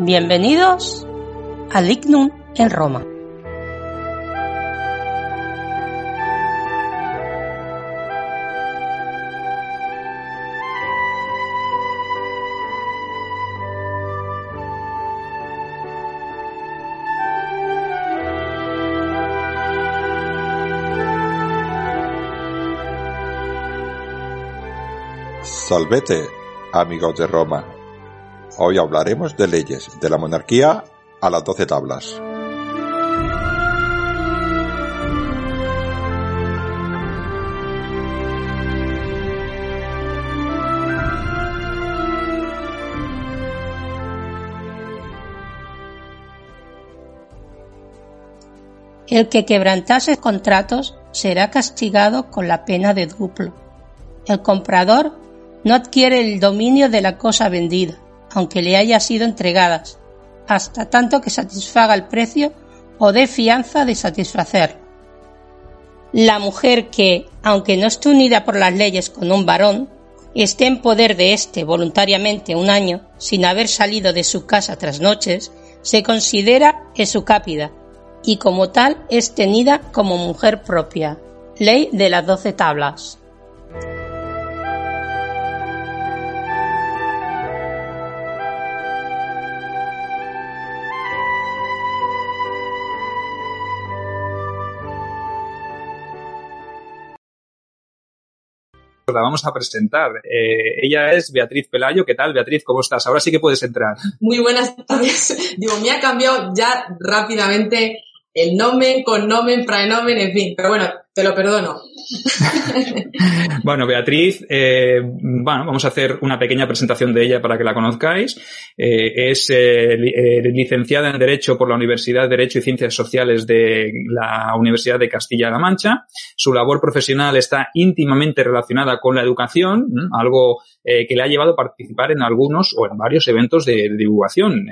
bienvenidos al Ignum en Roma. Salvete, amigos de Roma. Hoy hablaremos de leyes, de la monarquía a las doce tablas. El que quebrantase contratos será castigado con la pena de duplo. El comprador no adquiere el dominio de la cosa vendida, aunque le haya sido entregadas, hasta tanto que satisfaga el precio o dé fianza de satisfacerlo. La mujer que, aunque no esté unida por las leyes con un varón, esté en poder de éste voluntariamente un año, sin haber salido de su casa tras noches, se considera esucápida y como tal es tenida como mujer propia. Ley de las doce tablas. Vamos a presentar. Eh, ella es Beatriz Pelayo. ¿Qué tal, Beatriz? ¿Cómo estás? Ahora sí que puedes entrar. Muy buenas tardes. Digo, me ha cambiado ya rápidamente el nomen, connomen, praenomen, en fin. Pero bueno, te lo perdono. bueno, Beatriz, eh, bueno, vamos a hacer una pequeña presentación de ella para que la conozcáis. Eh, es eh, licenciada en Derecho por la Universidad de Derecho y Ciencias Sociales de la Universidad de Castilla-La Mancha. Su labor profesional está íntimamente relacionada con la educación, algo que le ha llevado a participar en algunos o en varios eventos de, divulgación,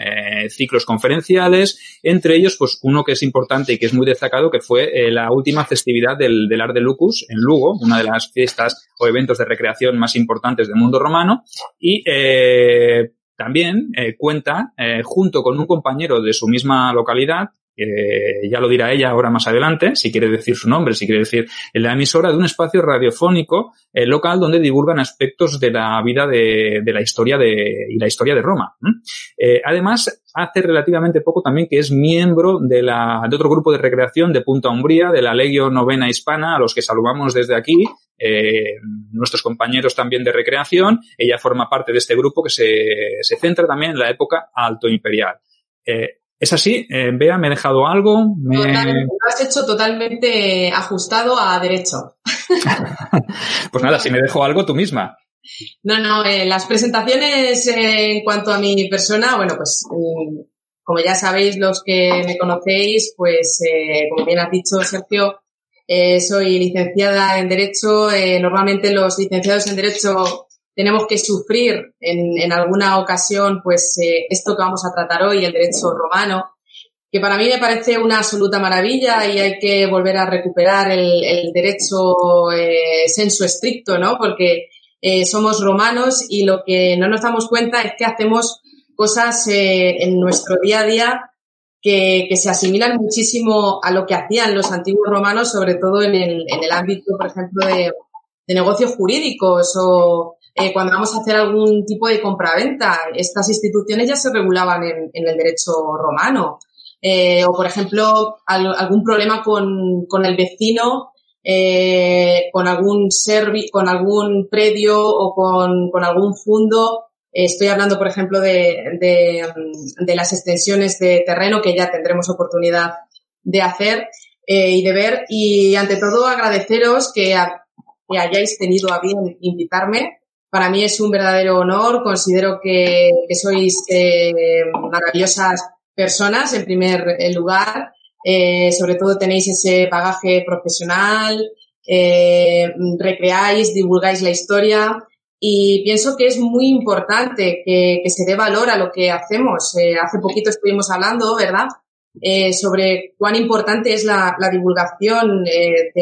ciclos conferenciales, entre ellos, pues uno que es importante y que es muy destacado, que fue la última festividad del, del de Lucus en Lugo, una de las fiestas o eventos de recreación más importantes del mundo romano, y eh, también eh, cuenta, eh, junto con un compañero de su misma localidad, eh, ya lo dirá ella ahora más adelante, si quiere decir su nombre, si quiere decir la emisora de un espacio radiofónico eh, local donde divulgan aspectos de la vida de, de la historia de, y la historia de Roma. Eh, además, hace relativamente poco también que es miembro de, la, de otro grupo de recreación de Punta Umbría, de la Legio Novena Hispana, a los que saludamos desde aquí, eh, nuestros compañeros también de recreación. Ella forma parte de este grupo que se, se centra también en la época alto imperial. Eh, ¿Es así? Eh, Bea, ¿me he dejado algo? Me... Totalmente, lo has hecho totalmente ajustado a derecho. pues nada, si me dejo algo, tú misma. No, no, eh, las presentaciones eh, en cuanto a mi persona, bueno, pues mm, como ya sabéis los que me conocéis, pues eh, como bien ha dicho Sergio, eh, soy licenciada en Derecho. normalmente los licenciados en Derecho tenemos que sufrir en, alguna ocasión, pues, eh, esto que vamos a tratar hoy, el derecho romano, que para mí me parece una absoluta maravilla y hay que volver a recuperar el, derecho eh, senso estricto, ¿no? Porque eh, somos romanos y lo que no nos damos cuenta es que hacemos cosas eh, en nuestro día a día que, se asimilan muchísimo a lo que hacían los antiguos romanos, sobre todo en el, en el ámbito, por ejemplo, de negocios jurídicos o, eh, cuando vamos a hacer algún tipo de compraventa. Estas instituciones ya se regulaban en, en el derecho romano. Eh, o, por ejemplo, al, algún problema con, con el vecino, eh, con algún servi con algún predio o con, con algún fondo. estoy hablando, por ejemplo, de, de, las extensiones de terreno que ya tendremos oportunidad de hacer y de ver. Y ante todo, agradeceros que, que hayáis tenido a bien invitarme Para mí es un verdadero honor. Considero que, sois eh, maravillosas personas, en primer lugar. Eh, sobre todo tenéis ese bagaje profesional, eh, recreáis, divulgáis la historia y pienso que es muy importante que, se dé valor a lo que hacemos. Hace poquito estuvimos hablando, ¿verdad?, sobre cuán importante es la, divulgación de,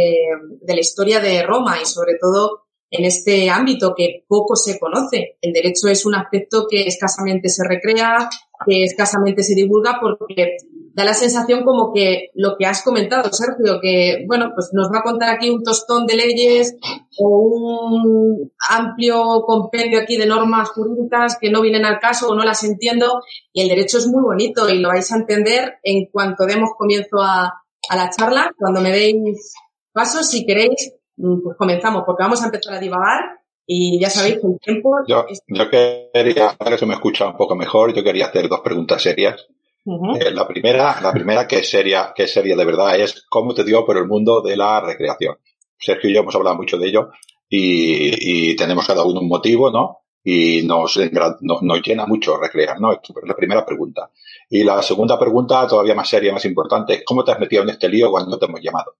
la historia de Roma y sobre todo en este ámbito que poco se conoce. El derecho es un aspecto que escasamente se recrea, que escasamente se divulga porque da la sensación como que lo que has comentado, Sergio, que, bueno, pues nos va a contar aquí un tostón de leyes o un amplio compendio aquí de normas jurídicas que no vienen al caso o no las entiendo. Y el derecho es muy bonito y lo vais a entender en cuanto demos comienzo a, a la charla. Cuando me deis paso, si queréis, pues comenzamos, porque vamos a empezar a divagar y ya sabéis que el tiempo... Yo, yo quería, para que se me escucha un poco mejor, yo quería hacer dos preguntas serias. Eh, la primera, la primera que es seria, que es seria de verdad, es cómo te dio por el mundo de la recreación. Sergio y yo hemos hablado mucho de ello y, y tenemos cada uno un motivo, ¿no? Y nos, nos, llena mucho recrear, ¿no? Es la primera pregunta. Y la segunda pregunta, todavía más seria, más importante, ¿cómo te has metido en este lío cuando te hemos llamado?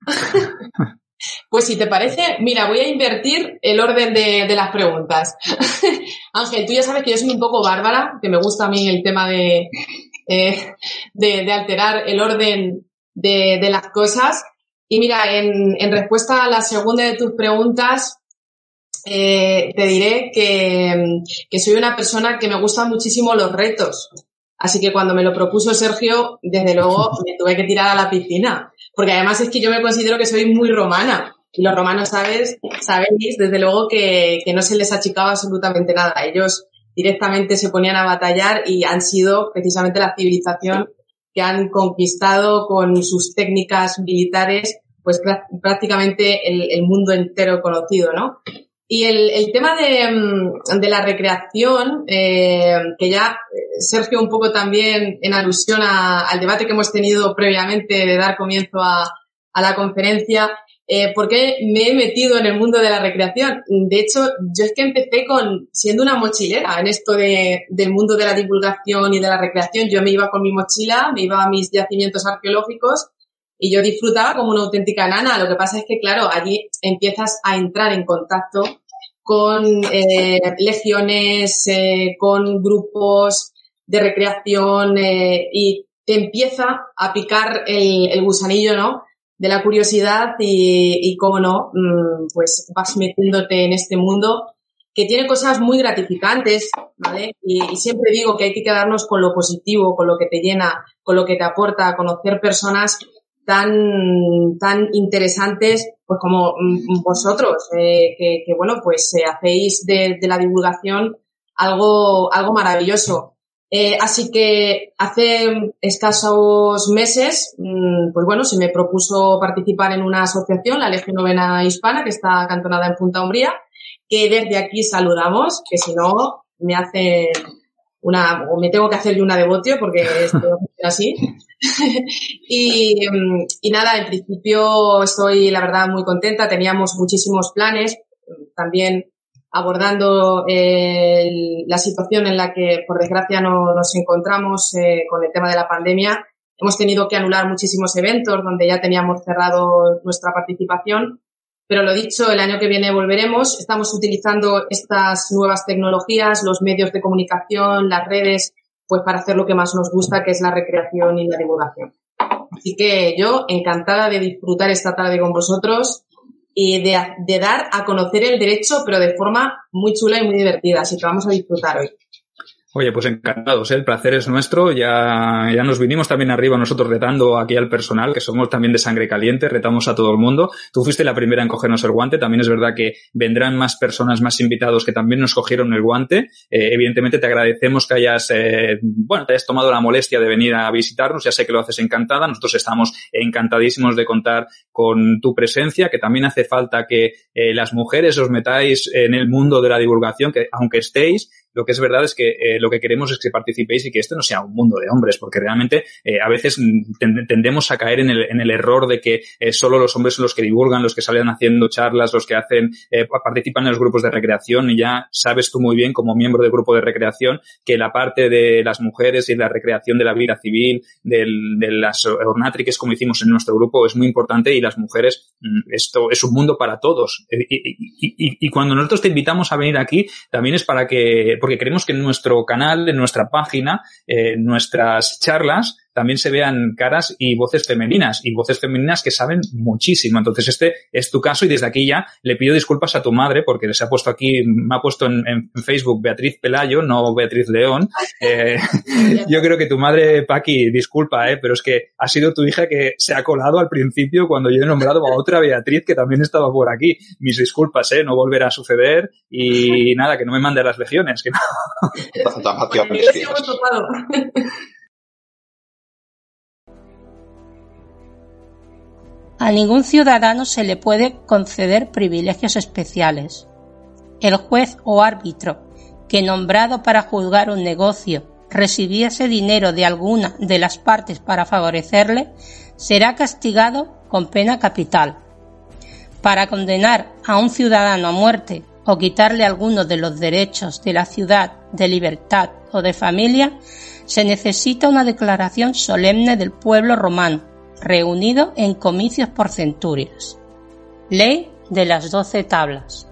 Pues si te parece, mira, voy a invertir el orden de, las preguntas. Ángel, tú ya sabes que yo soy un poco bárbara, que me gusta a mí el tema de, eh, de, alterar el orden de, las cosas. Y mira, en, respuesta a la segunda de tus preguntas, eh, te diré que, que, soy una persona que me gustan muchísimo los retos. Así que cuando me lo propuso Sergio, desde luego me tuve que tirar a la piscina. Porque además es que yo me considero que soy muy romana. Y los romanos, sabes, sabéis, desde luego que, que no se les achicaba absolutamente nada. Ellos directamente se ponían a batallar y han sido precisamente la civilización que han conquistado con sus técnicas militares pues prácticamente el, mundo entero conocido, ¿no? Y el, tema de, mm, la recreación, eh, que ya eh, Sergio un poco también en alusión al debate que hemos tenido previamente de dar comienzo a, a la conferencia, eh, ¿Por qué me he metido en el mundo de la recreación? De hecho, yo es que empecé con siendo una mochilera en esto de, del mundo de la divulgación y de la recreación. Yo me iba con mi mochila, me iba a mis yacimientos arqueológicos y yo disfrutaba como una auténtica nana. Lo que pasa es que, claro, allí empiezas a entrar en contacto con eh, legiones, eh, con grupos de recreación eh, y te empieza a picar el, gusanillo, ¿no? de la curiosidad y, y cómo no, mm, pues vas metiéndote en este mundo que tiene cosas muy gratificantes, ¿vale? Y, siempre digo que hay que quedarnos con lo positivo, con lo que te llena, con lo que te aporta, conocer personas tan, tan interesantes, pues como mm, vosotros, eh, que, que, bueno, pues eh, hacéis de, de la divulgación algo, algo maravilloso. Eh, así que hace escasos meses, mm, pues bueno, se me propuso participar en una asociación, la Legión Novena Hispana, que está acantonada en Punta Umbría, que desde aquí saludamos, que si no me hace una, o me tengo que hacer yo una devotio porque esto así. y, mm, y nada, en principio estoy, la verdad, muy contenta. Teníamos muchísimos planes. También abordando eh, la situación en la que, por desgracia, no, nos encontramos eh, con el tema de la pandemia. Hemos tenido que anular muchísimos eventos donde ya teníamos cerrado nuestra participación. Pero lo dicho, el año que viene volveremos. Estamos utilizando estas nuevas tecnologías, los medios de comunicación, las redes, pues para hacer lo que más nos gusta, que es la recreación y la divulgación. Así que yo encantada de disfrutar esta tarde con vosotros y de, de, dar a conocer el derecho, pero de forma muy chula y muy divertida. Así que vamos a disfrutar hoy. Oye, pues encantados, ¿eh? el placer es nuestro. Ya, ya nos vinimos también arriba nosotros retando aquí al personal, que somos también de sangre caliente, retamos a todo el mundo. Tú fuiste la primera en cogernos el guante. También es verdad que vendrán más personas, más invitados que también nos cogieron el guante. Eh, evidentemente te agradecemos que hayas, eh, bueno, te hayas tomado la molestia de venir a visitarnos. Ya sé que lo haces encantada. Nosotros estamos encantadísimos de contar con tu presencia, que también hace falta que las mujeres os metáis en el mundo de la divulgación, que aunque estéis, lo que es verdad es que eh, lo que queremos es que participéis y que esto no sea un mundo de hombres, porque realmente eh, a veces tendemos a caer en el, en el error de que eh, solo los hombres son los que divulgan, los que salen haciendo charlas, los que hacen, participan en los grupos de recreación y ya sabes tú muy bien como miembro del grupo de recreación que la parte de las mujeres y la recreación de la vida civil, de las ornátriques como hicimos en nuestro grupo es muy importante y las mujeres, mm, esto es un mundo para todos. Y cuando nosotros te invitamos a venir aquí, también es para que, porque queremos que en nuestro canal, en nuestra página, eh, nuestras charlas, también se vean caras y voces femeninas, y voces femeninas que saben muchísimo. Entonces, este es tu caso y desde aquí ya le pido disculpas a tu madre porque se ha puesto aquí, me ha puesto en, Facebook Beatriz Pelayo, no Beatriz León. Eh, yo creo que tu madre, Paqui, disculpa, eh, pero es que ha sido tu hija que se ha colado al principio cuando yo he nombrado a otra Beatriz que también estaba por aquí. Mis disculpas, eh, no volverá a suceder y nada, que no me mande las legiones. Que no. A ningún ciudadano se le puede conceder privilegios especiales. El juez o árbitro que nombrado para juzgar un negocio recibiese dinero de alguna de las partes para favorecerle, será castigado con pena capital. Para condenar a un ciudadano a muerte o quitarle alguno de los derechos de la ciudad, de libertad o de familia, se necesita una declaración solemne del pueblo romano reunido en comicios por centurias. Ley de las doce tablas.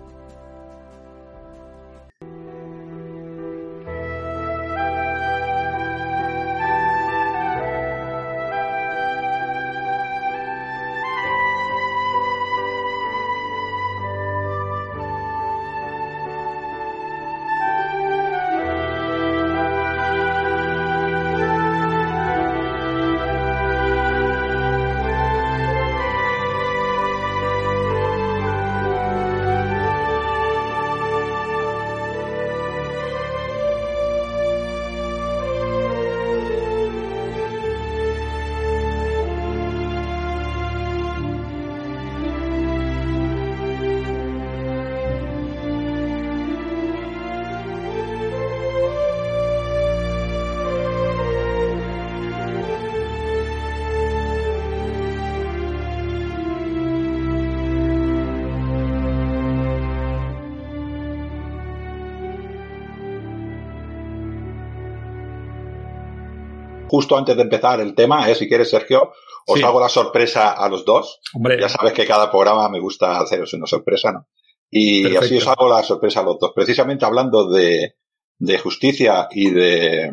Justo antes de empezar el tema, ¿eh? si quieres, Sergio, os hago la sorpresa a los dos. Ya sabes que cada programa me gusta haceros una sorpresa, ¿no? Y así os hago la sorpresa a los dos. Precisamente hablando de, de justicia y de,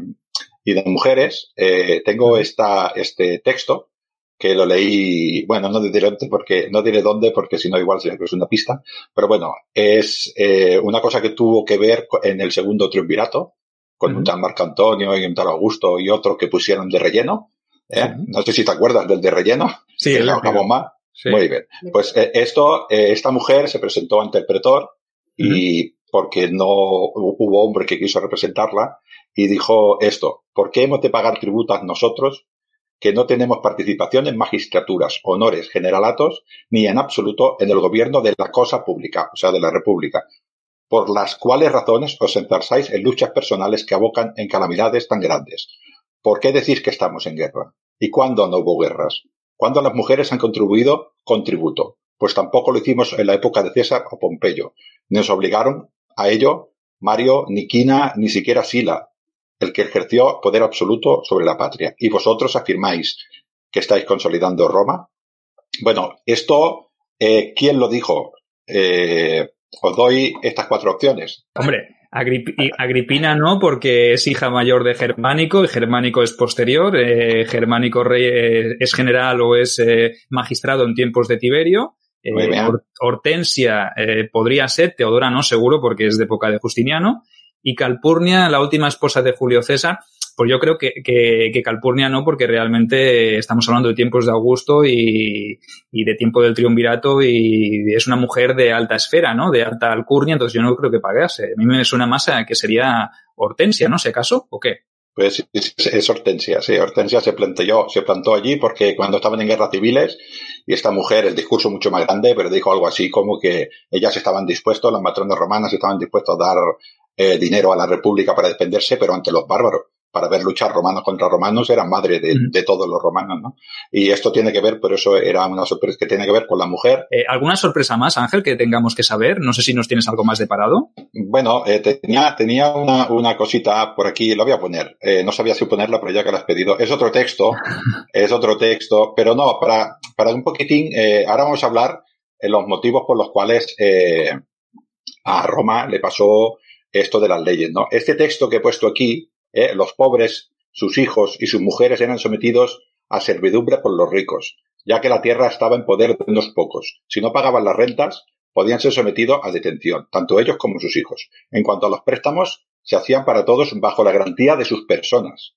y de mujeres, eh, tengo esta, este texto que lo leí, bueno, no diré dónde porque, no diré dónde porque si no igual se es una pista, pero bueno, es eh, una cosa que tuvo que ver en el segundo triunvirato, con un tal Marco Antonio y un tal Augusto y otro que pusieron de relleno. ¿eh? No sé si te acuerdas del de relleno. Sí, el más. Muy bien. Pues eh, esto, eh, esta mujer se presentó ante el pretor y porque no hubo hombre que quiso representarla y dijo esto, ¿por qué hemos de pagar tributas nosotros que no tenemos participación en magistraturas, honores, generalatos, ni en absoluto en el gobierno de la cosa pública, o sea, de la república? Por las cuales razones os enzarzáis en luchas personales que abocan en calamidades tan grandes. ¿Por qué decís que estamos en guerra? ¿Y cuándo no hubo guerras? ¿Cuándo las mujeres han contribuido con tributo? Pues tampoco lo hicimos en la época de César o Pompeyo. Nos obligaron a ello Mario, ni Quina, ni siquiera Sila, el que ejerció poder absoluto sobre la patria. Y vosotros afirmáis que estáis consolidando Roma. Bueno, esto, eh, ¿quién lo dijo? Eh, os doy estas cuatro opciones. Hombre, Agripina no, porque es hija mayor de Germánico y Germánico es posterior. Eh, Germánico rey, eh, es general o es eh, magistrado en tiempos de Tiberio. Hortensia podría ser, Teodora no, seguro, porque es de época de Justiniano. Y Calpurnia, la última esposa de Julio César, pues yo creo que, que, Calpurnia no, porque realmente estamos hablando de tiempos de Augusto y, de tiempo del triunvirato y es una mujer de alta esfera, ¿no? De alta alcurnia, entonces yo no creo que pagase. A mí me suena más a que sería Hortensia, ¿no? ¿Se acaso o qué? Pues es, Hortensia, sí. Hortensia se plantó, se plantó allí porque cuando estaban en guerras civiles y esta mujer, el discurso mucho más grande, pero dijo algo así como que ellas estaban dispuestas, las matronas romanas estaban dispuestas a dar eh, dinero a la República para defenderse, pero ante los bárbaros para ver luchar romanos contra romanos eran madre de, todos los romanos, ¿no? Y esto tiene que ver, por eso era una sorpresa que tiene que ver con la mujer. Eh, ¿Alguna sorpresa más, Ángel, que tengamos que saber? No sé si nos tienes algo más de parado. Bueno, eh, tenía, tenía una, una, cosita por aquí, lo voy a poner. Eh, no sabía si ponerla, pero ya que la has pedido. Es otro texto, es otro texto, pero no, para, para un poquitín, ahora vamos a hablar de los motivos por los cuales a Roma le pasó esto de las leyes, ¿no? Este texto que he puesto aquí, ¿eh? los pobres, sus hijos y sus mujeres eran sometidos a servidumbre por los ricos, ya que la tierra estaba en poder de unos pocos. Si no pagaban las rentas, podían ser sometidos a detención, tanto ellos como sus hijos. En cuanto a los préstamos, se hacían para todos bajo la garantía de sus personas,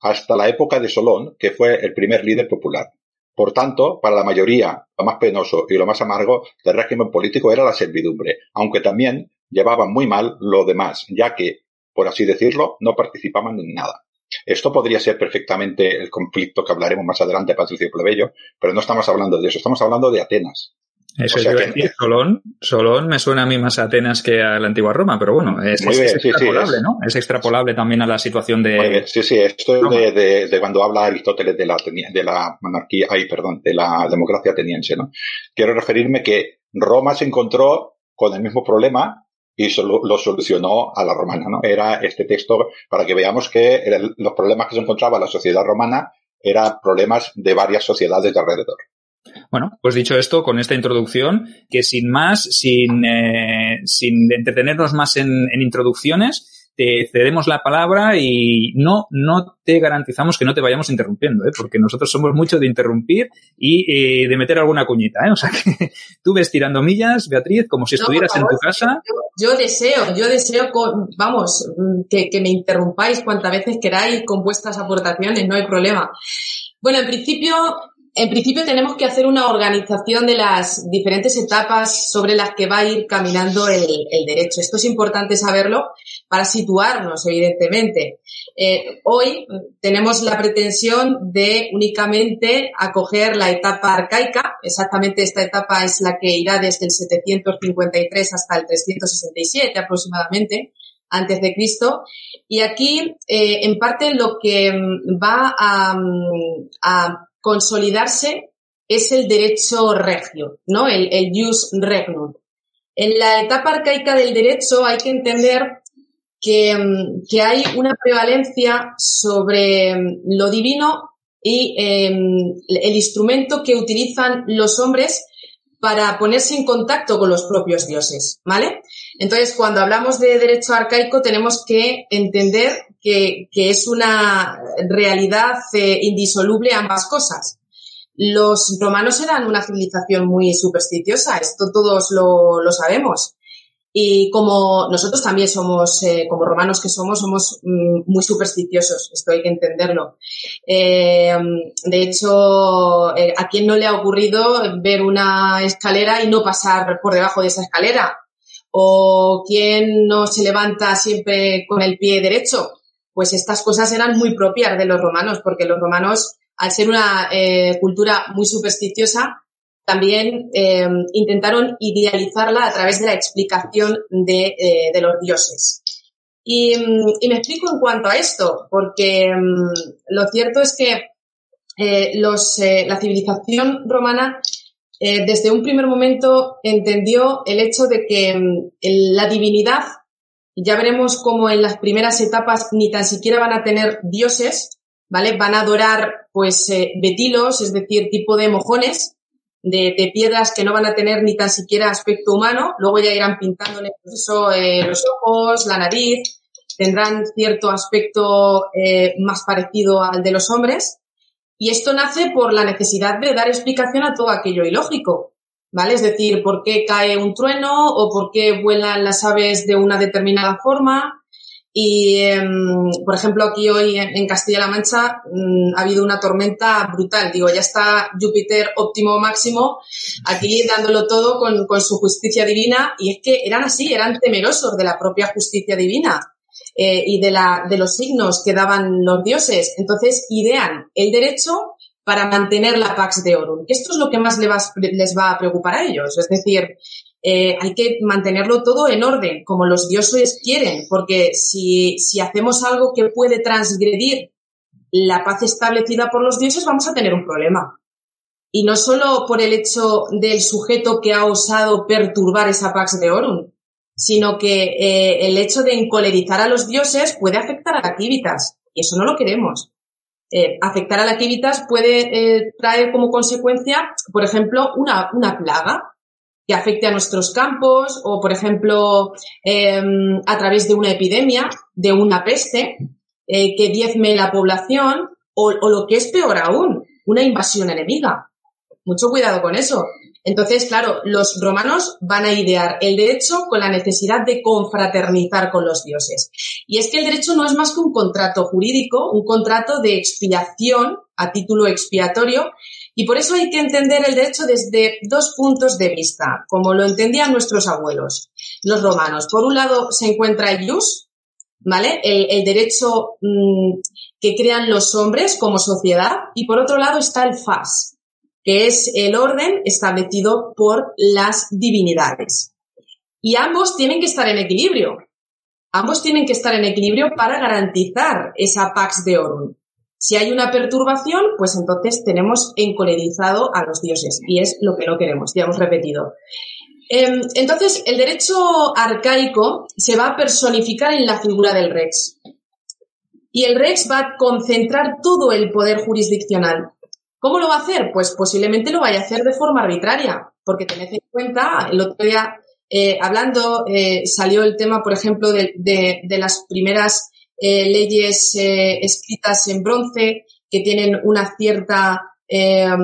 hasta la época de Solón, que fue el primer líder popular. Por tanto, para la mayoría, lo más penoso y lo más amargo del régimen político era la servidumbre, aunque también llevaban muy mal lo demás, ya que por así decirlo, no participaban en nada. Esto podría ser perfectamente el conflicto que hablaremos más adelante, Patricio Plebeyo, pero no estamos hablando de eso, estamos hablando de Atenas. Eso es decir, Solón, Solón me suena a mí más a Atenas que a la antigua Roma, pero bueno, es, extrapolable, ¿no? Es extrapolable también a la situación de... Sí, sí, esto es de, de, cuando habla Aristóteles de la, de la monarquía, ay, perdón, de la democracia ateniense, ¿no? Quiero referirme que Roma se encontró con el mismo problema y lo solucionó a la romana, ¿no? Era este texto para que veamos que los problemas que se encontraba la sociedad romana eran problemas de varias sociedades de alrededor. Bueno, pues dicho esto, con esta introducción, que sin más, sin, eh, sin entretenernos más en, en introducciones, te cedemos la palabra y no, no te garantizamos que no te vayamos interrumpiendo, ¿eh? porque nosotros somos mucho de interrumpir y eh, de meter alguna cuñita. ¿eh? O sea que tú ves tirando millas, Beatriz, como si estuvieras en tu casa. Yo, deseo, yo deseo, vamos, que, que me interrumpáis cuantas veces queráis con vuestras aportaciones, no hay problema. Bueno, en principio, en principio tenemos que hacer una organización de las diferentes etapas sobre las que va a ir caminando el, derecho. Esto es importante saberlo para situarnos, evidentemente. Eh, hoy tenemos la pretensión de únicamente acoger la etapa arcaica. Exactamente esta etapa es la que irá desde el 753 hasta el 367 aproximadamente antes de Cristo. Y aquí, eh, en parte, lo que va a, a consolidarse es el derecho regio, ¿no? El, el jus regnum. En la etapa arcaica del derecho hay que entender que, mm, que hay una prevalencia sobre mm, lo divino y em, el instrumento que utilizan los hombres para ponerse en contacto con los propios dioses, ¿vale? Entonces, cuando hablamos de derecho arcaico, tenemos que entender que, es una realidad eh, indisoluble ambas cosas. Los romanos eran una civilización muy supersticiosa, esto todos lo, sabemos. Y como nosotros también somos, eh, como romanos que somos, somos mm, muy supersticiosos, esto hay que entenderlo. Eh, de hecho, ¿a quién no le ha ocurrido ver una escalera y no pasar por debajo de esa escalera? ¿O quién no se levanta siempre con el pie derecho? Pues estas cosas eran muy propias de los romanos, porque los romanos, al ser una eh, cultura muy supersticiosa, también eh, intentaron idealizarla a través de la explicación de, eh, los dioses. Y, me explico en cuanto a esto, porque mm, lo cierto es que los, la civilización romana desde un primer momento entendió el hecho de que mm, la divinidad ya veremos cómo en las primeras etapas ni tan siquiera van a tener dioses, ¿vale? Van a adorar, pues, eh, betilos, es decir, tipo de mojones, de, piedras que no van a tener ni tan siquiera aspecto humano. Luego ya irán pintando en el proceso eh, los ojos, la nariz, tendrán cierto aspecto eh, más parecido al de los hombres. Y esto nace por la necesidad de dar explicación a todo aquello ilógico. ¿Vale? Es decir, por qué cae un trueno o por qué vuelan las aves de una determinada forma. Y, em, por ejemplo, aquí hoy en, Castilla-La Mancha mm, ha habido una tormenta brutal. Digo, ya está Júpiter óptimo máximo aquí dándolo todo con, con su justicia divina. Y es que eran así, eran temerosos de la propia justicia divina. Eh, y de, la, de los signos que daban los dioses. Entonces, idean el derecho para mantener la Pax de Orum. Esto es lo que más les va a preocupar a ellos. Es decir, eh, hay que mantenerlo todo en orden, como los dioses quieren, porque si, si hacemos algo que puede transgredir la paz establecida por los dioses, vamos a tener un problema. Y no solo por el hecho del sujeto que ha osado perturbar esa Pax de Orun, sino que eh, el hecho de encolerizar a los dioses puede afectar a la Kivitas, y eso no lo queremos. Eh, afectar a la Kivitas puede eh, traer como consecuencia, por ejemplo, una, una plaga que afecte a nuestros campos o, por ejemplo, em, a través de una epidemia, de una peste, que diezme la población o, o lo que es peor aún, una invasión enemiga. Mucho cuidado con eso. Entonces, claro, los romanos van a idear el derecho con la necesidad de confraternizar con los dioses. Y es que el derecho no es más que un contrato jurídico, un contrato de expiación a título expiatorio, y por eso hay que entender el derecho desde dos puntos de vista, como lo entendían nuestros abuelos, los romanos. Por un lado se encuentra el ius, ¿vale? El, derecho mm, que crean los hombres como sociedad, y por otro lado está el fas, que es el orden establecido por las divinidades. Y ambos tienen que estar en equilibrio. Ambos tienen que estar en equilibrio para garantizar esa pax de Orun. Si hay una perturbación, pues entonces tenemos encolerizado a los dioses y es lo que no queremos, ya hemos repetido. Em, entonces, el derecho arcaico se va a personificar en la figura del rex. Y el rex va a concentrar todo el poder jurisdiccional. ¿Cómo lo va a hacer? Pues posiblemente lo vaya a hacer de forma arbitraria, porque tened en cuenta, el otro día eh, hablando eh, salió el tema, por ejemplo, de, las primeras eh, leyes escritas en bronce que tienen una cierta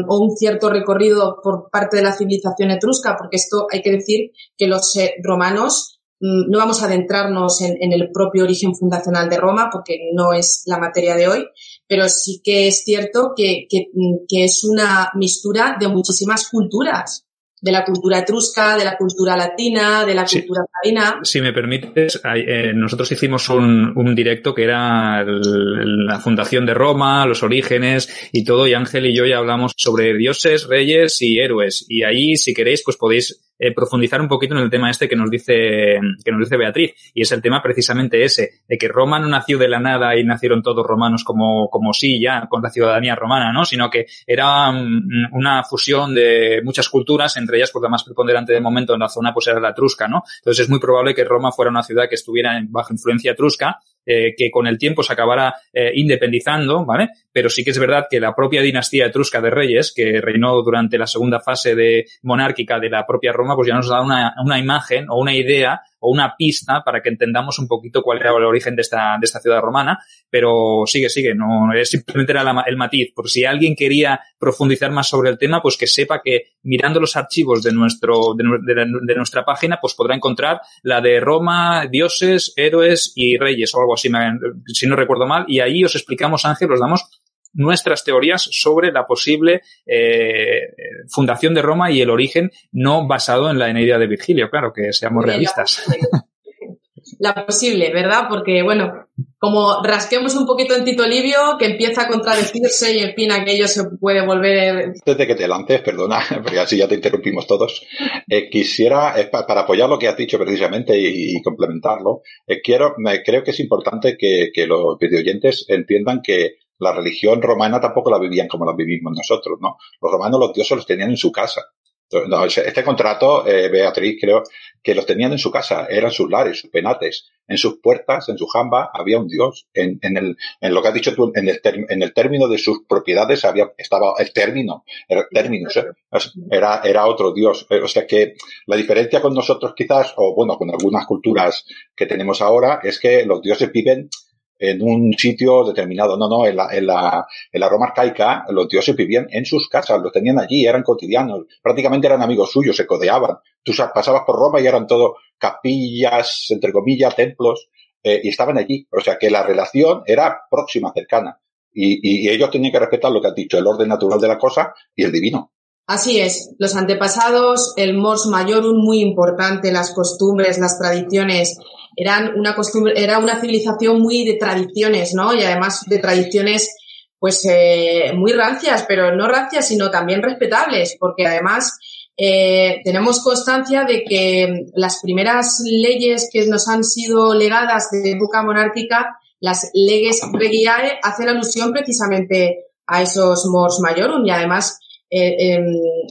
o un cierto recorrido por parte de la civilización etrusca, porque esto hay que decir que los romanos mm, no vamos a adentrarnos en, en, el propio origen fundacional de Roma porque no es la materia de hoy, pero sí que es cierto que, que, es una mistura de muchísimas culturas de la cultura etrusca, de la cultura latina, de la cultura marina. Si me permites, eh, nosotros hicimos un, un, directo que era la fundación de Roma, los orígenes y todo, y Ángel y yo ya hablamos sobre dioses, reyes y héroes. Y ahí, si queréis, pues podéis eh, profundizar un poquito en el tema este que nos dice que nos dice Beatriz y es el tema precisamente ese de que Roma no nació de la nada y nacieron todos romanos como como sí ya con la ciudadanía romana no sino que era mm, una fusión de muchas culturas entre ellas porque la más preponderante de momento en la zona pues era la etrusca no entonces es muy probable que Roma fuera una ciudad que estuviera bajo influencia etrusca eh, que con el tiempo se acabara eh, independizando, ¿vale? Pero sí que es verdad que la propia dinastía etrusca de reyes, que reinó durante la segunda fase de monárquica de la propia Roma, pues ya nos da una, una imagen o una idea o una pista para que entendamos un poquito cuál era el origen de esta, de esta ciudad romana, pero sigue, sigue, no, simplemente era el matiz, por si alguien quería profundizar más sobre el tema, pues que sepa que mirando los archivos de nuestro, de, de, nuestra página, pues podrá encontrar la de Roma, dioses, héroes y reyes o algo así, si no recuerdo mal, y ahí os explicamos, Ángel, os damos nuestras teorías sobre la posible eh, fundación de Roma y el origen no basado en la Eneida de Virgilio, claro, que seamos realistas. La posible, ¿verdad? Porque, bueno, como rasquemos un poquito en Tito Livio, que empieza a contradecirse y en fin aquello se puede volver. Antes de que te lances, perdona, porque así ya te interrumpimos todos, eh, quisiera, para apoyar lo que has dicho precisamente y, complementarlo, eh, quiero, me, creo que es importante que, que los videoyentes entiendan que la religión romana tampoco la vivían como la vivimos nosotros, ¿no? Los romanos los dioses los tenían en su casa. este contrato, eh, Beatriz, creo que los tenían en su casa, eran sus lares, sus penates. En sus puertas, en su jamba, había un dios. En, en, el, en lo que has dicho tú, en el, en el término de sus propiedades había, estaba el término, era, términos, ¿eh? era, era otro dios. Eh, o sea que la diferencia con nosotros quizás, o bueno, con algunas culturas que tenemos ahora, es que los dioses viven en un sitio determinado. No, no, en la, en la, en la Roma arcaica los dioses vivían en sus casas, los tenían allí, eran cotidianos, prácticamente eran amigos suyos, se codeaban. Tú pasabas por Roma y eran todo capillas, entre comillas, templos, eh, y estaban allí. O sea que la relación era próxima, cercana. Y, y ellos tenían que respetar lo que has dicho, el orden natural de la cosa y el divino. Así es, los antepasados, el mors majorum muy importante, las costumbres, las tradiciones, eran una costumbre, era una civilización muy de tradiciones, ¿no? Y además de tradiciones, pues, eh, muy rancias, pero no rancias, sino también respetables, porque además eh, tenemos constancia de que las primeras leyes que nos han sido legadas de época monárquica, las leyes regiae, hacen alusión precisamente a esos mors majorum y además eh, em,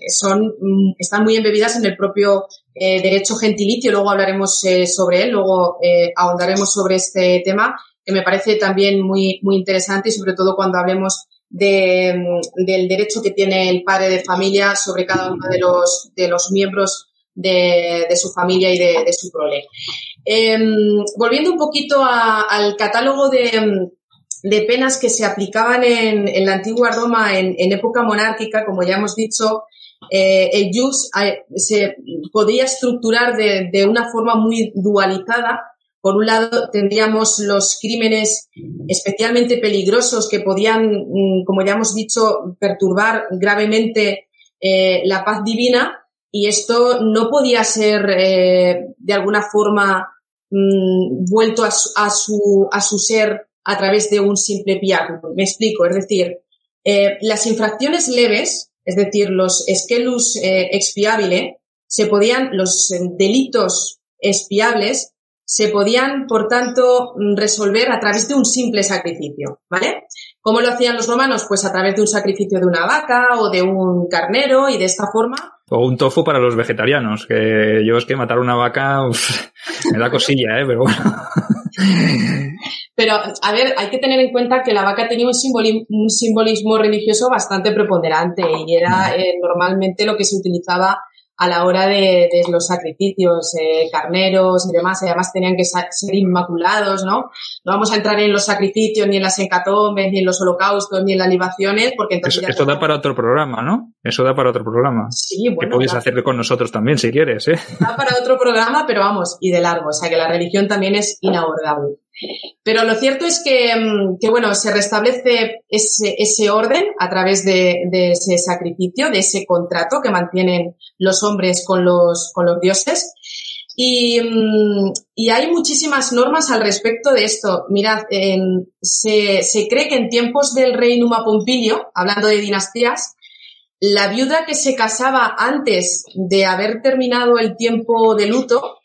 son, mm, están muy embebidas en el propio eh, derecho gentilicio. Luego hablaremos sobre él, luego ahondaremos sobre este tema que me parece también muy, muy interesante y sobre todo cuando hablemos de, del derecho que tiene el padre de familia sobre cada uno de los, de los miembros de, de su familia y de, de su prole. Em, volviendo un poquito al catálogo de, de, penas que se aplicaban en, en la antigua Roma en, en, época monárquica, como ya hemos dicho, eh, el jus eh, se podía estructurar de, de una forma muy dualizada. Por un lado, tendríamos los crímenes especialmente peligrosos que podían, mm, como ya hemos dicho, perturbar gravemente eh, la paz divina y esto no podía ser de alguna forma mm, vuelto a su, a, su, ser a través de un simple piato. Me explico, es decir, eh, las infracciones leves, es decir, los esquelus expiabile, se podían, los delitos expiables, se podían, por tanto, resolver a través de un simple sacrificio, ¿vale? ¿Cómo lo hacían los romanos? Pues a través de un sacrificio de una vaca o de un carnero y de esta forma. O un tofu para los vegetarianos, que yo es que matar una vaca me da cosilla, ¿eh? Pero bueno. Pero, a ver, hay que tener en cuenta que la vaca tenía un un simbolismo religioso bastante preponderante y era eh, normalmente lo que se utilizaba a la hora de, de los sacrificios, eh, carneros y demás, además tenían que ser inmaculados, ¿no? No vamos a entrar en los sacrificios, ni en las hecatombes, ni en los holocaustos, ni en las libaciones, porque entonces... Eso, esto da para otro programa, ¿no? Eso da para otro programa. Sí, bueno. Que hacer con nosotros también, si quieres, ¿eh? Da para otro programa, pero vamos, y de largo, o sea que la religión también es inabordable. Pero lo cierto es que, mm, que bueno, se restablece ese, orden a través de, ese sacrificio, de ese contrato que mantienen los hombres con los, con los dioses. Y, mm, hay muchísimas normas al respecto de esto. Mirad, se, se cree que en tiempos del rey Numa Pompilio, hablando de dinastías, la viuda que se casaba antes de haber terminado el tiempo de luto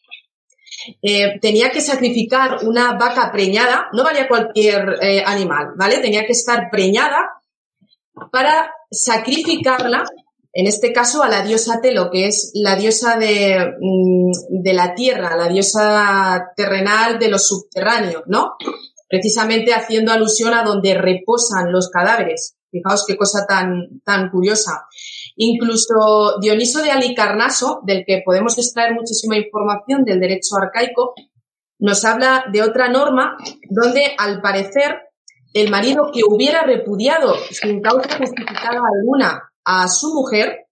eh, tenía que sacrificar una vaca preñada, no valía cualquier eh, animal, ¿vale? Tenía que estar preñada para sacrificarla, en este caso a la diosa Telo, que es la diosa de, mm, de la tierra, la diosa terrenal de los subterráneos, ¿no? Precisamente haciendo alusión a donde reposan los cadáveres. Fijaos qué cosa tan, tan curiosa. Incluso Dioniso de Alicarnaso, del que podemos extraer muchísima información del derecho arcaico, nos habla de otra norma donde, al parecer, el marido que hubiera repudiado sin causa justificada alguna a su mujer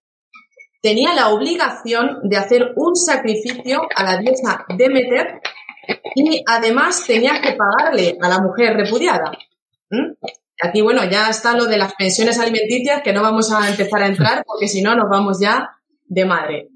tenía la obligación de hacer un sacrificio a la diosa Demeter y además tenía que pagarle a la mujer repudiada. ¿Mm? Aquí, bueno, ya está lo de las pensiones alimenticias, que no vamos a empezar a entrar porque si no nos vamos ya de madre.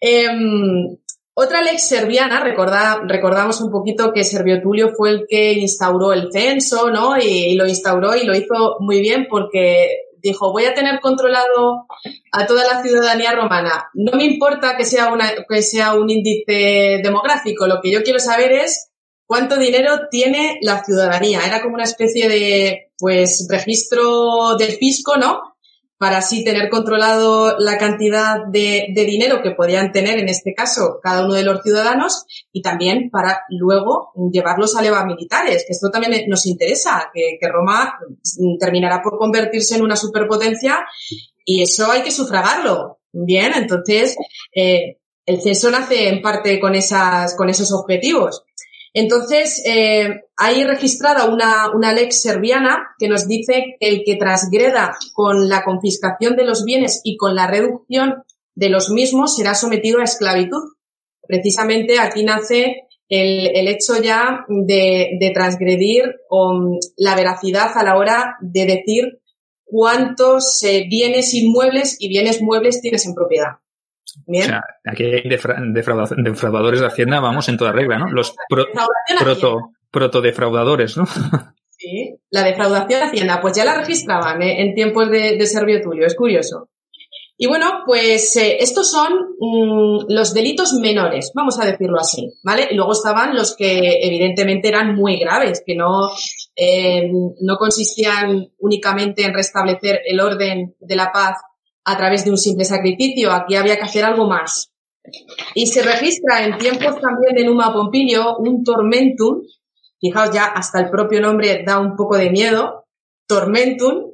Em, otra ley serbiana, recordamos un poquito que Servio Tulio fue el que instauró el censo, ¿no? Y, lo instauró y lo hizo muy bien porque dijo, voy a tener controlado a toda la ciudadanía romana. No me importa que sea, una, que sea un índice demográfico, lo que yo quiero saber es cuánto dinero tiene la ciudadanía. Era como una especie de, pues, registro del fisco, ¿no? Para así tener controlado la cantidad de, dinero que podían tener, en este caso, cada uno de los ciudadanos y también para luego llevarlos a levas militares, que esto también nos interesa, que, Roma terminará por convertirse en una superpotencia y eso hay que sufragarlo. Bien, entonces, eh, el CESO nace en parte con esas, con esos objetivos. Entonces, eh, hay registrada una, una lex serbiana que nos dice que el que transgreda con la confiscación de los bienes y con la reducción de los mismos será sometido a esclavitud. Precisamente aquí nace el, el hecho ya de, de transgredir um, la veracidad a la hora de decir cuántos eh, bienes inmuebles y bienes muebles tienes en propiedad. O sea, aquí hay defraudadores de Hacienda, vamos, en toda regla, ¿no? Los proto, proto defraudadores, ¿no? Sí, la defraudación de Hacienda, pues ya la registraban ¿eh? en tiempos de, de Servio Tulio, es curioso. Y bueno, pues eh, estos son mm, los delitos menores, vamos a decirlo así, ¿vale? Y luego estaban los que evidentemente eran muy graves, que no, eh, no consistían únicamente en restablecer el orden de la paz a través de un simple sacrificio. Aquí había que hacer algo más. Y se registra en tiempos también de Numa Pompilio un tormentum, fijaos ya hasta el propio nombre da un poco de miedo, tormentum,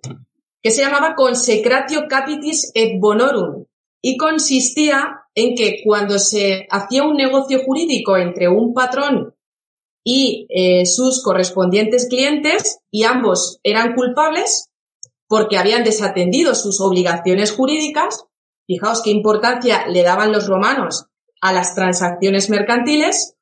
que se llamaba Consecratio Capitis et Bonorum y consistía en que cuando se hacía un negocio jurídico entre un patrón y eh, sus correspondientes clientes y ambos eran culpables porque habían desatendido sus obligaciones jurídicas, fijaos qué importancia le daban los romanos a las transacciones mercantiles,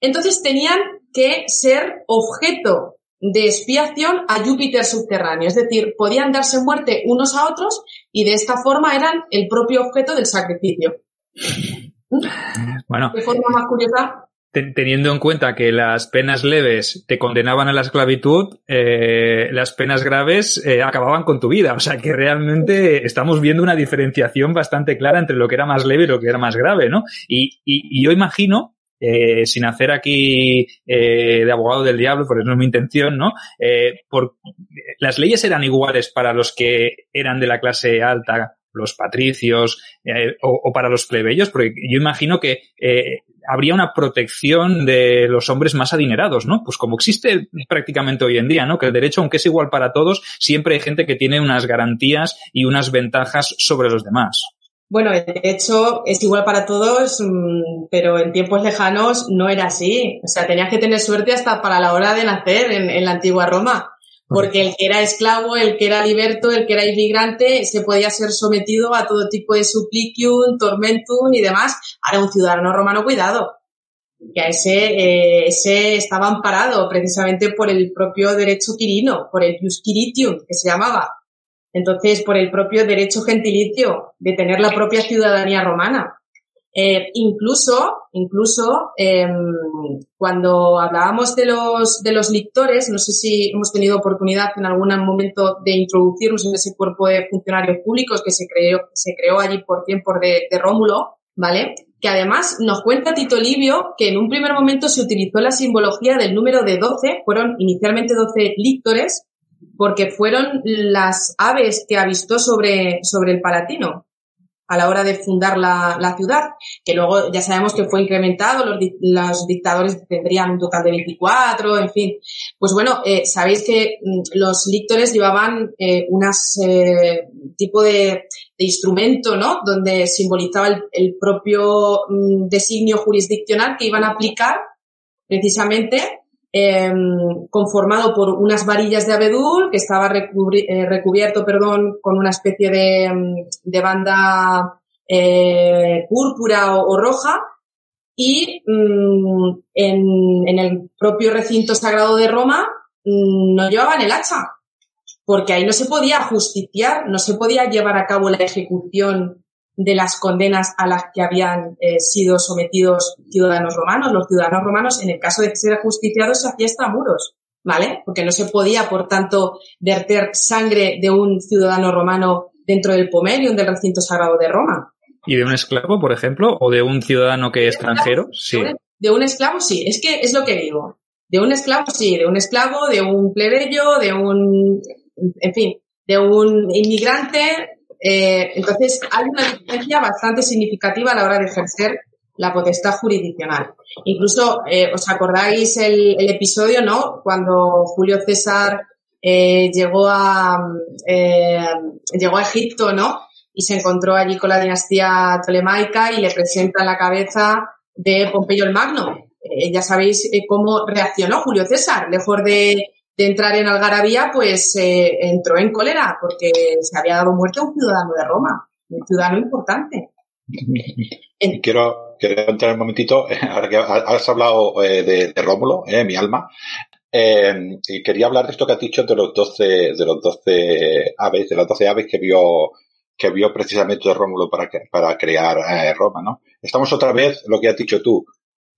entonces tenían que ser objeto de expiación a Júpiter subterráneo. Es decir, podían darse muerte unos a otros y de esta forma eran el propio objeto del sacrificio. Bueno. De forma más curiosa. Teniendo en cuenta que las penas leves te condenaban a la esclavitud, eh, las penas graves eh, acababan con tu vida. O sea que realmente estamos viendo una diferenciación bastante clara entre lo que era más leve y lo que era más grave, ¿no? Y, y yo imagino eh, sin hacer aquí eh, de abogado del diablo, porque no es mi intención, ¿no? Por, las leyes eran iguales para los que eran de la clase alta, los patricios, eh, o, o, para los plebeyos, porque yo imagino que eh, habría una protección de los hombres más adinerados, ¿no? Pues como existe prácticamente hoy en día, ¿no? Que el derecho, aunque es igual para todos, siempre hay gente que tiene unas garantías y unas ventajas sobre los demás. Bueno, de hecho es igual para todos, mm, pero en tiempos lejanos no era así. O sea, tenías que tener suerte hasta para la hora de nacer en, en la antigua Roma. Porque el que era esclavo, el que era liberto, el que era inmigrante, se podía ser sometido a todo tipo de supplicium, tormentum y demás. Ahora un ciudadano romano, cuidado, que a ese, eh, ese estaba amparado precisamente por el propio derecho quirino, por el jus quiritium, que se llamaba. Entonces, por el propio derecho gentilicio de tener la propia ciudadanía romana. Eh, incluso, incluso, eh, cuando hablábamos de los, de los lictores, no sé si hemos tenido oportunidad en algún momento de introducirnos en ese cuerpo de funcionarios públicos que se creó, se creó allí por tiempo de, de Rómulo, ¿vale? Que además nos cuenta Tito Livio que en un primer momento se utilizó la simbología del número de 12, fueron inicialmente 12 lictores, porque fueron las aves que avistó sobre, sobre el Palatino a la hora de fundar la, la ciudad, que luego ya sabemos que fue incrementado, los, los, dictadores tendrían un total de 24, en fin. Pues bueno, eh, sabéis que mm, los lictores llevaban eh, unas eh, tipo de, instrumento, ¿no? Donde simbolizaba el, el propio mm, designio jurisdiccional que iban a aplicar precisamente eh, conformado por unas varillas de abedul que estaba eh, recubierto, perdón, con una especie de, de banda eh, púrpura o, roja y mmm, en, en, el propio recinto sagrado de Roma mmm, no llevaban el hacha porque ahí no se podía justiciar, no se podía llevar a cabo la ejecución de las condenas a las que habían eh, sido sometidos ciudadanos romanos. Los ciudadanos romanos, en el caso de ser ajusticiados, se hacía extramuros, ¿vale? Porque no se podía, por tanto, verter sangre de un ciudadano romano dentro del pomerium del recinto sagrado de Roma. ¿Y de un esclavo, por ejemplo? ¿O de un ciudadano que es extranjero? Sí. De un esclavo, sí. Es que es lo que digo. De un esclavo, sí. De un esclavo, de un plebeyo, de un, en fin, de un inmigrante, eh, entonces, hay una diferencia bastante significativa a la hora de ejercer la potestad jurisdiccional. Incluso, eh, ¿os acordáis el, episodio, no? Cuando Julio César eh, llegó a llegó a Egipto, ¿no? Y se encontró allí con la dinastía tolemaica y le presenta la cabeza de Pompeyo el Magno. Ya sabéis cómo reaccionó Julio César, lejos de de entrar en Algarabía, pues eh, entró en cólera porque se había dado muerte a un ciudadano de Roma, un ciudadano importante. En... Quiero, quiero entrar un momentito, ahora que has hablado eh, de, de, Rómulo, eh, mi alma, eh, y quería hablar de esto que has dicho de los 12, de los 12 aves, de las 12 aves que vio, que vio precisamente Rómulo para, para crear Roma, ¿no? Estamos otra vez, lo que has dicho tú,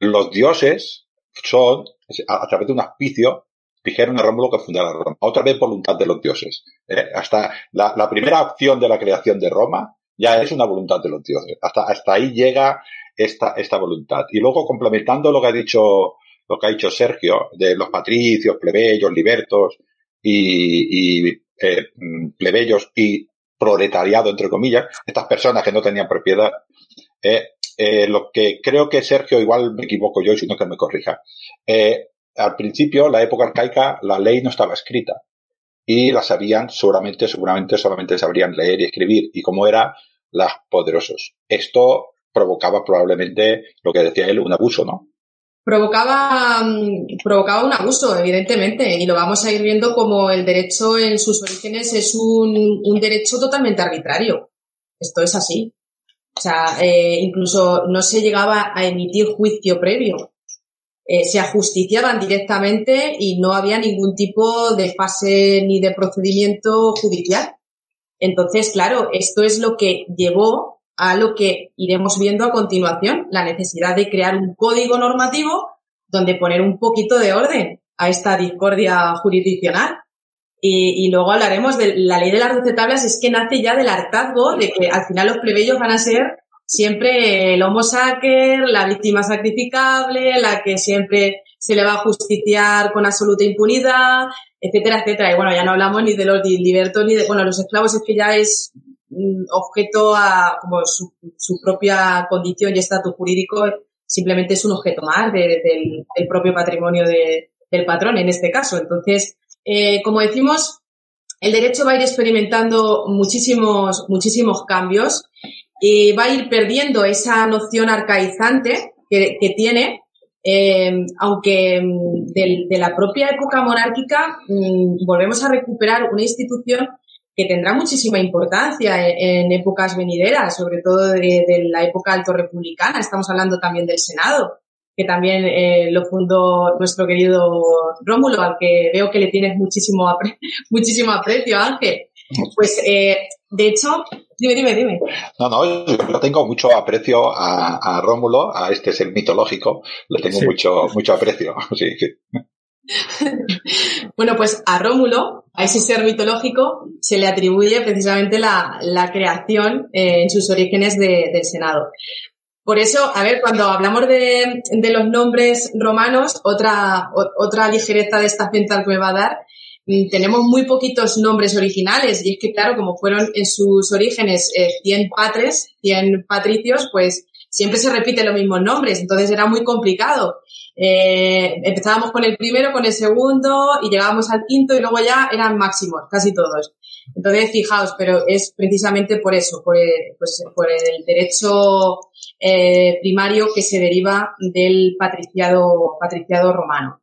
los dioses son, a, a través de un auspicio, dijeron a Rómulo que fundara Roma. Otra vez voluntad de los dioses. Eh, hasta la, primera acción de la creación de Roma ya es una voluntad de los dioses. Hasta, hasta ahí llega esta, esta voluntad. Y luego complementando lo que ha dicho, lo que ha dicho Sergio, de los patricios, plebeyos, libertos y, eh, plebeyos y proletariado, entre comillas, estas personas que no tenían propiedad, eh, eh, lo que creo que Sergio, igual me equivoco yo, sino que me corrija. Eh, al principio, la época arcaica, la ley no estaba escrita y la sabían seguramente, seguramente solamente sabrían leer y escribir y como era, las poderosos. Esto provocaba probablemente lo que decía él, un abuso, ¿no? Provocaba, mm, provocaba un abuso, evidentemente, y lo vamos a ir viendo como el derecho en sus orígenes es un, un derecho totalmente arbitrario. Esto es así. O sea, eh, incluso no se llegaba a emitir juicio previo. Eh, se ajusticiaban directamente y no había ningún tipo de fase ni de procedimiento judicial. Entonces, claro, esto es lo que llevó a lo que iremos viendo a continuación, la necesidad de crear un código normativo donde poner un poquito de orden a esta discordia jurisdiccional. Y, luego hablaremos de la ley de las doce tablas, es que nace ya del hartazgo de que al final los plebeyos van a ser siempre el homo sacer, la víctima sacrificable, la que siempre se le va a justiciar con absoluta impunidad, etcétera, etcétera. Y bueno, ya no hablamos ni de los libertos ni de, bueno, los esclavos es que ya es objeto a como su, propia condición y estatus jurídico, simplemente es un objeto más del, propio patrimonio del patrón en este caso. Entonces, eh, como decimos, el derecho va a ir experimentando muchísimos, muchísimos cambios y va a ir perdiendo esa noción arcaizante que, tiene, eh, aunque mm, de, la propia época monárquica mm, volvemos a recuperar una institución que tendrá muchísima importancia en, épocas venideras, sobre todo de, de, la época alto republicana. Estamos hablando también del Senado que también eh, lo fundó nuestro querido Rómulo, al que veo que le tienes muchísimo, muchísimo aprecio, Ángel. Pues, eh, de hecho, dime, dime, dime. No, no, yo tengo mucho aprecio a, Rómulo, a este ser mitológico, le tengo mucho, mucho aprecio. Sí, bueno, pues a Rómulo, a ese ser mitológico, se le atribuye precisamente la, la creación eh, en sus orígenes de, del Senado. Por eso, a ver, cuando hablamos de, los nombres romanos, otra, otra ligereza de esta mental que me va a dar, tenemos muy poquitos nombres originales y es que, claro, como fueron en sus orígenes 100 eh, patres, 100 patricios, pues siempre se repiten los mismos nombres, entonces era muy complicado. Eh, empezábamos con el primero, con el segundo y llegábamos al quinto y luego ya eran máximos, casi todos. Entonces, fijaos, pero es precisamente por eso, por el, pues, por el derecho eh, primario que se deriva del patriciado, patriciado romano.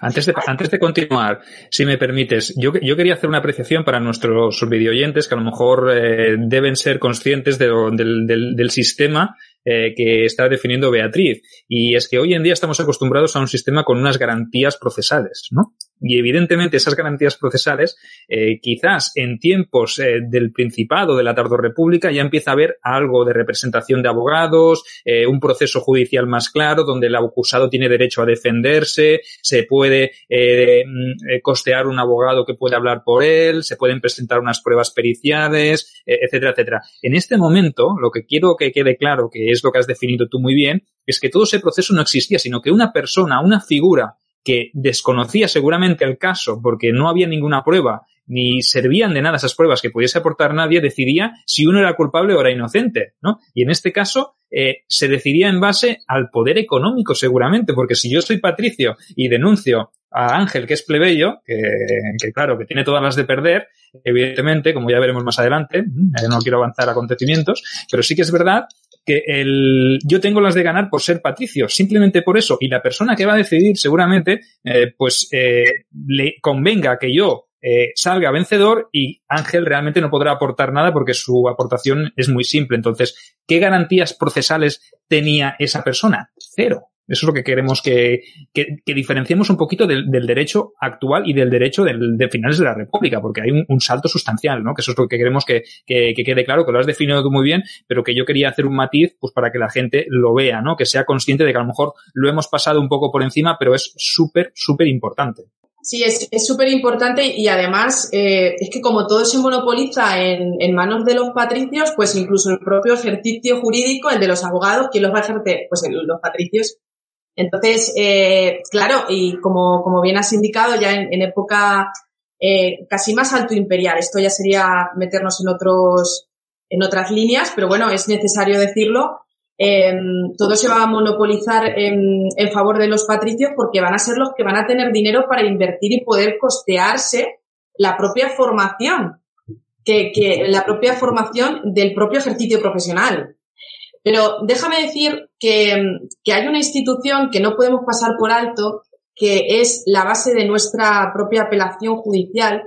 Antes de, antes de continuar, si me permites, yo, yo quería hacer una apreciación para nuestros videoyentes que a lo mejor eh, deben ser conscientes de, del, del, del, sistema eh, que está definiendo Beatriz. Y es que hoy en día estamos acostumbrados a un sistema con unas garantías procesales, ¿no? Y evidentemente esas garantías procesales, eh, quizás en tiempos eh, del Principado, de la República, ya empieza a haber algo de representación de abogados, eh, un proceso judicial más claro, donde el acusado tiene derecho a defenderse, se puede mm, costear un abogado que puede hablar por él, se pueden presentar unas pruebas periciales, etcétera, etcétera. En este momento, lo que quiero que quede claro, que es lo que has definido tú muy bien, es que todo ese proceso no existía, sino que una persona, una figura que desconocía seguramente el caso porque no había ninguna prueba ni servían de nada esas pruebas que pudiese aportar nadie, decidía si uno era culpable o era inocente, ¿no? Y en este caso eh, se decidía en base al poder económico seguramente, porque si yo soy patricio y denuncio a Ángel, que es plebeyo, que, que, claro, que tiene todas las de perder, evidentemente, como ya veremos más adelante, eh, no quiero avanzar acontecimientos, pero sí que es verdad que el, yo tengo las de ganar por ser patricio, simplemente por eso. Y la persona que va a decidir seguramente, eh, pues eh, le convenga que yo eh, salga vencedor y Ángel realmente no podrá aportar nada porque su aportación es muy simple. Entonces, ¿qué garantías procesales tenía esa persona? Cero. Eso es lo que queremos que, que, que diferenciemos un poquito del, del, derecho actual y del derecho del, de finales de la República, porque hay un, salto sustancial, ¿no? Que eso es lo que queremos que, que, quede claro, que lo has definido muy bien, pero que yo quería hacer un matiz, pues para que la gente lo vea, ¿no? Que sea consciente de que a lo mejor lo hemos pasado un poco por encima, pero es súper, súper importante. Sí, es súper importante y además eh, es que como todo se monopoliza en, manos de los patricios, pues incluso el propio ejercicio jurídico, el de los abogados, ¿quién los va a ejercer? Pues los patricios. Entonces, eh, claro, y como, como bien has indicado, ya en, época eh, casi más alto imperial, esto ya sería meternos en otros, en otras líneas, pero bueno, es necesario decirlo, Em, todo se va a monopolizar en, favor de los patricios porque van a ser los que van a tener dinero para invertir y poder costearse la propia formación, que, la propia formación del propio ejercicio profesional. Pero déjame decir que, hay una institución que no podemos pasar por alto, que es la base de nuestra propia apelación judicial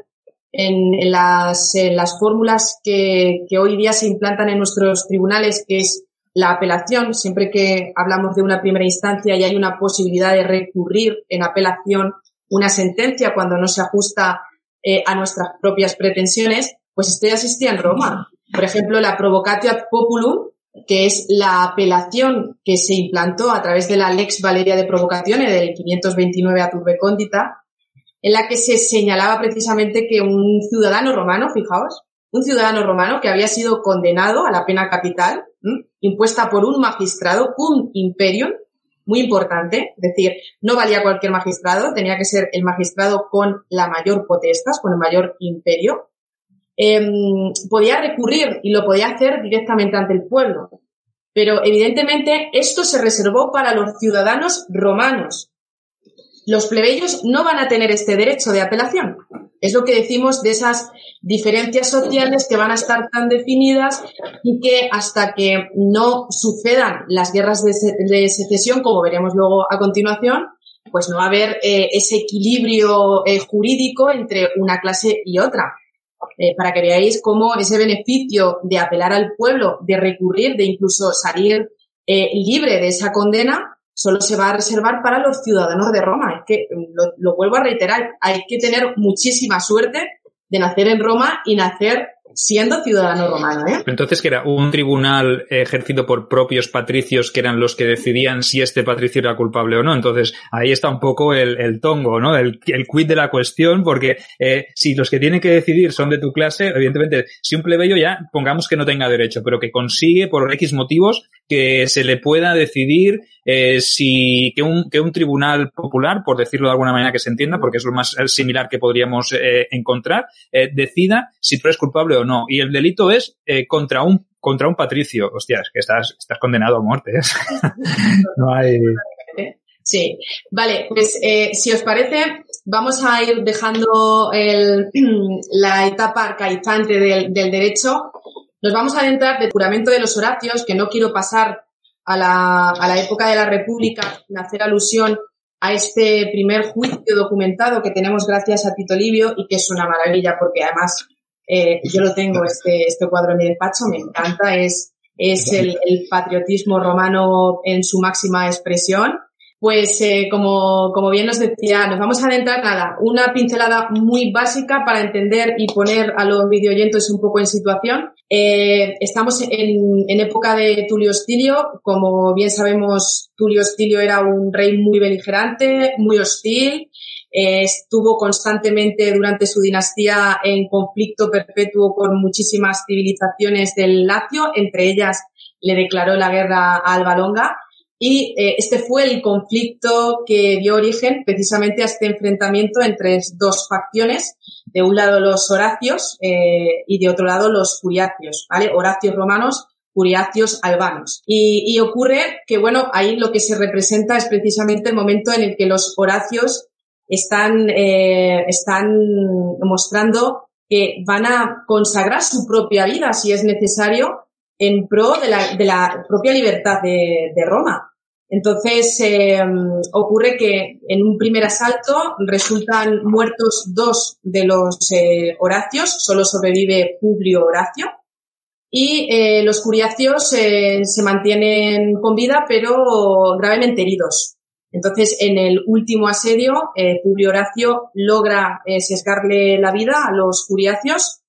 en, las, las fórmulas que, que hoy día se implantan en nuestros tribunales, que es la apelación, siempre que hablamos de una primera instancia y hay una posibilidad de recurrir en apelación una sentencia cuando no se ajusta eh, a nuestras propias pretensiones, pues estoy asistía en Roma. Por ejemplo, la provocatio ad populum, que es la apelación que se implantó a través de la Lex Valeria de Provocaciones del 529 a Turbe Condita, en la que se señalaba precisamente que un ciudadano romano, fijaos, un ciudadano romano que había sido condenado a la pena capital impuesta por un magistrado, un imperium, muy importante, es decir, no valía cualquier magistrado, tenía que ser el magistrado con la mayor potestas, con el mayor imperio. Em, podía recurrir y lo podía hacer directamente ante el pueblo. Pero evidentemente esto se reservó para los ciudadanos romanos. Los plebeyos no van a tener este derecho de apelación. Es lo que decimos de esas diferencias sociales que van a estar tan definidas y que hasta que no sucedan las guerras de, secesión, como veremos luego a continuación, pues no va a haber eh, ese equilibrio eh, jurídico entre una clase y otra. Eh, para que veáis cómo ese beneficio de apelar al pueblo, de recurrir, de incluso salir libre de esa condena, solo se va a reservar para los ciudadanos de Roma. Es que, lo, vuelvo a reiterar, hay que tener muchísima suerte de nacer en Roma y nacer siendo ciudadano romano. ¿eh? Entonces, que era un tribunal ejercido por propios patricios que eran los que decidían si este patricio era culpable o no. Entonces, ahí está un poco el, tongo, ¿no? El, el quid de la cuestión, porque eh, si los que tienen que decidir son de tu clase, evidentemente, si un plebeyo ya, pongamos que no tenga derecho, pero que consigue por X motivos que se le pueda decidir eh, si que un, que un tribunal popular, por decirlo de alguna manera que se entienda, porque es lo más similar que podríamos eh, encontrar, eh, decida si tú eres culpable o no. Y el delito es eh, contra un contra un patricio. Hostias, que estás, estás condenado a muerte. ¿eh? no hay. Sí, vale, pues eh, si os parece, vamos a ir dejando el, la etapa arcaizante del, del derecho nos vamos a adentrar del juramento de los Horacios, que no quiero pasar a la, a la época de la República sin hacer alusión a este primer juicio documentado que tenemos gracias a Tito Livio y que es una maravilla porque además eh, yo lo tengo, este, este cuadro en mi despacho, me encanta, es, es el, el patriotismo romano en su máxima expresión pues eh, como, como bien nos decía, nos vamos a adentrar nada, una pincelada muy básica para entender y poner a los videoyentes un poco en situación. Eh, estamos en, en, época de Tulio Hostilio. Como bien sabemos, Tulio Hostilio era un rey muy beligerante, muy hostil. Eh, estuvo constantemente durante su dinastía en conflicto perpetuo con muchísimas civilizaciones del Lacio, entre ellas le declaró la guerra a Alba Longa y eh, este fue el conflicto que dio origen precisamente a este enfrentamiento entre dos facciones. De un lado los Horacios eh, y de otro lado los Curiacios, ¿vale? Horacios romanos, Curiacios albanos. Y, ocurre que, bueno, ahí lo que se representa es precisamente el momento en el que los Horacios están, eh, están mostrando que van a consagrar su propia vida, si es necesario, en pro de la, propia libertad de Roma. Entonces, eh, ocurre que en un primer asalto resultan muertos dos de los eh, Horacios, solo sobrevive Publio Horacio, y eh, los Curiacios se mantienen con vida, pero gravemente heridos. Entonces, en el último asedio, Publio Horacio logra sesgarle la vida a los Curiacios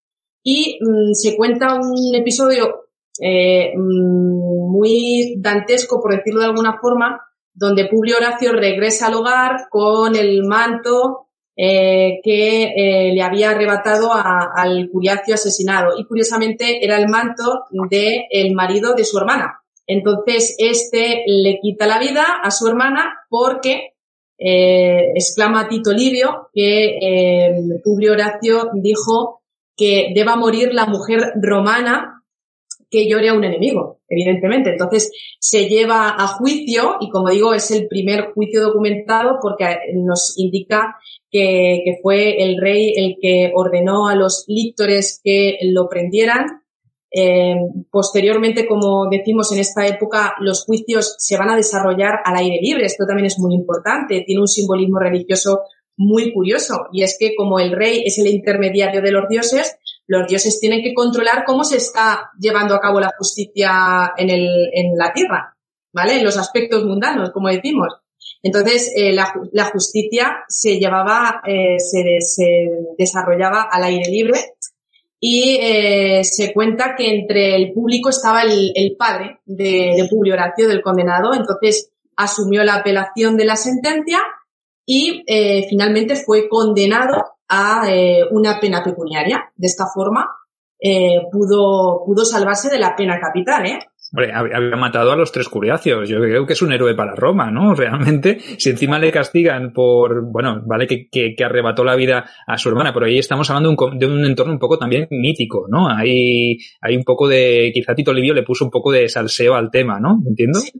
y mm, se cuenta un episodio mm, muy dantesco, por decirlo de alguna forma, donde Publio Horacio regresa al hogar con el manto eh, que eh, le había arrebatado al curiacio asesinado y curiosamente era el manto del el marido de su hermana. Entonces este le quita la vida a su hermana porque eh, exclama Tito Livio que Publio Horacio dijo que deba morir la mujer romana que llore a un enemigo, evidentemente. Entonces se lleva a juicio y como digo es el primer juicio documentado porque nos indica que, que, fue el rey el que ordenó a los líctores que lo prendieran. Eh, posteriormente, como decimos en esta época, los juicios se van a desarrollar al aire libre. Esto también es muy importante. Tiene un simbolismo religioso muy curioso y es que como el rey es el intermediario de los dioses, los dioses tienen que controlar cómo se está llevando a cabo la justicia en, el, en la tierra, ¿vale? En los aspectos mundanos, como decimos. Entonces, eh, la, la, justicia se llevaba, eh, se, se, desarrollaba al aire libre y eh, se cuenta que entre el público estaba el, el padre de, de, Publio Horacio, del condenado, entonces asumió la apelación de la sentencia y finalmente fue condenado a eh, una pena pecuniaria. De esta forma, eh, pudo, pudo salvarse de la pena capital, ¿eh? Hombre, había matado a los tres curiacios. Yo creo que es un héroe para Roma, ¿no? Realmente, si encima le castigan por, bueno, vale que, que, que arrebató la vida a su hermana, pero ahí estamos hablando de un, de un, entorno un poco también mítico, ¿no? Hay, hay un poco de, quizá Tito Livio le puso un poco de salseo al tema, ¿no? ¿Entiendo? Sí.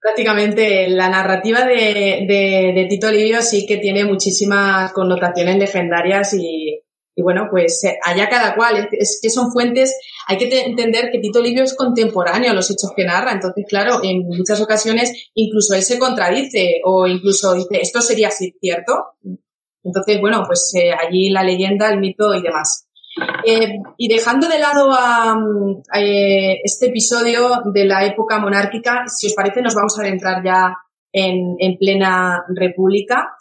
Prácticamente la narrativa de, de, de Tito Livio sí que tiene muchísimas connotaciones legendarias y, y bueno, pues eh, allá cada cual, es que son fuentes, hay que entender que Tito Livio es contemporáneo a los hechos que narra, entonces claro, en muchas ocasiones incluso él se contradice o incluso dice, esto sería así cierto. Entonces, bueno, pues eh, allí la leyenda, el mito y demás. Eh, y dejando de lado a, eh, este episodio de la época monárquica, si os parece, nos vamos a adentrar ya en, en plena república.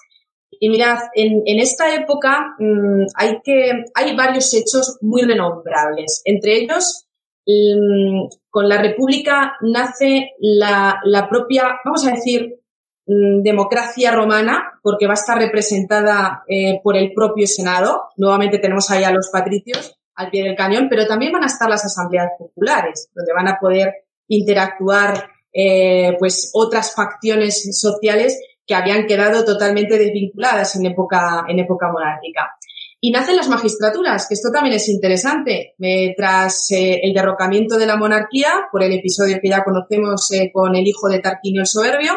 Y mirad, en, en esta época mmm, hay, que, hay varios hechos muy renombrables. Entre ellos, mmm, con la República nace la, la propia, vamos a decir, mmm, democracia romana, porque va a estar representada eh, por el propio Senado. Nuevamente tenemos ahí a los patricios al pie del cañón, pero también van a estar las asambleas populares, donde van a poder interactuar eh, pues otras facciones sociales que habían quedado totalmente desvinculadas en época, en época monárquica. Y nacen las magistraturas, que esto también es interesante. Eh, tras eh, el derrocamiento de la monarquía, por el episodio que ya conocemos eh, con el hijo de Tarquinio el Soberbio,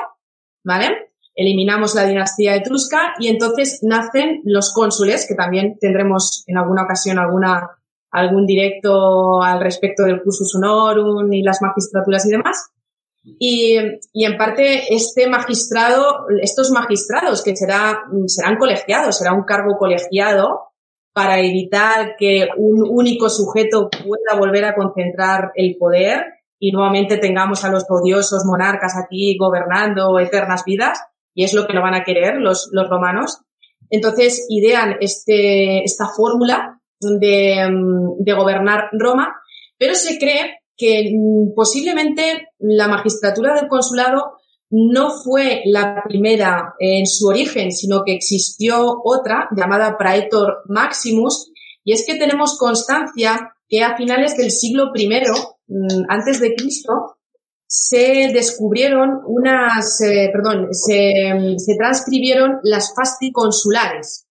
¿vale? Eliminamos la dinastía etrusca y entonces nacen los cónsules, que también tendremos en alguna ocasión alguna, algún directo al respecto del cursus honorum y las magistraturas y demás. Y, y, en parte este magistrado, estos magistrados que será, serán colegiados, será un cargo colegiado para evitar que un único sujeto pueda volver a concentrar el poder y nuevamente tengamos a los odiosos monarcas aquí gobernando eternas vidas, y es lo que no van a querer los, los romanos. Entonces idean este, esta fórmula de, de gobernar Roma, pero se cree que posiblemente la magistratura del consulado no fue la primera en su origen, sino que existió otra llamada Praetor Maximus, y es que tenemos constancia que a finales del siglo I, mm, antes de Cristo, se descubrieron unas, eh, perdón, se, mm, se, transcribieron las fasti consulares.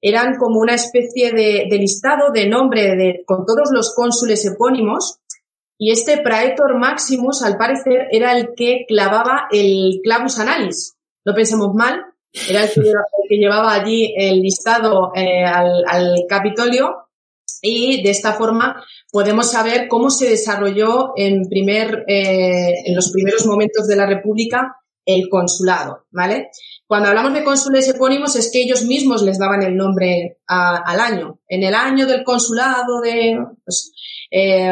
Eran como una especie de, de listado de nombre de, con todos los cónsules epónimos y este Praetor Maximus, al parecer, era el que clavaba el clavus analis. No pensemos mal, era el que, llevaba allí el listado eh, al, Capitolio y de esta forma podemos saber cómo se desarrolló en, primer, eh, en los primeros momentos de la República el consulado, ¿vale? Cuando hablamos de cónsules epónimos es que ellos mismos les daban el nombre al año. En el año del consulado de, pues, eh,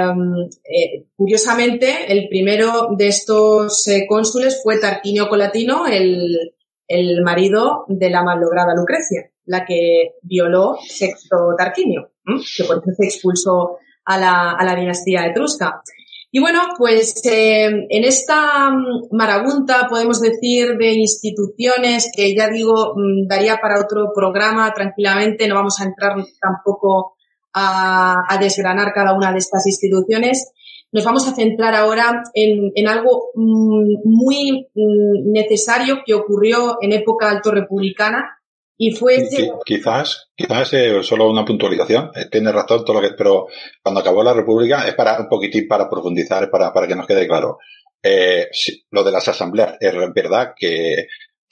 eh, curiosamente, el primero de estos eh, cónsules fue Tarquinio Colatino, el, el marido de la malograda Lucrecia, la que violó Sexto Tarquinio, que por eso se expulsó a la, a la dinastía etrusca. Y bueno, pues eh, en esta mm, marabunta podemos decir de instituciones que ya digo mm, daría para otro programa tranquilamente, no vamos a entrar tampoco a, desgranar cada una de estas instituciones. Nos vamos a centrar ahora en, algo mm, muy necesario que ocurrió en época alto republicana y fue Quizás, quizás eh, solo una puntualización. Eh, tiene razón todo lo que, pero cuando acabó la República es para un poquitín para profundizar, para, para que nos quede claro. Eh, lo de las asambleas es verdad que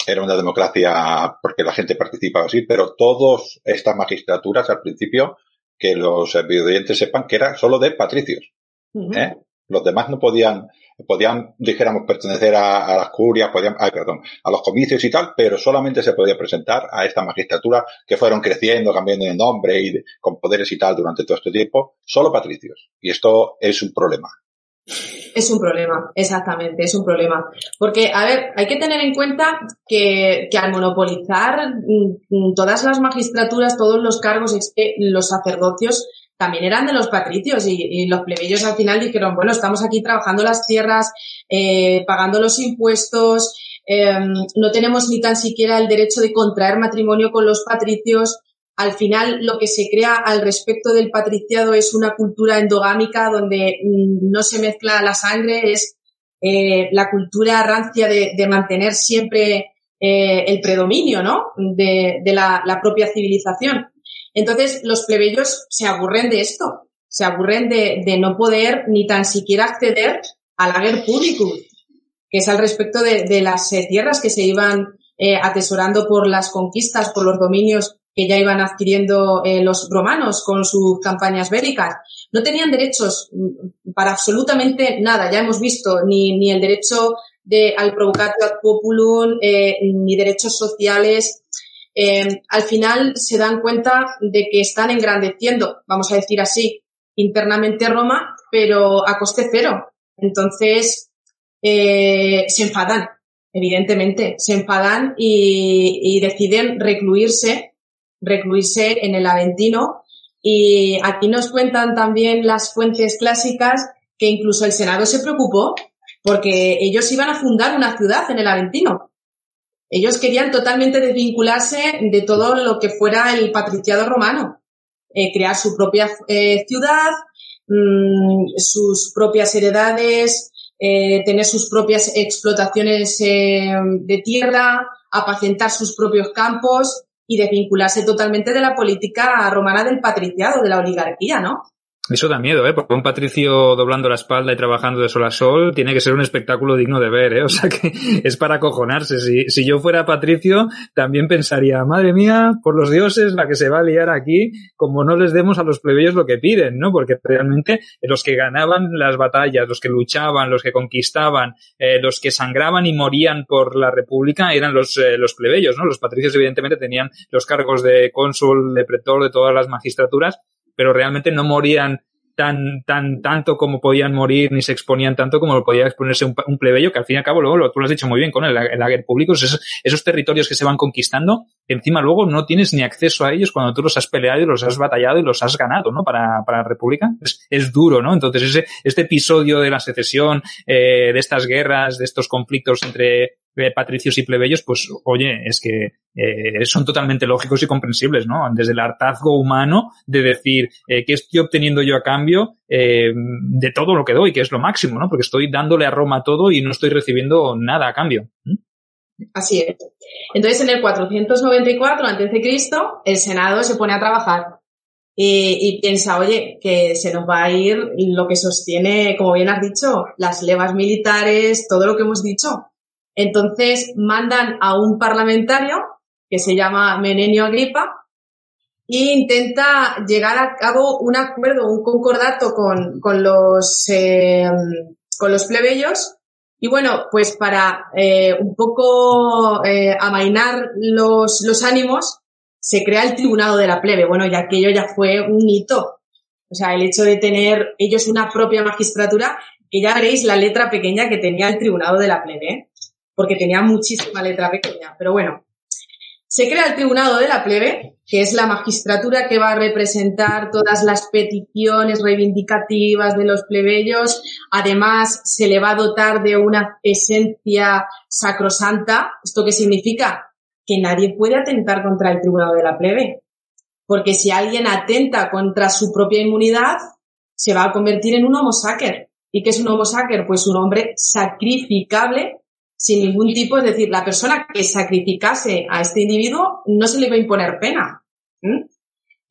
era una democracia porque la gente participaba así, pero todas estas magistraturas al principio que los evidentes sepan que era solo de patricios. ¿eh? Los demás no podían, podían, dijéramos, pertenecer a, las curias, podían, ay, perdón, a los comicios y tal, pero solamente se podía presentar a esta magistratura que fueron creciendo, cambiando de nombre y con poderes y tal durante todo este tiempo, solo patricios. Y esto es un problema. Es un problema, exactamente, es un problema. Porque, a ver, hay que tener en cuenta que, que al monopolizar mm, todas las magistraturas, todos los cargos, los sacerdocios, también eran de los patricios y, los plebeyos al final dijeron, bueno, estamos aquí trabajando las tierras, eh, pagando los impuestos, em, no tenemos ni tan siquiera el derecho de contraer matrimonio con los patricios. Al final, lo que se crea al respecto del patriciado es una cultura endogámica donde mm, no se mezcla la sangre, es eh, la cultura rancia de, mantener siempre eh, el predominio, ¿no? De, la propia civilización. Entonces, los plebeyos se aburren de esto, se aburren de, no poder ni tan siquiera acceder al ager publicum, que es al respecto de, las eh, tierras que se iban atesorando por las conquistas, por los dominios que ya iban adquiriendo eh, los romanos con sus campañas bélicas. No tenían derechos mm, para absolutamente nada, ya hemos visto, ni, ni el derecho de, al provocatio ad populum, ni derechos sociales, eh, al final se dan cuenta de que están engrandeciendo, vamos a decir así, internamente Roma, pero a coste cero. Entonces, eh, se enfadan, evidentemente, se enfadan y, deciden recluirse, recluirse en el Aventino. Y aquí nos cuentan también las fuentes clásicas que incluso el Senado se preocupó porque ellos iban a fundar una ciudad en el Aventino. Ellos querían totalmente desvincularse de todo lo que fuera el patriciado romano, eh, crear su propia eh, ciudad, mm, sus propias heredades, eh, tener sus propias explotaciones de tierra, apacentar sus propios campos y desvincularse totalmente de la política romana del patriciado, de la oligarquía, ¿no? Eso da miedo, ¿eh? Porque un patricio doblando la espalda y trabajando de sol a sol tiene que ser un espectáculo digno de ver, ¿eh? O sea que es para acojonarse. Si, si yo fuera patricio, también pensaría, madre mía, por los dioses, la que se va a liar aquí, como no les demos a los plebeyos lo que piden, ¿no? Porque realmente los que ganaban las batallas, los que luchaban, los que conquistaban, eh, los que sangraban y morían por la república eran los, eh, los plebeyos, ¿no? Los patricios evidentemente tenían los cargos de cónsul, de pretor, de todas las magistraturas, pero realmente no morían tan, tan, tanto como podían morir, ni se exponían tanto como podía exponerse un, plebeyo, que al fin y al cabo, luego, lo, tú lo has dicho muy bien con el, el público, esos, esos, territorios que se van conquistando, encima luego no tienes ni acceso a ellos cuando tú los has peleado y los has batallado y los has ganado, ¿no? Para, para la República. Es, es duro, ¿no? Entonces, ese, este episodio de la secesión, eh, de estas guerras, de estos conflictos entre patricios y plebeyos, pues oye, es que eh, son totalmente lógicos y comprensibles, ¿no? Desde el hartazgo humano de decir eh, qué estoy obteniendo yo a cambio eh, de todo lo que doy, que es lo máximo, ¿no? Porque estoy dándole a Roma todo y no estoy recibiendo nada a cambio. Así es. Entonces, en el 494 a.C., el Senado se pone a trabajar y, y, piensa, oye, que se nos va a ir lo que sostiene, como bien has dicho, las levas militares, todo lo que hemos dicho. Entonces mandan a un parlamentario que se llama Menenio Agripa e intenta llegar a cabo un acuerdo, un concordato con, con los, eh, con los plebeyos. Y bueno, pues para eh, un poco eh, amainar los, los ánimos, se crea el Tribunado de la Plebe. Bueno, y aquello ya fue un hito. O sea, el hecho de tener ellos una propia magistratura, que ya veréis la letra pequeña que tenía el Tribunado de la Plebe porque tenía muchísima letra pequeña. Pero bueno, se crea el Tribunado de la Plebe que es la magistratura que va a representar todas las peticiones reivindicativas de los plebeyos. Además, se le va a dotar de una esencia sacrosanta. ¿Esto qué significa? Que nadie puede atentar contra el tribunal de la plebe. Porque si alguien atenta contra su propia inmunidad, se va a convertir en un homo sacer. ¿Y qué es un homo sacer? Pues un hombre sacrificable sin ningún tipo, es decir, la persona que sacrificase a este individuo no se le va a imponer pena.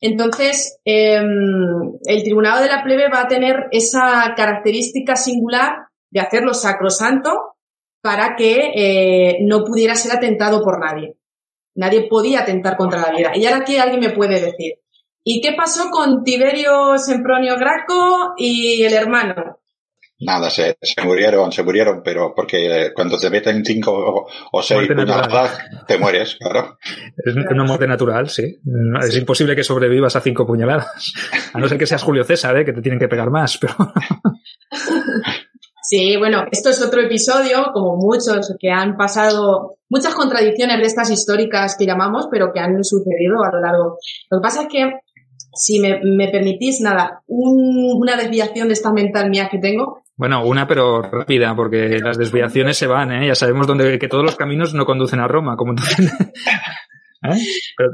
Entonces, em, el Tribunal de la Plebe va a tener esa característica singular de hacerlo sacrosanto para que eh, no pudiera ser atentado por nadie. Nadie podía atentar contra la vida. Y ahora aquí alguien me puede decir, ¿y qué pasó con Tiberio Sempronio Graco y el hermano? Nada, se, se, murieron, se murieron, pero porque cuando te meten cinco o, seis puñaladas, te mueres, claro. Es una muerte natural, sí. Es imposible que sobrevivas a cinco puñaladas. A no ser que seas Julio César, ¿eh? que te tienen que pegar más, pero. Sí, bueno, esto es otro episodio, como muchos que han pasado, muchas contradicciones de estas históricas que llamamos, pero que han sucedido a lo largo. Lo que pasa es que, si me, me permitís, nada, un, una desviación de esta mental mía que tengo, bueno, una pero rápida, porque las desviaciones se van, ¿eh? Ya sabemos dónde, que todos los caminos no conducen a Roma, como ¿Eh? Pero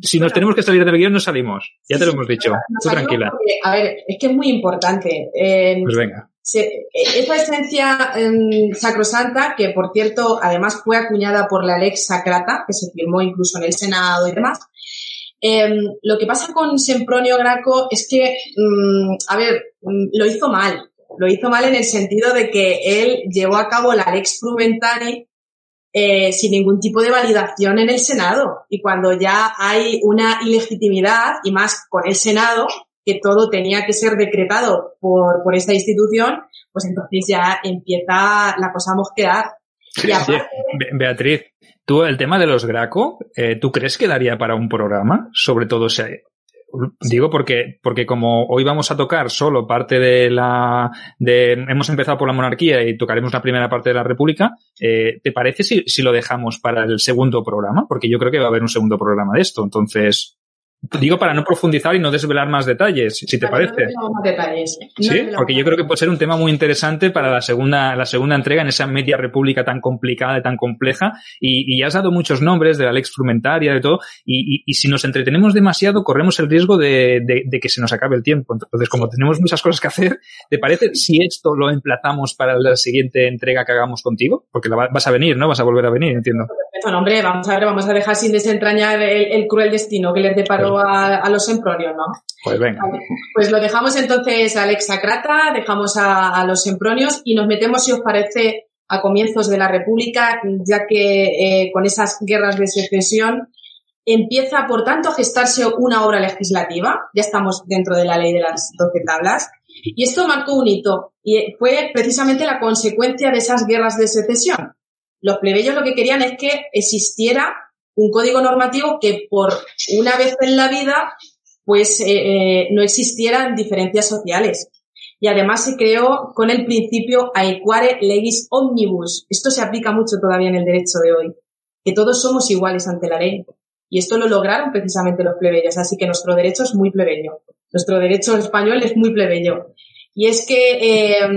si nos tenemos que salir del guion, no salimos. Ya te lo hemos dicho. Tú tranquila. a ver, es que es muy importante. pues venga. esa esencia em, sacrosanta, que por cierto, además fue acuñada por la Lex Sacrata, que se firmó incluso en el Senado y demás, em, lo que pasa con Sempronio Graco es que, mm, a ver, mm, lo hizo mal lo hizo mal en el sentido de que él llevó a cabo la Lex Frumentari eh, sin ningún tipo de validación en el Senado. Y cuando ya hay una ilegitimidad, y más con el Senado, que todo tenía que ser decretado por, por esta institución, pues entonces ya empieza la cosa a mosquear. Beatriz, tú el tema de los Graco, eh, ¿tú crees que daría para un programa? Sobre todo, o Digo porque, porque como hoy vamos a tocar solo parte de la, de, hemos empezado por la monarquía y tocaremos la primera parte de la república, eh, ¿te parece si, si lo dejamos para el segundo programa? Porque yo creo que va a haber un segundo programa de esto. Entonces, Digo para no profundizar y no desvelar más detalles, si te parece. No más detalles. sí, porque yo creo que puede ser un tema muy interesante para la segunda, la segunda entrega en esa media república tan complicada y tan compleja. Y, y has dado muchos nombres de la Lex Frumentaria, de todo. Y, y, si nos entretenemos demasiado, corremos el riesgo de, de, de, que se nos acabe el tiempo. Entonces, como tenemos muchas cosas que hacer, ¿te parece si esto lo emplazamos para la siguiente entrega que hagamos contigo? Porque la vas a venir, ¿no? Vas a volver a venir, entiendo. Bueno, hombre, vamos a ver, vamos a dejar sin desentrañar el, el cruel destino que les deparó a, los sempronios, ¿no? Pues venga. pues lo dejamos entonces a Alexa Crata, dejamos a, los sempronios y nos metemos, si os parece, a comienzos de la República, ya que eh, con esas guerras de secesión empieza, por tanto, a gestarse una obra legislativa. Ya estamos dentro de la ley de las doce tablas. Y esto marcó un hito y fue precisamente la consecuencia de esas guerras de secesión. Los plebeyos lo que querían es que existiera un código normativo que por una vez en la vida pues eh, eh, no existieran diferencias sociales. Y además se creó con el principio aequare legis omnibus. Esto se aplica mucho todavía en el derecho de hoy, que todos somos iguales ante la ley. Y esto lo lograron precisamente los plebeyos, así que nuestro derecho es muy plebeyo. Nuestro derecho español es muy plebeyo. Y es que eh,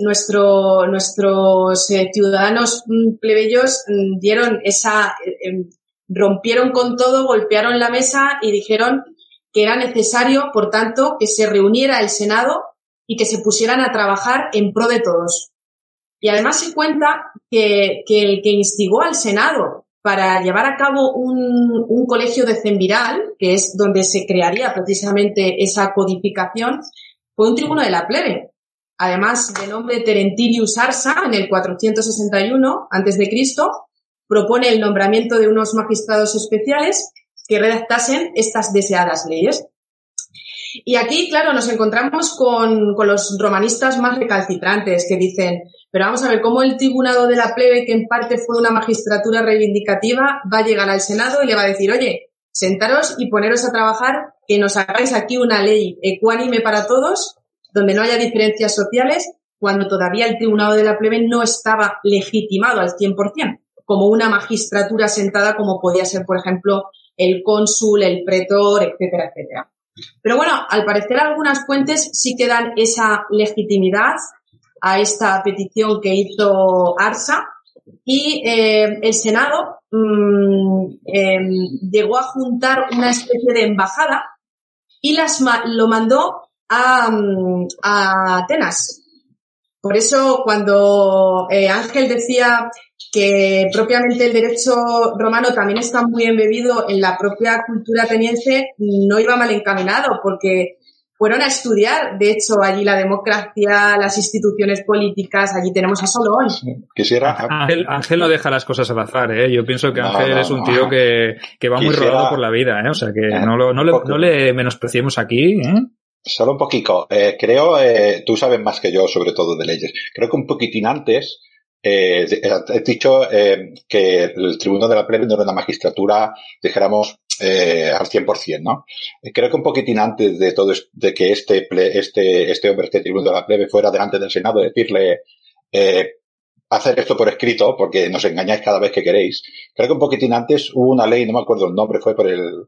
nuestro, nuestros eh, ciudadanos mm, plebeyos mm, dieron esa, eh, rompieron con todo, golpearon la mesa y dijeron que era necesario, por tanto, que se reuniera el Senado y que se pusieran a trabajar en pro de todos. Y además se cuenta que, que el que instigó al Senado para llevar a cabo un, un colegio de Cenviral, que es donde se crearía precisamente esa codificación, fue un tribuno de la plebe. Además, de nombre Terentilius Arsa, en el 461 a.C., propone el nombramiento de unos magistrados especiales que redactasen estas deseadas leyes. Y aquí, claro, nos encontramos con, los romanistas más recalcitrantes que dicen, pero vamos a ver cómo el tribunado de la plebe, que en parte fue una magistratura reivindicativa, va a llegar al Senado y le va a decir, oye, sentaros y poneros a trabajar, que nos hagáis aquí una ley ecuánime para todos, donde no haya diferencias sociales, cuando todavía el Tribunal de la Plebe no estaba legitimado al 100%, como una magistratura sentada como podía ser, por ejemplo, el cónsul, el pretor, etcétera, etcétera. Pero bueno, al parecer algunas fuentes sí que dan esa legitimidad a esta petición que hizo Arsa y eh, el Senado mmm, eh, llegó a juntar una especie de embajada y las lo mandó a, mm, a Atenas. Por eso cuando eh, Ángel decía que propiamente el derecho romano también está muy embebido en la propia cultura ateniense, no iba mal encaminado, porque fueron a estudiar, de hecho, allí la democracia, las instituciones políticas, allí tenemos a Solón. Quisiera. Ángel, Ángel, no deja las cosas al azar, ¿eh? Yo pienso que Ángel es un tío que, que va muy rodado por la vida, ¿eh? O sea que eh, no, lo, no, le, no le menospreciemos aquí, ¿eh? Solo un poquito. Eh, creo, eh, tú sabes más que yo sobre todo de leyes. Creo que un poquitín antes eh, he dicho eh, que el Tribunal de la Plebe no era una magistratura, dijéramos, eh, al 100%, ¿no? Creo que un poquitín antes de todo, de que este, este, este hombre, este Tribunal de la Plebe fuera delante del Senado, decirle, eh, hacer esto por escrito, porque nos engañáis cada vez que queréis. Creo que un poquitín antes hubo una ley, no me acuerdo el nombre, fue por el,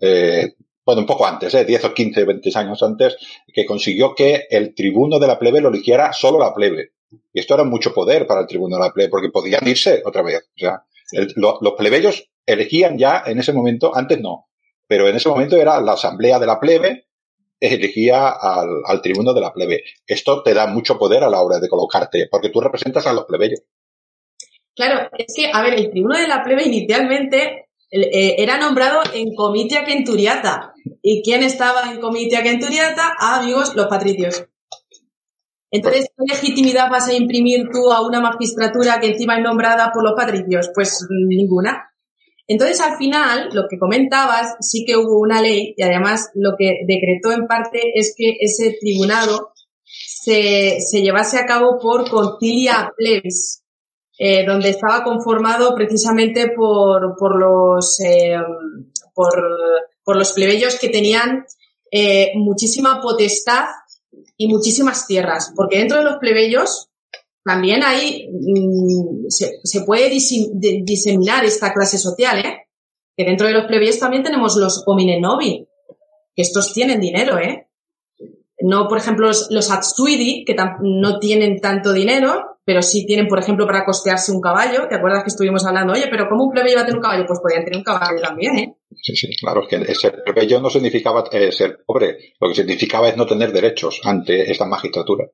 eh, bueno, un poco antes, ¿eh? 10 o 15, 20 años antes, que consiguió que el tribuno de la plebe lo eligiera solo la plebe. Y esto era mucho poder para el tribuno de la plebe, porque podían irse otra vez. O sea, los plebeyos elegían ya en ese momento, antes no, pero en ese momento era la asamblea de la plebe, elegía al, al tribuno de la plebe. Esto te da mucho poder a la hora de colocarte, porque tú representas a los plebeyos. Claro, es que, a ver, el tribuno de la plebe inicialmente eh, era nombrado en Comitia Quenturiata. ¿Y quién estaba en Comitia Quenturiata? Ah, amigos, los patricios. Entonces, ¿qué legitimidad vas a imprimir tú a una magistratura que encima es nombrada por los patricios? Pues ninguna. Entonces, al final, lo que comentabas, sí que hubo una ley y además lo que decretó en parte es que ese tribunado se, se llevase a cabo por concilia plebis, eh, donde estaba conformado precisamente por, por los, eh, por, por, los plebeyos que tenían eh, muchísima potestad y muchísimas tierras, porque dentro de los plebeyos también hay, mm, se, se, puede diseminar esta clase social, ¿eh? Que dentro de los plebeyos también tenemos los homines novi, que estos tienen dinero, ¿eh? No, por ejemplo, los, los Atsuidi, que no tienen tanto dinero, pero sí tienen, por ejemplo, para costearse un caballo. ¿Te acuerdas que estuvimos hablando? Oye, pero ¿cómo un plebeyo va a tener un caballo? Pues podrían tener un caballo también, ¿eh? Sí, sí, claro, es que ser plebeyo no significaba eh, ser pobre. Lo que significaba es no tener derechos ante esta magistratura.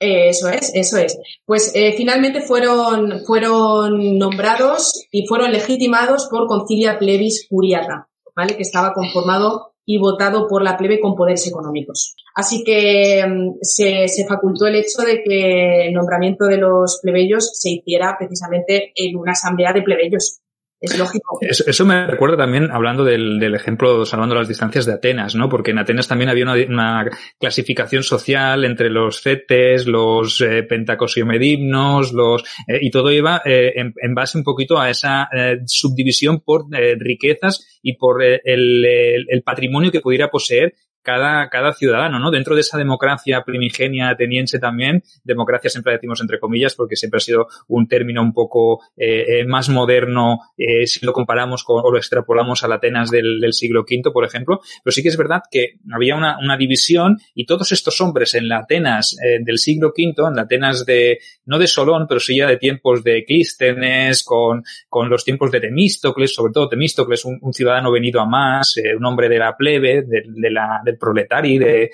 eso es, eso es. Pues eh, finalmente fueron, fueron nombrados y fueron legitimados por Concilia Plebis Curiata, ¿vale? Que estaba conformado y votado por la plebe con poderes económicos. Así que mm, se, se, facultó el hecho de que el nombramiento de los plebeyos se hiciera precisamente en una asamblea de plebeyos. Es lógico. Eso, me recuerda también, hablando del, del, ejemplo, salvando las distancias de Atenas, ¿no? Porque en Atenas también había una, una clasificación social entre los cetes, los eh, pentacosiomedimnos, los, eh, y todo iba eh, en, en, base un poquito a esa eh, subdivisión por eh, riquezas y por el, el, el patrimonio que pudiera poseer cada, cada ciudadano, ¿no? Dentro de esa democracia primigenia ateniense también, democracia siempre decimos entre comillas porque siempre ha sido un término un poco eh, eh más moderno eh, si lo comparamos o lo extrapolamos a la Atenas del, del, siglo V, por ejemplo, pero sí que es verdad que había una, una división y todos estos hombres en la Atenas eh, del siglo V, en la Atenas de, no de Solón, pero sí ya de tiempos de Clístenes, con, con los tiempos de Temístocles, sobre todo Temístocles, un, ciudadano venido a más, eh, un hombre de la plebe, de, de la, del proletari, de, eh,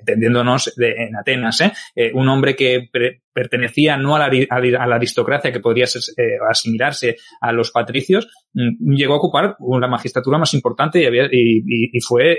entendiéndonos de, en Atenas, ¿eh? eh un hombre que pertenecía no a la, la, aristocracia que podría ser, asimilarse a los patricios, mm, llegó a ocupar una magistratura más importante y, había, y, fue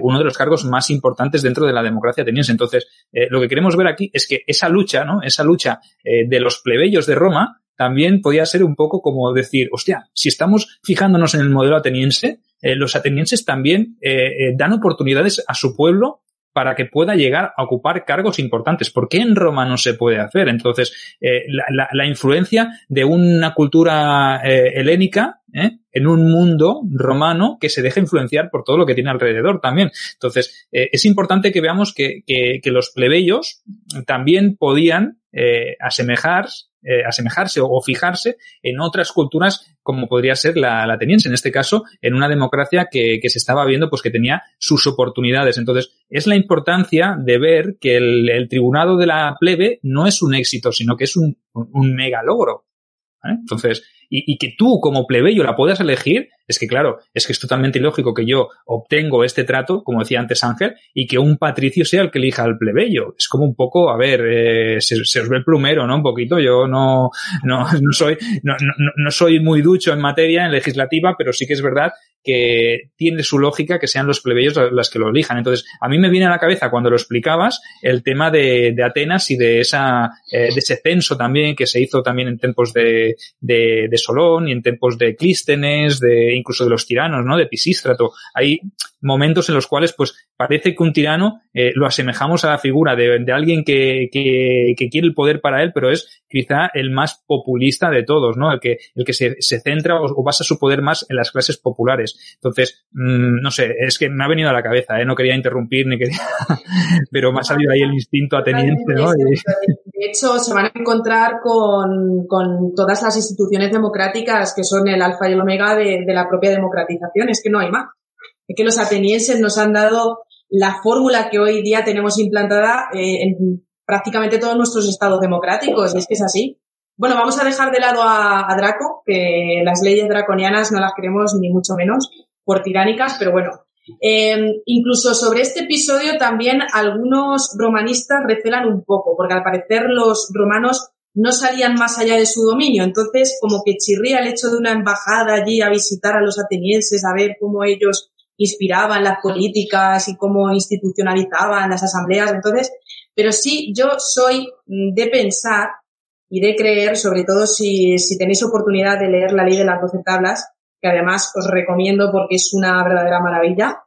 uno de los cargos más importantes dentro de la democracia ateniense. Entonces, lo que queremos ver aquí es que esa lucha, ¿no? Esa lucha de los plebeyos de Roma también podía ser un poco como decir, hostia, si estamos fijándonos en el modelo ateniense, eh, los atenienses también eh, eh, dan oportunidades a su pueblo para que pueda llegar a ocupar cargos importantes. ¿Por qué en Roma no se puede hacer? Entonces, la, la, influencia de una cultura helénica en un mundo romano que se deja influenciar por todo lo que tiene alrededor también. Entonces, es importante que veamos que, que, que los plebeyos también podían asemejar, asemejarse o, fijarse en otras culturas como podría ser la, ateniense, en este caso, en una democracia que, que, se estaba viendo pues que tenía sus oportunidades. Entonces, es la importancia de ver que el, tribunado de la plebe no es un éxito, sino que es un, un. Entonces, y, que tú como plebeyo la puedas elegir, es que claro, es que es totalmente ilógico que yo obtengo este trato, como decía antes Ángel, y que un patricio sea el que elija al plebeyo. Es como un poco, a ver, eh, se, os ve el plumero, ¿no? Un poquito, yo no, no, no soy, no, no, no soy muy ducho en materia, en legislativa, pero sí que es verdad que tiene su lógica que sean los plebeyos las que lo elijan. Entonces, a mí me viene a la cabeza cuando lo explicabas el tema de, Atenas y de esa, eh, de ese censo también que se hizo también en tiempos de, de Solón y en tiempos de Clístenes, de incluso de los tiranos, ¿no? De Pisístrato. Hay momentos en los cuales, pues, parece que un tirano eh, lo asemejamos a la figura de, de alguien que, que, que, quiere el poder para él, pero es quizá el más populista de todos, ¿no? El que, el que se, se centra o, o basa su poder más en las clases populares. Entonces, mmm, no sé, es que me ha venido a la cabeza, ¿eh? no quería interrumpir ni quería, pero me ha salido ahí el instinto ateniense, ¿no? De hecho, se van a encontrar con, con todas las instituciones democráticas que son el alfa y el omega de, la propia democratización, es que no hay más. Es que los atenienses nos han dado la fórmula que hoy día tenemos implantada eh, en prácticamente todos nuestros estados democráticos, y es que es así. Bueno, vamos a dejar de lado a, a, Draco, que las leyes draconianas no las queremos ni mucho menos por tiránicas, pero bueno. Eh, incluso sobre este episodio también algunos romanistas recelan un poco, porque al parecer los romanos no salían más allá de su dominio. Entonces, como que chirría el hecho de una embajada allí a visitar a los atenienses, a ver cómo ellos inspiraban las políticas y cómo institucionalizaban las asambleas. Entonces, pero sí, yo soy de pensar y de creer, sobre todo si, si tenéis oportunidad de leer la ley de las doce tablas, que además os recomiendo porque es una verdadera maravilla,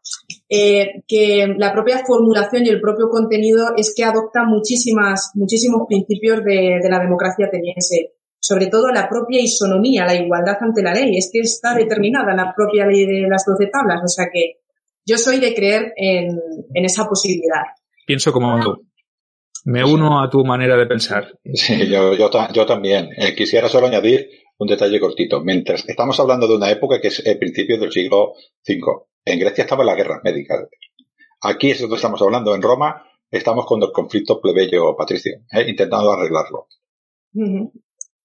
eh, que la propia formulación y el propio contenido es que adopta muchísimas, muchísimos principios de, de la democracia ateniense, sobre todo la propia isonomía, la igualdad ante la ley, es que está determinada en la propia ley de las doce tablas, o sea que yo soy de creer en, en esa posibilidad. Pienso como tú. Me uno a tu manera de pensar. Sí, yo, yo, yo también. Eh, quisiera solo añadir un detalle cortito. Mientras estamos hablando de una época que es el principio del siglo V. En Grecia estaban las guerras médicas. Aquí es donde estamos hablando. En Roma estamos con el conflicto plebeyo-patricio, ¿eh? intentando arreglarlo.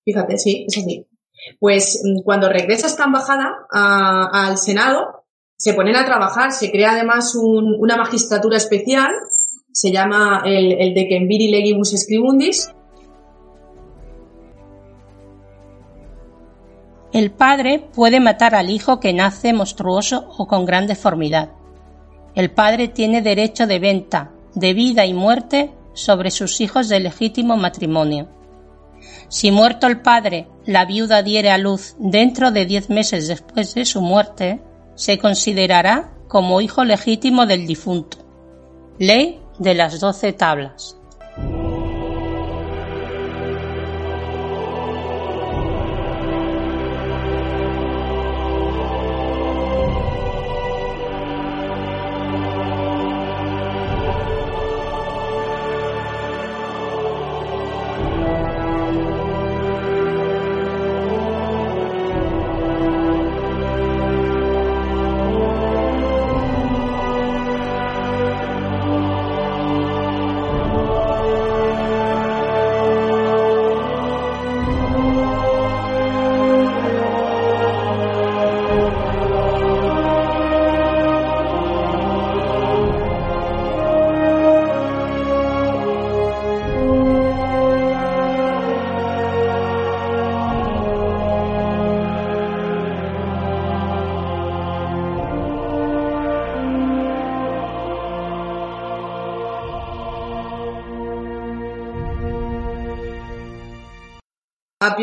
Fíjate, sí, es así. Pues mm, cuando regresa esta embajada al Senado, se ponen a trabajar, se crea además un, una magistratura especial se llama el, el de Kenviri Legibus Scribundis. El padre puede matar al hijo que nace monstruoso o con gran deformidad. El padre tiene derecho de venta, de vida y muerte sobre sus hijos de legítimo matrimonio. Si muerto el padre, la viuda diere a luz dentro de diez meses después de su muerte, se considerará como hijo legítimo del difunto. Ley de las doce tablas.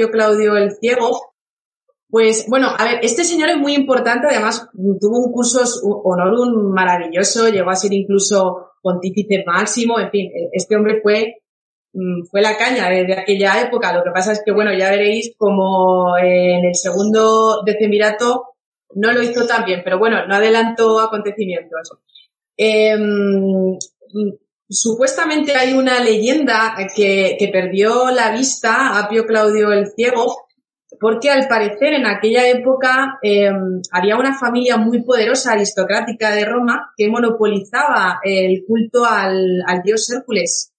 Claudio el Ciego. Pues bueno, a ver, este señor es muy importante, además tuvo un cursus honorum maravilloso, llegó a ser incluso pontífice máximo, en fin, este hombre fue, mm, fue la caña de, de aquella época. Lo que pasa es que, bueno, ya veréis como en el segundo decemirato no lo hizo tan bien, pero bueno, no adelantó acontecimientos. Eh, supuestamente hay una leyenda que, que, perdió la vista Apio Claudio el Ciego porque al parecer en aquella época em, había una familia muy poderosa aristocrática de Roma que monopolizaba el culto al, dios Hércules.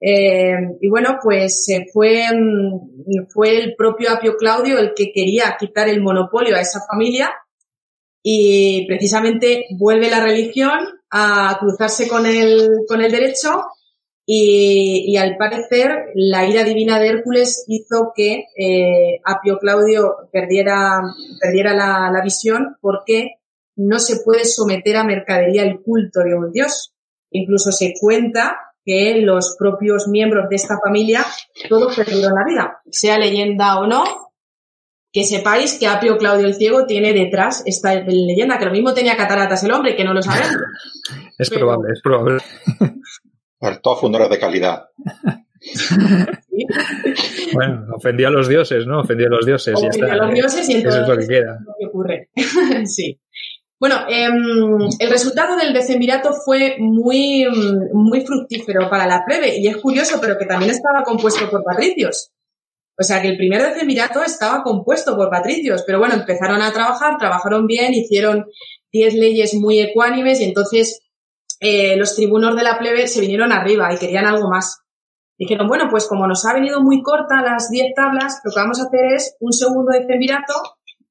Em, y bueno, pues fue, mm, fue el propio Apio Claudio el que quería quitar el monopolio a esa familia y precisamente vuelve la religión a cruzarse con el, con el derecho y, al parecer la ira divina de Hércules hizo que eh, Apio Claudio perdiera, perdiera la, la, visión porque no se puede someter a mercadería el culto de un dios. Incluso se cuenta que los propios miembros de esta familia todos perdieron la vida, sea leyenda o no, que sepáis que Apio Claudio el Ciego tiene detrás esta leyenda, que lo mismo tenía cataratas el hombre, que no lo sabemos. es probable, es probable. todos fundadores de calidad. bueno, ofendió a los dioses, ¿no? Ofendió a los dioses y ya está. a los dioses y entonces Eso es lo que queda. Lo que ocurre. sí. Bueno, em, el resultado del decemvirato fue muy, muy fructífero para la plebe y es curioso, pero que también estaba compuesto por patricios. O sea que el primer decemvirato estaba compuesto por patricios, pero bueno, empezaron a trabajar, trabajaron bien, hicieron diez leyes muy ecuánimes y entonces eh, los tribunos de la plebe se vinieron arriba y querían algo más. Dijeron, bueno, pues como nos ha venido muy corta las diez tablas, lo que vamos a hacer es un segundo decemvirato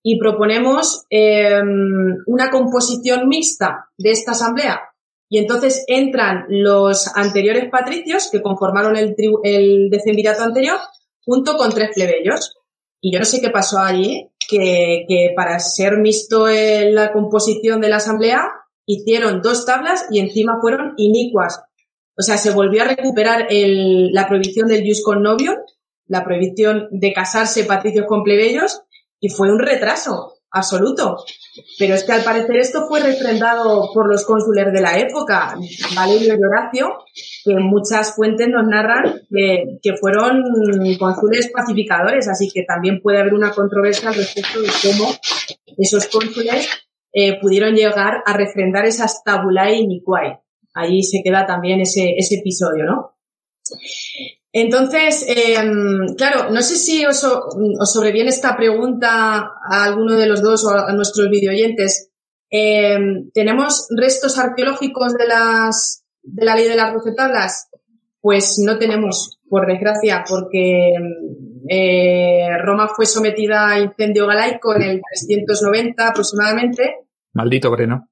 y proponemos em, una composición mixta de esta asamblea. Y entonces entran los anteriores patricios que conformaron el, el decemvirato anterior junto con tres plebeyos. Y yo no sé qué pasó allí, que, que para ser mixto en la composición de la asamblea hicieron dos tablas y encima fueron inicuas. O sea, se volvió a recuperar el, la prohibición del jus con novio, la prohibición de casarse patricios con plebeyos, y fue un retraso absoluto. Pero es que al parecer esto fue refrendado por los cónsules de la época, Valerio y Horacio, que muchas fuentes nos narran que, fueron cónsules pacificadores, así que también puede haber una controversia respecto de cómo esos cónsules eh, pudieron llegar a refrendar esas tabulae niquae. Ahí se queda también ese, ese episodio, ¿no? Entonces, em, claro, no sé si os, os, sobreviene esta pregunta a alguno de los dos o a nuestros videoyentes. Eh, ¿Tenemos restos arqueológicos de las de la ley de las doce tablas? Pues no tenemos, por desgracia, porque eh, Roma fue sometida a incendio galaico en el 390 aproximadamente. Maldito Breno.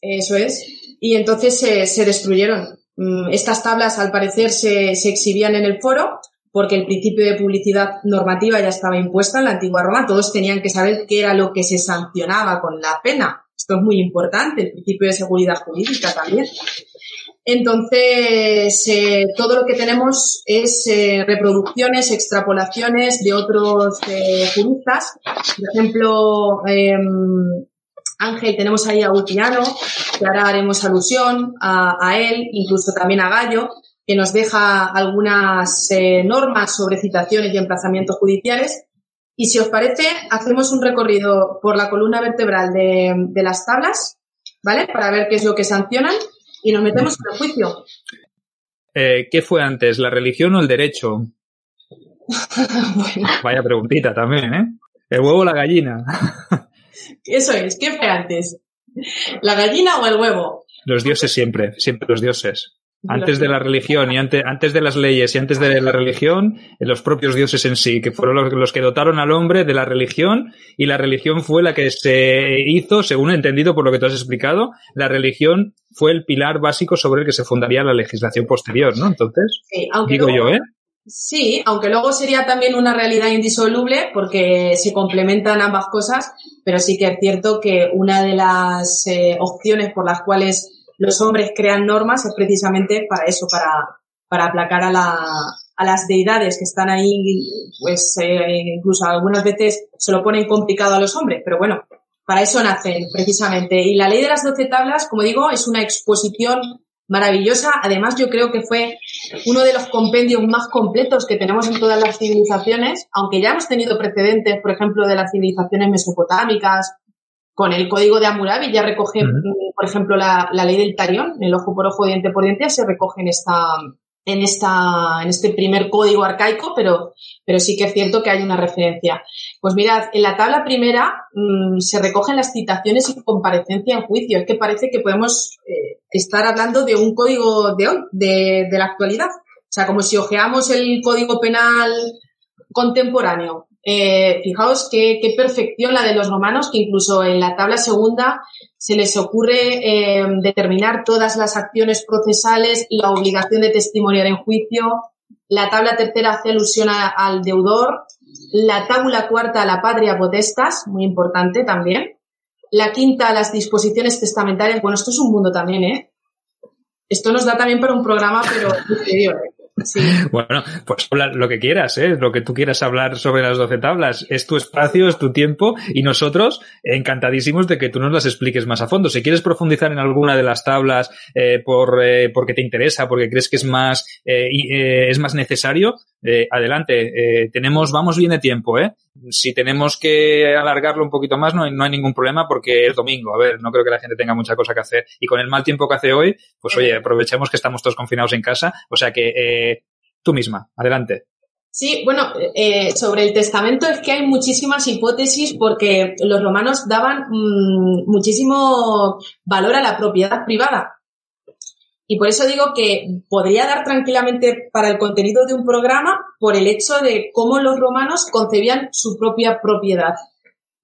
Eso es. Y entonces se, destruyeron. Mm, estas tablas, al parecer, se, exhibían en el foro porque el principio de publicidad normativa ya estaba impuesta en la antigua Roma. Todos tenían que saber qué era lo que se sancionaba con la pena. Esto es muy importante, el principio de seguridad jurídica también. Entonces, eh, todo lo que tenemos es eh, reproducciones, extrapolaciones de otros eh, juristas. Por ejemplo, em, Ángel, tenemos ahí a Ulpiano, que ahora haremos alusión a, él, incluso también a Gallo, que nos deja algunas normas sobre citaciones y emplazamientos judiciales. Y si os parece, hacemos un recorrido por la columna vertebral de, de las tablas, ¿vale? Para ver qué es lo que sancionan y nos metemos en el juicio. Eh, ¿Qué fue antes, la religión o el derecho? Vaya preguntita también, ¿eh? ¿El huevo o la gallina? Eso es, ¿qué fue antes? ¿La gallina o el huevo? Los dioses siempre, siempre los dioses. Antes de la religión y antes, antes de las leyes y antes de la religión, los propios dioses en sí, que fueron los, los, que dotaron al hombre de la religión y la religión fue la que se hizo, según he entendido por lo que tú has explicado, la religión fue el pilar básico sobre el que se fundaría la legislación posterior, ¿no? Entonces, digo yo, ¿eh? Sí, aunque luego sería también una realidad indisoluble porque se complementan ambas cosas, pero sí que es cierto que una de las eh, opciones por las cuales los hombres crean normas es precisamente para eso, para, para aplacar a, la, a las deidades que están ahí, pues eh, incluso algunas veces se lo ponen complicado a los hombres, pero bueno, para eso nacen precisamente. Y la ley de las doce tablas, como digo, es una exposición maravillosa. Además, yo creo que fue uno de los compendios más completos que tenemos en todas las civilizaciones, aunque ya hemos tenido precedentes, por ejemplo, de las civilizaciones mesopotámicas con el código de Hammurabi ya recoge, por ejemplo, la, ley del tarión, el ojo por ojo, diente por diente, se recoge en esta, en, esta, en este primer código arcaico, pero, pero sí que es cierto que hay una referencia. Pues mirad, en la tabla primera mm, se recogen las citaciones y comparecencia en juicio. Es que parece que podemos eh, estar hablando de un código de hoy, de, de la actualidad. O sea, como si ojeamos el código penal contemporáneo. Eh, fijaos qué, qué, perfección la de los romanos, que incluso en la tabla segunda se les ocurre eh, determinar todas las acciones procesales, la obligación de testimoniar en juicio, la tabla tercera hace alusión al deudor, la tabla cuarta a la patria potestas, muy importante también, la quinta a las disposiciones testamentarias, bueno, esto es un mundo también, ¿eh? Esto nos da también para un programa, pero ¿eh? Bueno, pues habla lo que quieras, ¿eh? lo que tú quieras hablar sobre las 12 tablas. Es tu espacio, es tu tiempo y nosotros encantadísimos de que tú nos las expliques más a fondo. Si quieres profundizar en alguna de las tablas eh, por, eh, porque te interesa, porque crees que es más, eh, es más necesario, eh, adelante. tenemos, vamos bien de tiempo, ¿eh? Si tenemos que alargarlo un poquito más, no hay, no hay ningún problema porque es domingo. A ver, no creo que la gente tenga mucha cosa que hacer. Y con el mal tiempo que hace hoy, pues oye, aprovechemos que estamos todos confinados en casa. O sea que eh, tú misma, adelante. Sí, bueno, eh, sobre el testamento es que hay muchísimas hipótesis porque los romanos daban mmm, muchísimo valor a la propiedad privada. Y por eso digo que podría dar tranquilamente para el contenido de un programa por el hecho de cómo los romanos concebían su propia propiedad.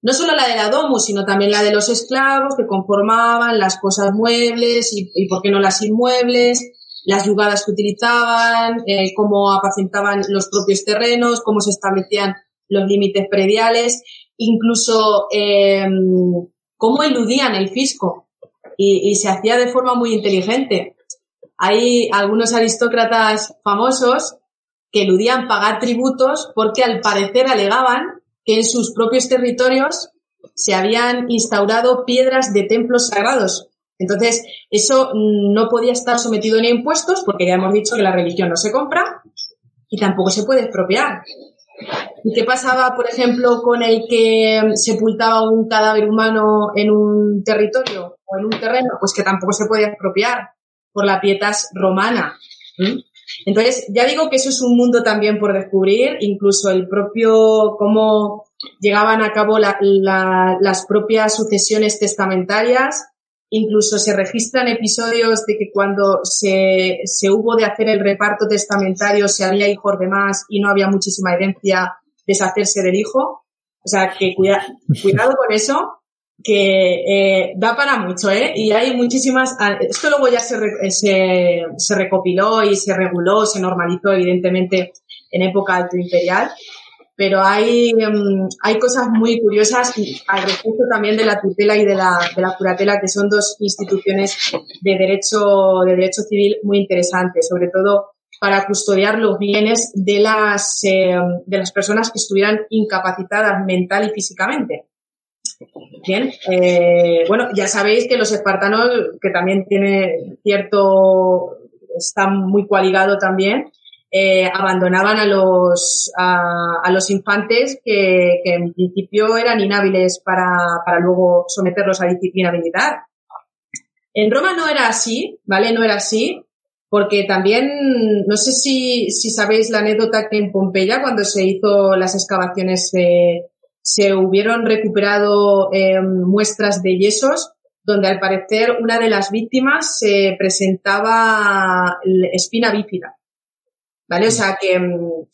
No solo la de la domus, sino también la de los esclavos que conformaban las cosas muebles y, por qué no las inmuebles, las yugadas que utilizaban, eh, cómo apacentaban los propios terrenos, cómo se establecían los límites prediales, incluso eh, cómo eludían el fisco y, se hacía de forma muy inteligente. Hay algunos aristócratas famosos que eludían pagar tributos porque al parecer alegaban que en sus propios territorios se habían instaurado piedras de templos sagrados entonces, eso no podía estar sometido ni a impuestos porque ya hemos dicho que la religión no se compra y tampoco se puede expropiar. ¿Y qué pasaba, por ejemplo, con el que sepultaba un cadáver humano en un territorio o en un terreno? Pues que tampoco se podía expropiar por la pietas romana. Entonces, ya digo que eso es un mundo también por descubrir, incluso el propio, cómo llegaban a cabo la, la, las propias sucesiones testamentarias, Incluso se registran episodios de que cuando se, se hubo de hacer el reparto testamentario, se había hijos de más y no había muchísima herencia, deshacerse del hijo. O sea, que cuida, cuidado con eso, que eh, da para mucho, ¿eh? Y hay muchísimas... Ah, esto luego ya se, se, se recopiló y se reguló, se normalizó, evidentemente, en época alto imperial pero hay, um, hay cosas muy curiosas al respecto también de la tutela y de la, de la curatela, que son dos instituciones de derecho, de derecho civil muy interesantes, sobre todo para custodiar los bienes de las, eh, de las personas que estuvieran incapacitadas mental y físicamente. Bien, eh, bueno, ya sabéis que los espartanos, que también tiene cierto, está muy coaligado también, eh, abandonaban a los, a, los infantes que, en principio eran inhábiles para, para luego someterlos a disciplina militar. En Roma no era así, ¿vale? No era así, porque también, no sé si, si sabéis la anécdota que en Pompeya, cuando se hizo las excavaciones, se hubieron recuperado eh, muestras de yesos donde al parecer una de las víctimas se presentaba espina bífida. ¿vale? O sea que mm,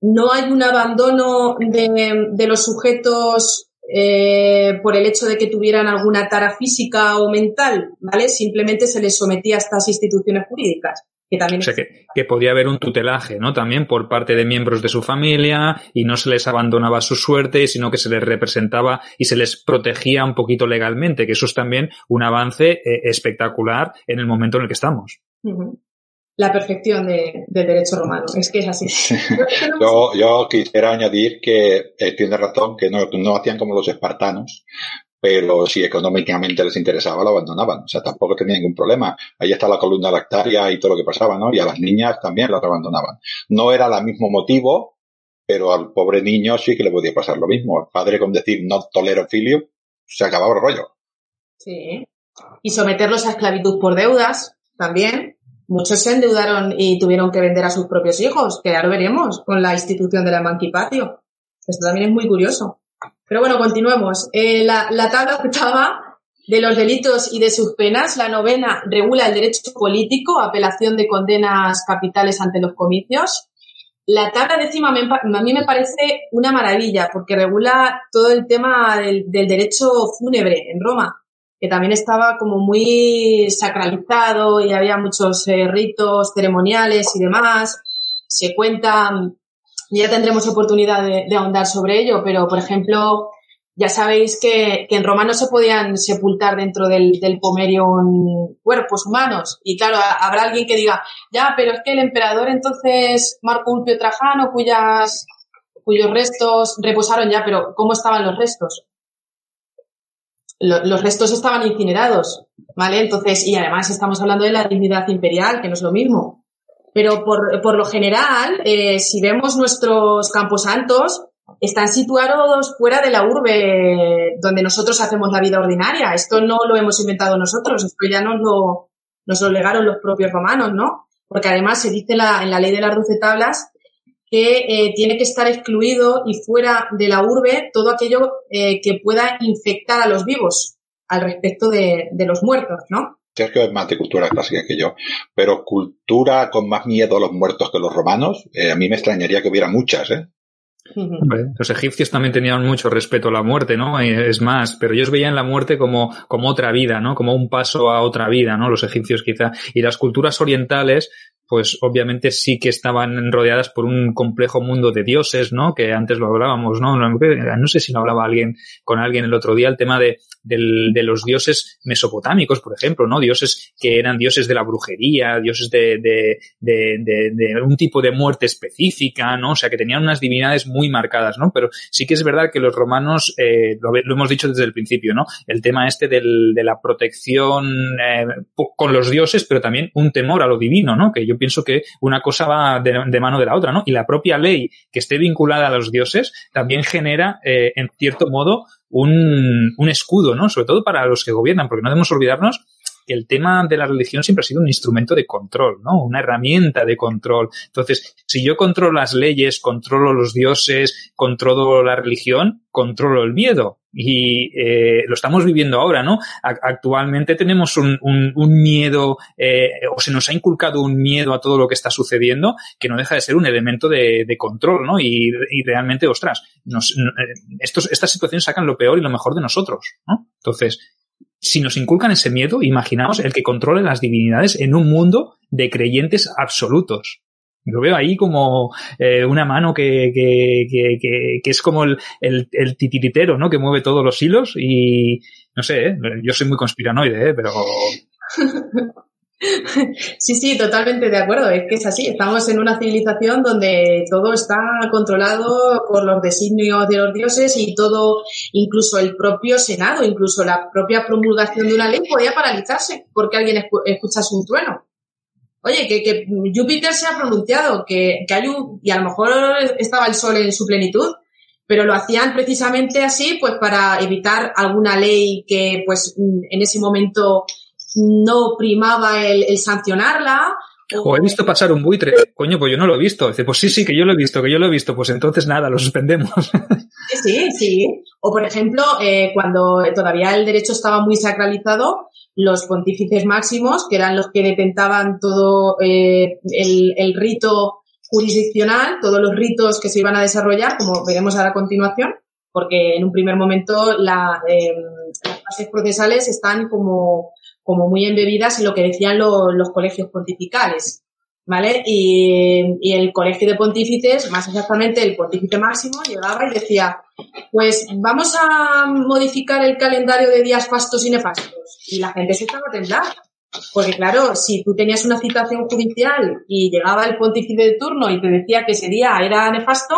no hay un abandono de, de los sujetos eh, por el hecho de que tuvieran alguna tara física o mental, ¿vale? Simplemente se les sometía a estas instituciones jurídicas. Que también o sea, que, que, podía haber un tutelaje, ¿no? También por parte de miembros de su familia y no se les abandonaba su suerte, sino que se les representaba y se les protegía un poquito legalmente, que eso es también un avance eh, espectacular en el momento en el que estamos. Uh -huh la perfección de, del derecho romano. Es que es así. yo, yo quisiera añadir que eh, tiene razón, que no, no hacían como los espartanos, pero si económicamente les interesaba lo abandonaban. O sea, tampoco tenía ningún problema. Ahí está la columna lactaria y todo lo que pasaba, ¿no? Y a las niñas también las abandonaban. No era el mismo motivo, pero al pobre niño sí que le podía pasar lo mismo. El padre con decir no tolero filio, se acababa el rollo. Sí. Y someterlos a esclavitud por deudas también muchos se endeudaron y tuvieron que vender a sus propios hijos, que ahora veremos con la institución de la emancipación. Esto también es muy curioso. Pero bueno, continuemos. Eh, la, la tabla octava de los delitos y de sus penas, la novena regula el derecho político, apelación de condenas capitales ante los comicios. La tabla décima a mí me parece una maravilla porque regula todo el tema del, derecho fúnebre en Roma, que también estaba como muy sacralizado y había muchos eh, ritos ceremoniales y demás. Se cuenta, ya tendremos oportunidad de, ahondar sobre ello, pero por ejemplo, ya sabéis que, en Roma no se podían sepultar dentro del, del cuerpos humanos. Y claro, habrá alguien que diga, ya, pero es que el emperador entonces Marco Ulpio Trajano, cuyas, cuyos restos reposaron ya, pero ¿cómo estaban los restos? los restos estaban incinerados, ¿vale? Entonces, y además estamos hablando de la dignidad imperial, que no es lo mismo. Pero por, por lo general, eh, si vemos nuestros camposantos, están situados fuera de la urbe donde nosotros hacemos la vida ordinaria. Esto no lo hemos inventado nosotros, esto ya nos lo, nos lo legaron los propios romanos, ¿no? Porque además se dice la, en la ley de las doce tablas que eh, tiene que estar excluido y fuera de la urbe todo aquello eh, que pueda infectar a los vivos al respecto de, de los muertos, ¿no? Sergio es más de cultura clásica que yo, pero cultura con más miedo a los muertos que los romanos, eh, a mí me extrañaría que hubiera muchas, ¿eh? Los egipcios también tenían mucho respeto a la muerte, ¿no? Es más, pero ellos veían la muerte como, como otra vida, ¿no? Como un paso a otra vida, ¿no? Los egipcios quizá. Y las culturas orientales pues obviamente sí que estaban rodeadas por un complejo mundo de dioses, ¿no? Que antes lo hablábamos, ¿no? No sé si lo hablaba alguien con alguien el otro día, el tema de, los dioses mesopotámicos, por ejemplo, ¿no? Dioses que eran dioses de la brujería, dioses de, de, de, de un tipo de muerte específica, ¿no? O sea, que tenían unas divinidades muy marcadas, ¿no? Pero sí que es verdad que los romanos, eh, lo, lo, hemos dicho desde el principio, ¿no? El tema este del, de la protección eh, con los dioses, pero también un temor a lo divino, ¿no? Que yo pienso que una cosa va de, mano de la otra, ¿no? Y la propia ley que esté vinculada a los dioses también genera, eh, en cierto modo, un, escudo, ¿no? Sobre todo para los que gobiernan, porque no debemos olvidarnos el tema de la religión siempre ha sido un instrumento de control, ¿no? Una herramienta de control. Entonces, si yo controlo las leyes, controlo los dioses, controlo la religión, controlo el miedo. Y eh, lo estamos viviendo ahora, ¿no? Actualmente tenemos un, un, miedo, eh, o se nos ha inculcado un miedo a todo lo que está sucediendo, que no deja de ser un elemento de, de control, ¿no? Y, y, realmente, ostras, nos, eh, estos, estas situaciones sacan lo peor y lo mejor de nosotros, ¿no? Entonces, si nos inculcan ese miedo, imaginamos el que controle las divinidades en un mundo de creyentes absolutos. Lo veo ahí como eh, una mano que, que, que, que, es como el, el, el, titiritero, ¿no? Que mueve todos los hilos y no sé, ¿eh? yo soy muy conspiranoide, ¿eh? pero Sí, sí, totalmente de acuerdo. Es que es así. Estamos en una civilización donde todo está controlado por los designios de los dioses y todo, incluso el propio Senado, incluso la propia promulgación de una ley podía paralizarse porque alguien escuchase un trueno. Oye, que, que Júpiter se ha pronunciado, que, que hay un, y a lo mejor estaba el sol en su plenitud, pero lo hacían precisamente así, pues para evitar alguna ley que, pues, en ese momento no primaba el, sancionarla. O... he visto pasar un buitre. Coño, pues yo no lo he visto. Dice, pues sí, sí, que yo lo he visto, que yo lo he visto. Pues entonces nada, lo suspendemos. Sí, sí. O por ejemplo, eh, cuando todavía el derecho estaba muy sacralizado, los pontífices máximos, que eran los que detentaban todo eh, el, el, rito jurisdiccional, todos los ritos que se iban a desarrollar, como veremos ahora a continuación, porque en un primer momento la, eh, las fases procesales están como como muy embebidas en lo que decían los colegios pontificales. ¿Vale? Y, el colegio de pontífices, más exactamente el pontífice máximo, llegaba y decía, pues vamos a modificar el calendario de días fastos y nefastos. Y la gente se estaba temblar. Porque claro, si tú tenías una citación judicial y llegaba el pontífice de turno y te decía que ese día era nefasto,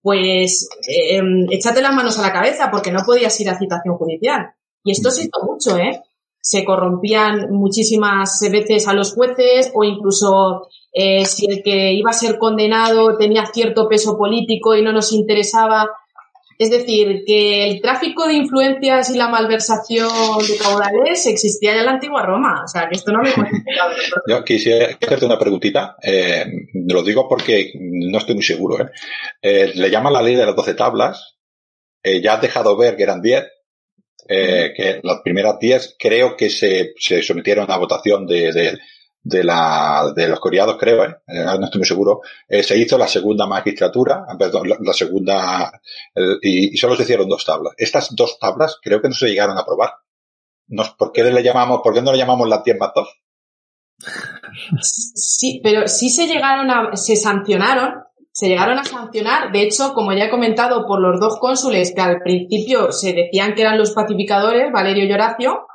pues eh, échate las manos a la cabeza porque no podías ir a citación judicial. Y esto se hizo mucho, ¿eh? Se corrompían muchísimas veces a los jueces o incluso eh, si el que iba a ser condenado tenía cierto peso político y no nos interesaba, Es decir, que el tráfico de influencias y la malversación de caudales existía ya en la antigua Roma. O sea, que esto no hemos Yo quisiera hacerte una preguntita. Eh, lo digo porque no estoy muy seguro. ¿eh? Eh, le llaman la ley de las doce tablas. Eh, ya has dejado ver que eran diez. Eh, que las primeras diez creo que se, se sometieron a votación de, de, de, la, de los coreados, creo, ¿eh? eh no estoy muy seguro, eh, se hizo la segunda magistratura, perdón, la, la segunda, el, y, y, solo se hicieron dos tablas. Estas dos tablas creo que no se llegaron a aprobar. Nos, ¿Por qué le llamamos, por qué no le llamamos las 10 más 2? Sí, pero sí se llegaron a, se sancionaron, se llegaron a sancionar, de hecho, como ya he comentado, por los dos cónsules que al principio se decían que eran los pacificadores, Valerio y Horacio,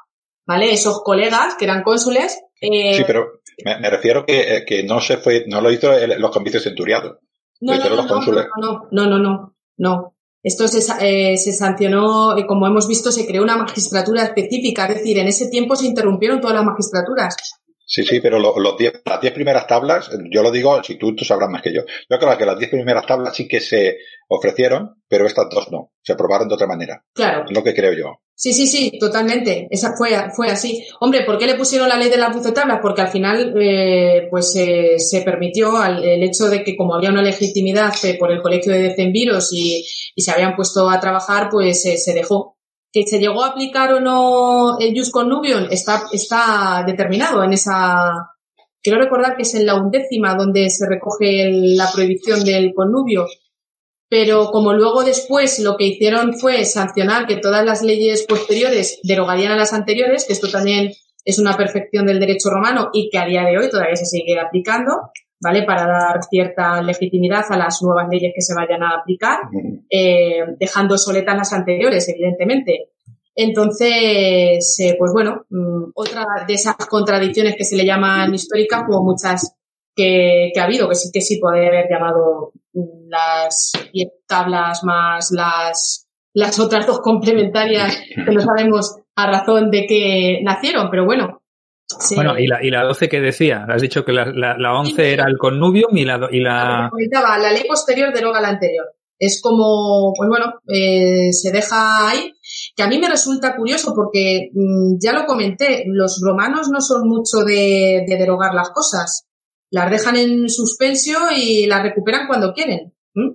¿vale? Esos colegas que eran cónsules. Eh, sí, pero me, refiero que, eh, que, no se fue, no lo hizo el, los convicios centuriados. No, no, no, no, no, Esto se, eh, se sancionó, y como hemos visto, se creó una magistratura específica, es decir, en ese tiempo se interrumpieron todas las magistraturas. Sí, sí, pero lo, los diez, las diez primeras tablas, yo lo digo, si tú, tú sabrás más que yo. Yo creo que las diez primeras tablas sí que se ofrecieron, pero estas dos no. Se aprobaron de otra manera. Claro. Es lo que creo yo. Sí, sí, sí, totalmente. Esa fue, fue así. Hombre, ¿por qué le pusieron la ley de las doce tablas? Porque al final, eh, pues eh, se permitió al, el hecho de que como había una legitimidad eh, por el colegio de decemviros y, y se habían puesto a trabajar, pues eh, se dejó. Que se llegó a aplicar o no el jus connubium está, está determinado en esa, quiero recordar que es en la undécima donde se recoge la prohibición del connubio. Pero como luego después lo que hicieron fue sancionar que todas las leyes posteriores derogarían a las anteriores, que esto también es una perfección del derecho romano y que a día de hoy todavía se sigue aplicando, ¿vale? Para dar cierta legitimidad a las nuevas leyes que se vayan a aplicar, eh, dejando soletas las anteriores, evidentemente. Entonces, eh, pues bueno, mmm, otra de esas contradicciones que se le llaman históricas, como muchas que, que, ha habido, que sí que sí puede haber llamado las diez tablas más las, las otras dos complementarias que no sabemos a razón de qué nacieron, pero bueno. Sí. Bueno, ¿y la, ¿y la 12 que decía? Has dicho que la, la, la 11 sí. era el connubium y la... Y la... Comentaba, la ley posterior deroga la anterior. Es como, pues bueno, eh, se deja ahí, que a mí me resulta curioso porque mmm, ya lo comenté, los romanos no son mucho de, de derogar las cosas las dejan en suspensio y las recuperan cuando quieren. ¿Mm?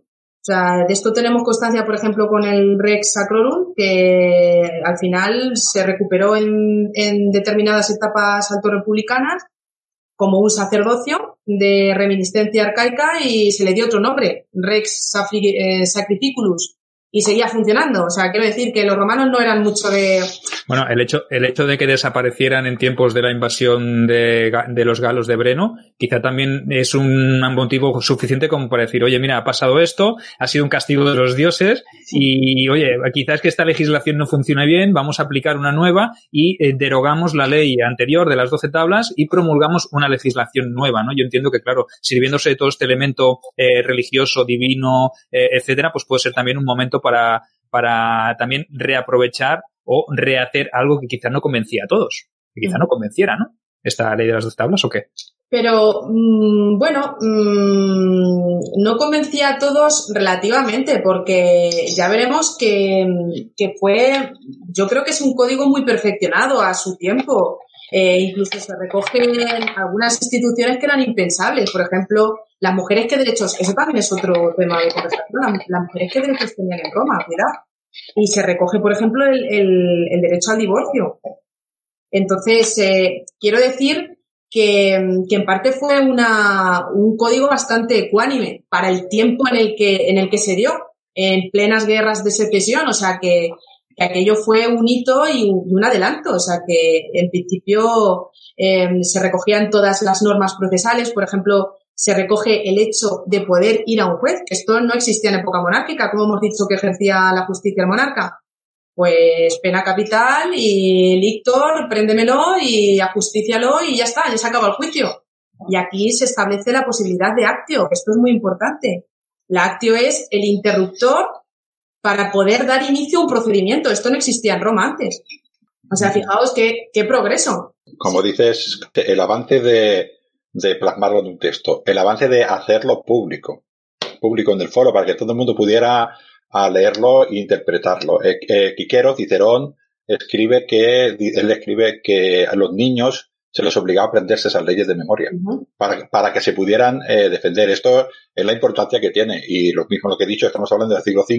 O sea, de esto tenemos constancia, por ejemplo, con el Rex Sacrorum, que al final se recuperó en, determinadas etapas alto-republicanas como un sacerdocio de reminiscencia arcaica y se le dio otro nombre, Rex Sacrificulus, y seguía funcionando. O sea, quiero decir que los romanos no eran mucho de... Bueno, el hecho, el hecho de que desaparecieran en tiempos de la invasión de, de los galos de Breno, quizá también es un motivo suficiente como para decir, oye, mira, ha pasado esto, ha sido un castigo de los dioses y, oye, quizás que esta legislación no funciona bien, vamos a aplicar una nueva y eh, derogamos la ley anterior de las doce tablas y promulgamos una legislación nueva, ¿no? Yo entiendo que, claro, sirviéndose de todo este elemento eh, religioso, divino, eh, etcétera, pues puede ser también un momento para, para también reaprovechar o rehacer algo que quizá no convencía a todos, que quizá no convenciera, ¿no? Esta ley de las dos tablas o qué? Pero mmm, bueno, mmm, no convencía a todos relativamente, porque ya veremos que, que, fue, yo creo que es un código muy perfeccionado a su tiempo. Eh, incluso se recogen algunas instituciones que eran impensables. Por ejemplo, las mujeres que derechos, eso también es otro tema de conversación, las, mujeres que derechos tenían en Roma, cuidado. Y se recoge, por ejemplo, el derecho al divorcio. Entonces, eh, quiero decir que, que, en parte fue una, un código bastante ecuánime para el tiempo en el que, en el que se dio, en plenas guerras de secesión, o sea que, que aquello fue un hito y un, adelanto, o sea que en principio eh, se recogían todas las normas procesales, por ejemplo, se recoge el hecho de poder ir a un juez, que esto no existía en época monárquica, como hemos dicho que ejercía la justicia el monarca. Pues pena capital y lictor, préndemelo y ajustícialo y ya está, ya se acaba el juicio. Y aquí se establece la posibilidad de actio, que esto es muy importante. La actio es el interruptor para poder dar inicio a un procedimiento. Esto no existía en Roma antes. O sea, fijaos qué, qué progreso. Como dices, el avance de, de plasmarlo en un texto, el avance de hacerlo público, público en el foro, para que todo el mundo pudiera a leerlo e interpretarlo. Eh, eh, Quiquero, Cicerón, escribe que, él escribe que a los niños se les obligaba a aprenderse esas leyes de memoria para, para, que se pudieran eh, defender. Esto es la importancia que tiene. Y lo mismo lo que he dicho, estamos hablando del siglo V,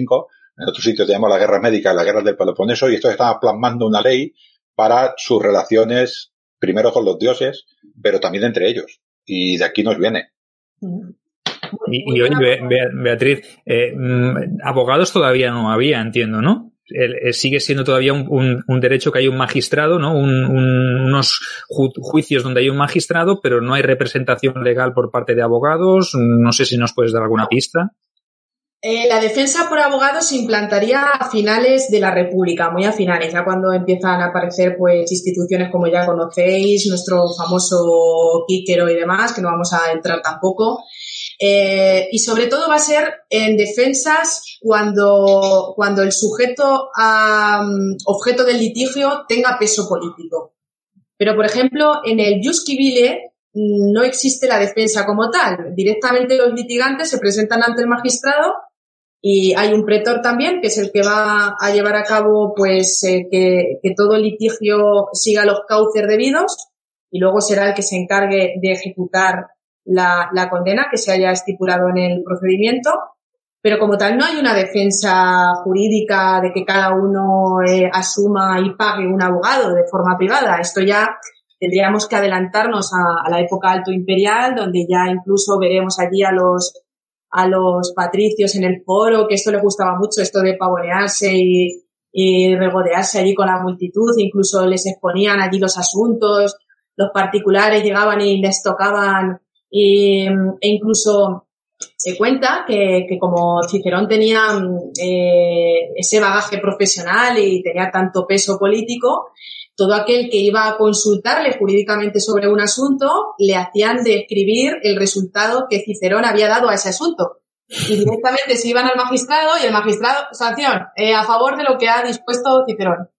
en otros sitios tenemos la guerra médica, la guerra del Peloponeso, y esto estaba plasmando una ley para sus relaciones, primero con los dioses, pero también entre ellos. Y de aquí nos viene. Y, y oye, Beatriz, eh, mm, abogados todavía no había, entiendo, ¿no? Eh, sigue siendo todavía un, derecho que hay un magistrado, ¿no? Un, unos juicios donde hay un magistrado, pero no hay representación legal por parte de abogados. No sé si nos puedes dar alguna pista. Eh, la defensa por abogados se implantaría a finales de la República, muy a finales, ya cuando empiezan a aparecer pues instituciones como ya conocéis, nuestro famoso Quíquero y demás, que no vamos a entrar tampoco. Eh, y sobre todo va a ser en defensas cuando, cuando el sujeto objeto del litigio tenga peso político. Pero, por ejemplo, en el Jus civile mm, no existe la defensa como tal. Directamente los litigantes se presentan ante el magistrado y hay un pretor también, que es el que va a llevar a cabo pues eh, que, que, todo el litigio siga los cauces debidos y luego será el que se encargue de ejecutar la, condena que se haya estipulado en el procedimiento, pero como tal no hay una defensa jurídica de que cada uno eh, asuma y pague un abogado de forma privada. Esto ya tendríamos que adelantarnos a, a, la época alto imperial, donde ya incluso veremos allí a los a los patricios en el foro, que esto les gustaba mucho, esto de pavonearse y, y regodearse allí con la multitud, incluso les exponían allí los asuntos, los particulares llegaban y les tocaban y, e incluso se cuenta que, que como Cicerón tenía eh, ese bagaje profesional y tenía tanto peso político, todo aquel que iba a consultarle jurídicamente sobre un asunto le hacían describir el resultado que Cicerón había dado a ese asunto. Y directamente se iban al magistrado y el magistrado, sanción, eh, a favor de lo que ha dispuesto Cicerón.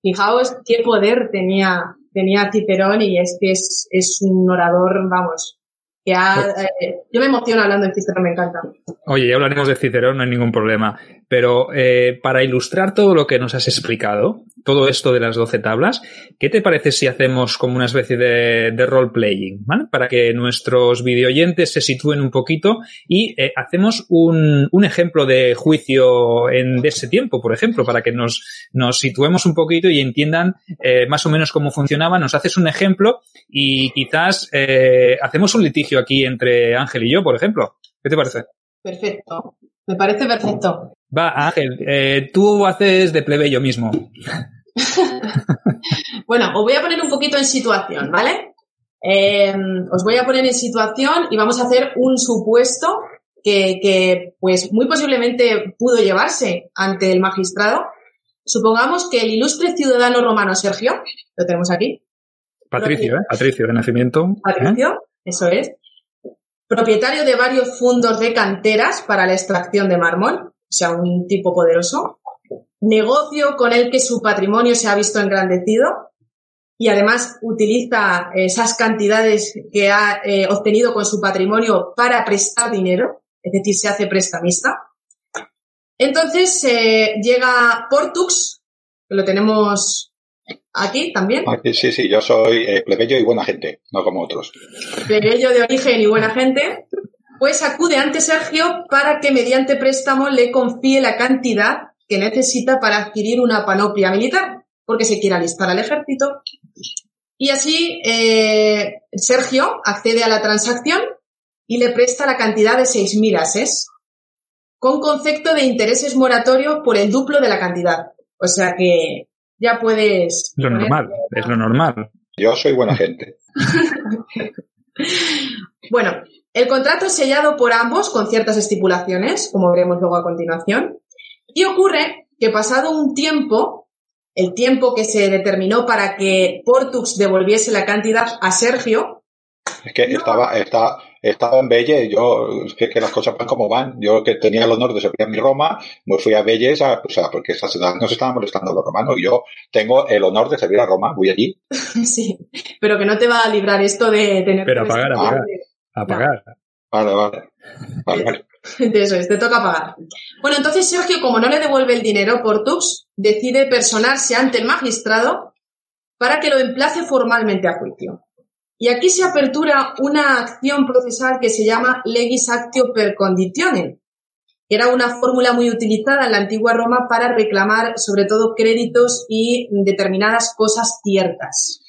Fijaos qué poder tenía, tenía Cicerón y es que es, es un orador, vamos, eh, yo me emociono hablando de Cicerón, me encanta. Oye, ya hablaremos de Cicerón, no hay ningún problema. Pero eh, para ilustrar todo lo que nos has explicado, todo esto de las 12 tablas, ¿qué te parece si hacemos como una especie de, de role-playing? ¿vale? Para que nuestros videoyentes se sitúen un poquito y eh, hacemos un, un, ejemplo de juicio en, de ese tiempo, por ejemplo, para que nos, nos situemos un poquito y entiendan más o menos cómo funcionaba. Nos haces un ejemplo y quizás eh, hacemos un litigio aquí entre Ángel y yo, por ejemplo. ¿Qué te parece? Perfecto. Me parece perfecto. Va, Ángel, eh, tú haces de plebeyo mismo. bueno, os voy a poner un poquito en situación, ¿vale? Eh, os voy a poner en situación y vamos a hacer un supuesto que, que, pues, muy posiblemente pudo llevarse ante el magistrado. Supongamos que el ilustre ciudadano romano Sergio, lo tenemos aquí. Patricio, ¿eh? Patricio, de nacimiento. Patricio, eso es. Propietario de varios fundos de canteras para la extracción de mármol o sea, un tipo poderoso, negocio con el que su patrimonio se ha visto engrandecido y además utiliza esas cantidades que ha eh, obtenido con su patrimonio para prestar dinero, es decir, se hace prestamista. Entonces eh, llega Portux, que lo tenemos aquí también. Aquí, sí, sí, yo soy eh, plebeyo y buena gente, no como otros. Plebeyo de origen y buena gente pues acude ante Sergio para que mediante préstamo le confíe la cantidad que necesita para adquirir una panoplia militar, porque se quiere alistar al ejército. Y así eh, Sergio accede a la transacción y le presta la cantidad de 6.000 ases, con concepto de intereses moratorios por el duplo de la cantidad. O sea que ya puedes... Lo normal, es lo normal. Yo soy buena gente. bueno, el contrato es sellado por ambos con ciertas estipulaciones, como veremos luego a continuación, y ocurre que pasado un tiempo, el tiempo que se determinó para que Portux devolviese la cantidad a Sergio. Es que estaba, estaba, estaba en Belle, yo, es que, que, las cosas van como van. Yo que tenía el honor de servir a mi Roma, me fui a Belles, o sea, porque esta ciudad no se estaban molestando los romanos, y yo tengo el honor de servir a Roma, voy allí. sí, pero que no te va a librar esto de tener Pero a pagar, a pagar. A pagar. Vale, vale. vale, vale. Eso es, te toca pagar. Bueno, entonces Sergio, como no le devuelve el dinero, Portux decide personarse ante el magistrado para que lo emplace formalmente a juicio. Y aquí se apertura una acción procesal que se llama legis actio per conditionem. Era una fórmula muy utilizada en la antigua Roma para reclamar sobre todo créditos y determinadas cosas ciertas.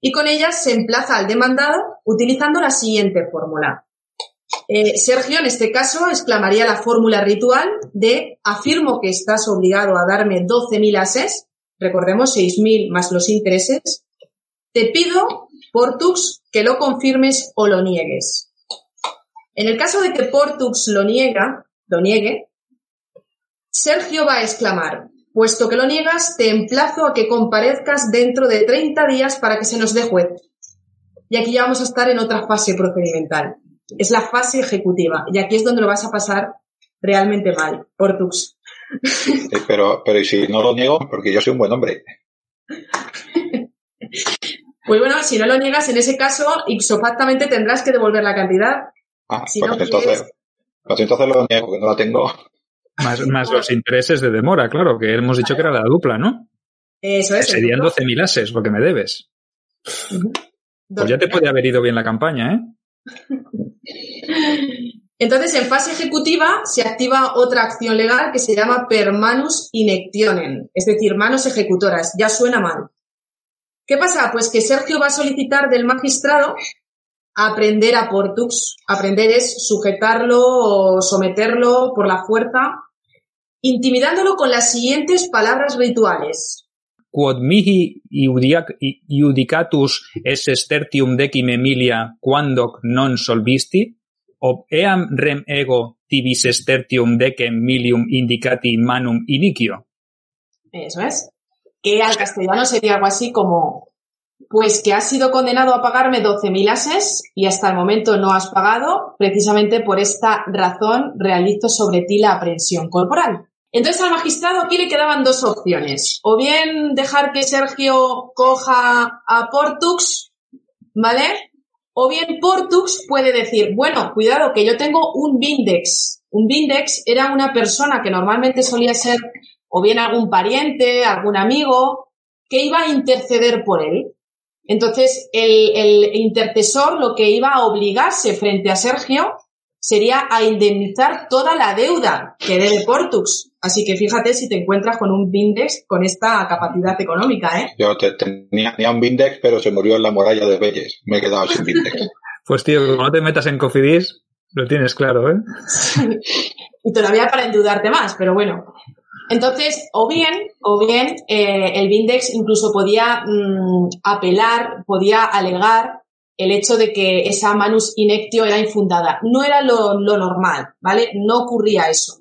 Y con ella se emplaza al demandado utilizando la siguiente fórmula. Eh, Sergio, en este caso, exclamaría la fórmula ritual de afirmo que estás obligado a darme 12.000 ases, recordemos 6.000 más los intereses, te pido, Portux, que lo confirmes o lo niegues. En el caso de que Portux lo niega, lo niegue, Sergio va a exclamar, puesto que lo niegas, te emplazo a que comparezcas dentro de 30 días para que se nos dé juez. Y aquí ya vamos a estar en otra fase procedimental. Es la fase ejecutiva. Y aquí es donde lo vas a pasar realmente mal, Portux. pero, pero ¿y si no lo niego? Porque yo soy un buen hombre. Pues bueno, si no lo niegas, en ese caso, ipsofactamente tendrás que devolver la cantidad. Ah, pues entonces, pues entonces lo niego, que no la tengo. Más, más los intereses de demora, claro, que hemos dicho que era la dupla, ¿no? Eso es. Serían 12.000 ases lo que me debes. Pues ya te puede haber ido bien la campaña, ¿eh? Entonces, en fase ejecutiva se activa otra acción legal que se llama permanus inectionem, es decir, manos ejecutoras. Ya suena mal. ¿Qué pasa? Pues que Sergio va a solicitar del magistrado aprender a Portux. Aprender es sujetarlo o someterlo por la fuerza, intimidándolo con las siguientes palabras rituales. Quod mihi iudicatus es estertium decim emilia quandoc non solvisti, ob eam rem ego tibis estertium decem milium indicati manum iniquio. Eso es al castellano sería algo así como, pues que has sido condenado a pagarme 12.000 ases y hasta el momento no has pagado, precisamente por esta razón realizo sobre ti la aprehensión corporal. Entonces al magistrado aquí le quedaban dos opciones. O bien dejar que Sergio coja a Portux, ¿vale? O bien Portux puede decir, bueno, cuidado, que yo tengo un Vindex. Un Vindex era una persona que normalmente solía ser o bien algún pariente, algún amigo, que iba a interceder por él. Entonces, el, intercesor lo que iba a obligarse frente a Sergio sería a indemnizar toda la deuda que debe Portux. Así que fíjate si te encuentras con un Bindex con esta capacidad económica, ¿eh? Yo tenía, un Bindex, pero se murió en la muralla de Belles. Me he quedado sin Bindex. pues tío, como no te metas en Cofidis, lo tienes claro, ¿eh? y todavía para endeudarte más, pero bueno. Entonces, o bien, o bien eh, el Bindex incluso podía mm, apelar, podía alegar el hecho de que esa manus inectio era infundada. No era lo, normal, ¿vale? No ocurría eso.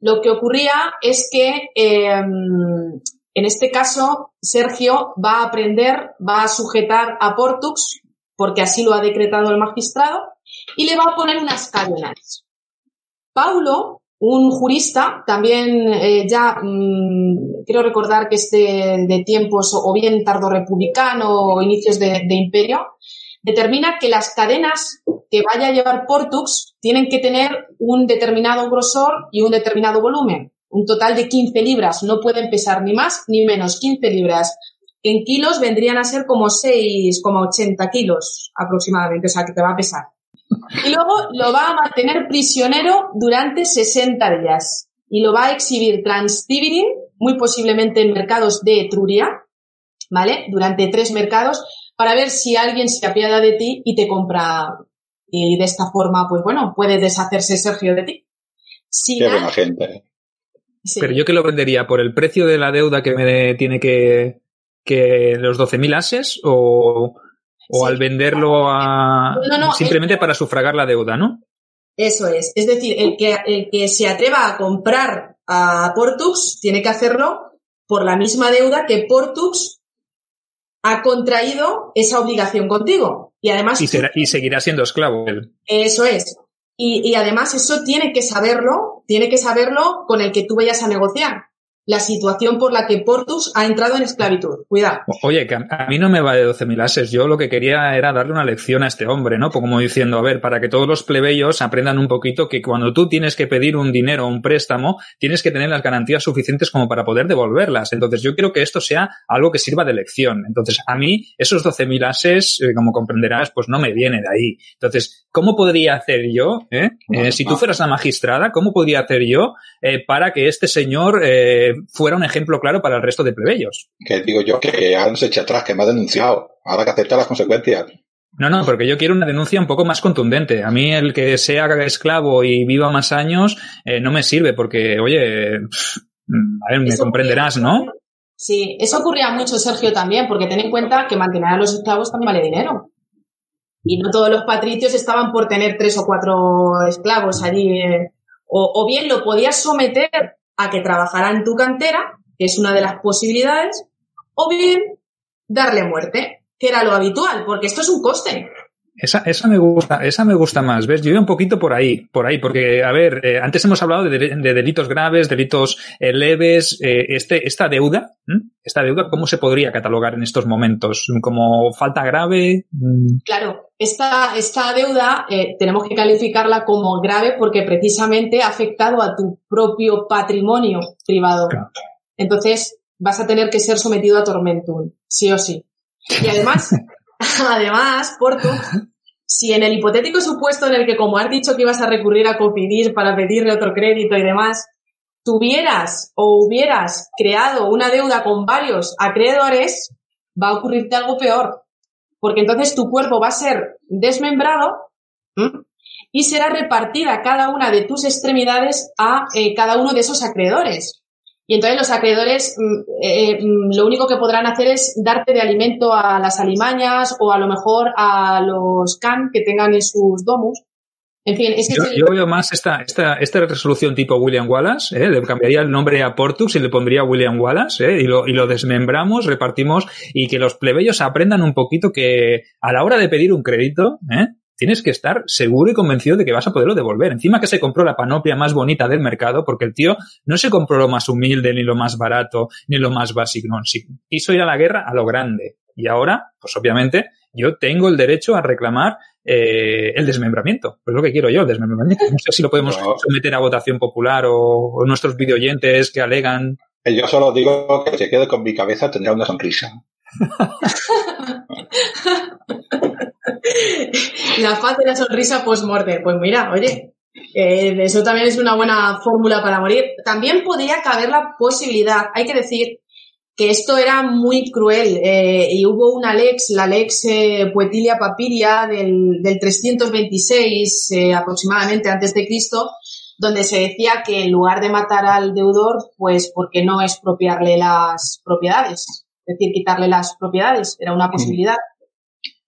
Lo que ocurría es que, em, en este caso, Sergio va a aprender, va a sujetar a Portux, porque así lo ha decretado el magistrado, y le va a poner unas cadenas. Paulo un jurista, también eh, ya mm, quiero recordar que este de tiempos o bien tardo republicano o inicios de, imperio, determina que las cadenas que vaya a llevar Portux tienen que tener un determinado grosor y un determinado volumen. Un total de 15 libras, no pueden pesar ni más ni menos, 15 libras. En kilos vendrían a ser como 6,80 kilos aproximadamente, o sea que te va a pesar. Y luego lo va a mantener prisionero durante 60 días y lo va a exhibir transtibirin, muy posiblemente en mercados de Etruria, ¿vale? Durante tres mercados para ver si alguien se apiada de ti y te compra. Y de esta forma, pues bueno, puede deshacerse Sergio de ti. Qué buena gente. Pero yo que lo vendería por el precio de la deuda que me tiene que, que los 12.000 ases o, o al venderlo a simplemente para sufragar la deuda, ¿no? Eso es. Es decir, el que, el que se atreva a comprar a Portux tiene que hacerlo por la misma deuda que Portux ha contraído esa obligación contigo. Y además. Y, y seguirá siendo esclavo él. Eso es. Y, y, además eso tiene que saberlo, tiene que saberlo con el que tú vayas a negociar. La situación por la que Portus ha entrado en esclavitud. Cuidado. Oye, que a mí no me va de 12.000 ases. Yo lo que quería era darle una lección a este hombre, ¿no? Como diciendo, a ver, para que todos los plebeyos aprendan un poquito que cuando tú tienes que pedir un dinero o un préstamo, tienes que tener las garantías suficientes como para poder devolverlas. Entonces, yo quiero que esto sea algo que sirva de lección. Entonces, a mí, esos 12.000 ases, eh, como comprenderás, pues no me viene de ahí. Entonces, ¿cómo podría hacer yo, eh? eh si tú fueras la magistrada, cómo podría hacer yo eh, para que este señor eh, fuera un ejemplo claro para el resto de plebeyos. Que digo yo que han se echa atrás, que me ha denunciado. Ahora que acepta las consecuencias. No, no, porque yo quiero una denuncia un poco más contundente. A mí el que sea esclavo y viva más años eh, no me sirve porque, oye, a ver, me comprenderás, ¿no? Sí, eso ocurría mucho, Sergio, también, porque ten en cuenta que mantener a los esclavos también vale dinero. Y no todos los patricios estaban por tener tres o cuatro esclavos allí. Eh, o, o bien lo podías someter a que trabajara en tu cantera, que es una de las posibilidades, o bien darle muerte, que era lo habitual, porque esto es un coste. Esa, esa me gusta, esa me gusta más, ¿ves? Yo iba un poquito por ahí, por ahí, porque, a ver, eh, antes hemos hablado de, de, delitos graves, delitos eh, leves, eh, este, esta deuda, esta deuda, ¿cómo se podría catalogar en estos momentos? ¿Como falta grave? Mm. Claro, esta, esta deuda tenemos que calificarla como grave porque precisamente ha afectado a tu propio patrimonio privado. Entonces, vas a tener que ser sometido a tormentum, sí o sí. Y además, además, Porto, si en el hipotético supuesto en el que, como has dicho que ibas a recurrir a Cofidis para pedirle otro crédito y demás, tuvieras o hubieras creado una deuda con varios acreedores, va a ocurrirte algo peor. Porque entonces tu cuerpo va a ser desmembrado y será repartida cada una de tus extremidades a eh, cada uno de esos acreedores. Y entonces los acreedores mm, eh, mm, lo único que podrán hacer es darte de alimento a las alimañas o a lo mejor a los can que tengan en sus domus. En fin, es que yo, veo más esta, esta, esta resolución tipo William Wallace, ¿eh? le cambiaría el nombre a Portux y le pondría William Wallace, ¿eh? y, lo, y lo desmembramos, repartimos y que los plebeyos aprendan un poquito que a la hora de pedir un crédito, ¿eh? Tienes que estar seguro y convencido de que vas a poderlo devolver. Encima que se compró la panoplia más bonita del mercado, porque el tío no se compró lo más humilde, ni lo más barato, ni lo más básico, no, quiso ir a la guerra a lo grande. Y ahora, pues obviamente, yo tengo el derecho a reclamar eh, el desmembramiento. Pues lo que quiero yo, el desmembramiento. No sé si lo podemos someter a votación popular o, nuestros videoyentes que alegan. Yo solo digo que se quede con mi cabeza, tendrá una sonrisa. la faz de la sonrisa post-mortem. Pues mira, oye, eh, eso también es una buena fórmula para morir. También podría caber la posibilidad, hay que decir que esto era muy cruel eh, y hubo una lex, la lex eh, Poetilia Papiria del, del 326 aproximadamente antes de Cristo, donde se decía que en lugar de matar al deudor, pues porque no expropiarle las propiedades, es decir, quitarle las propiedades, era una posibilidad.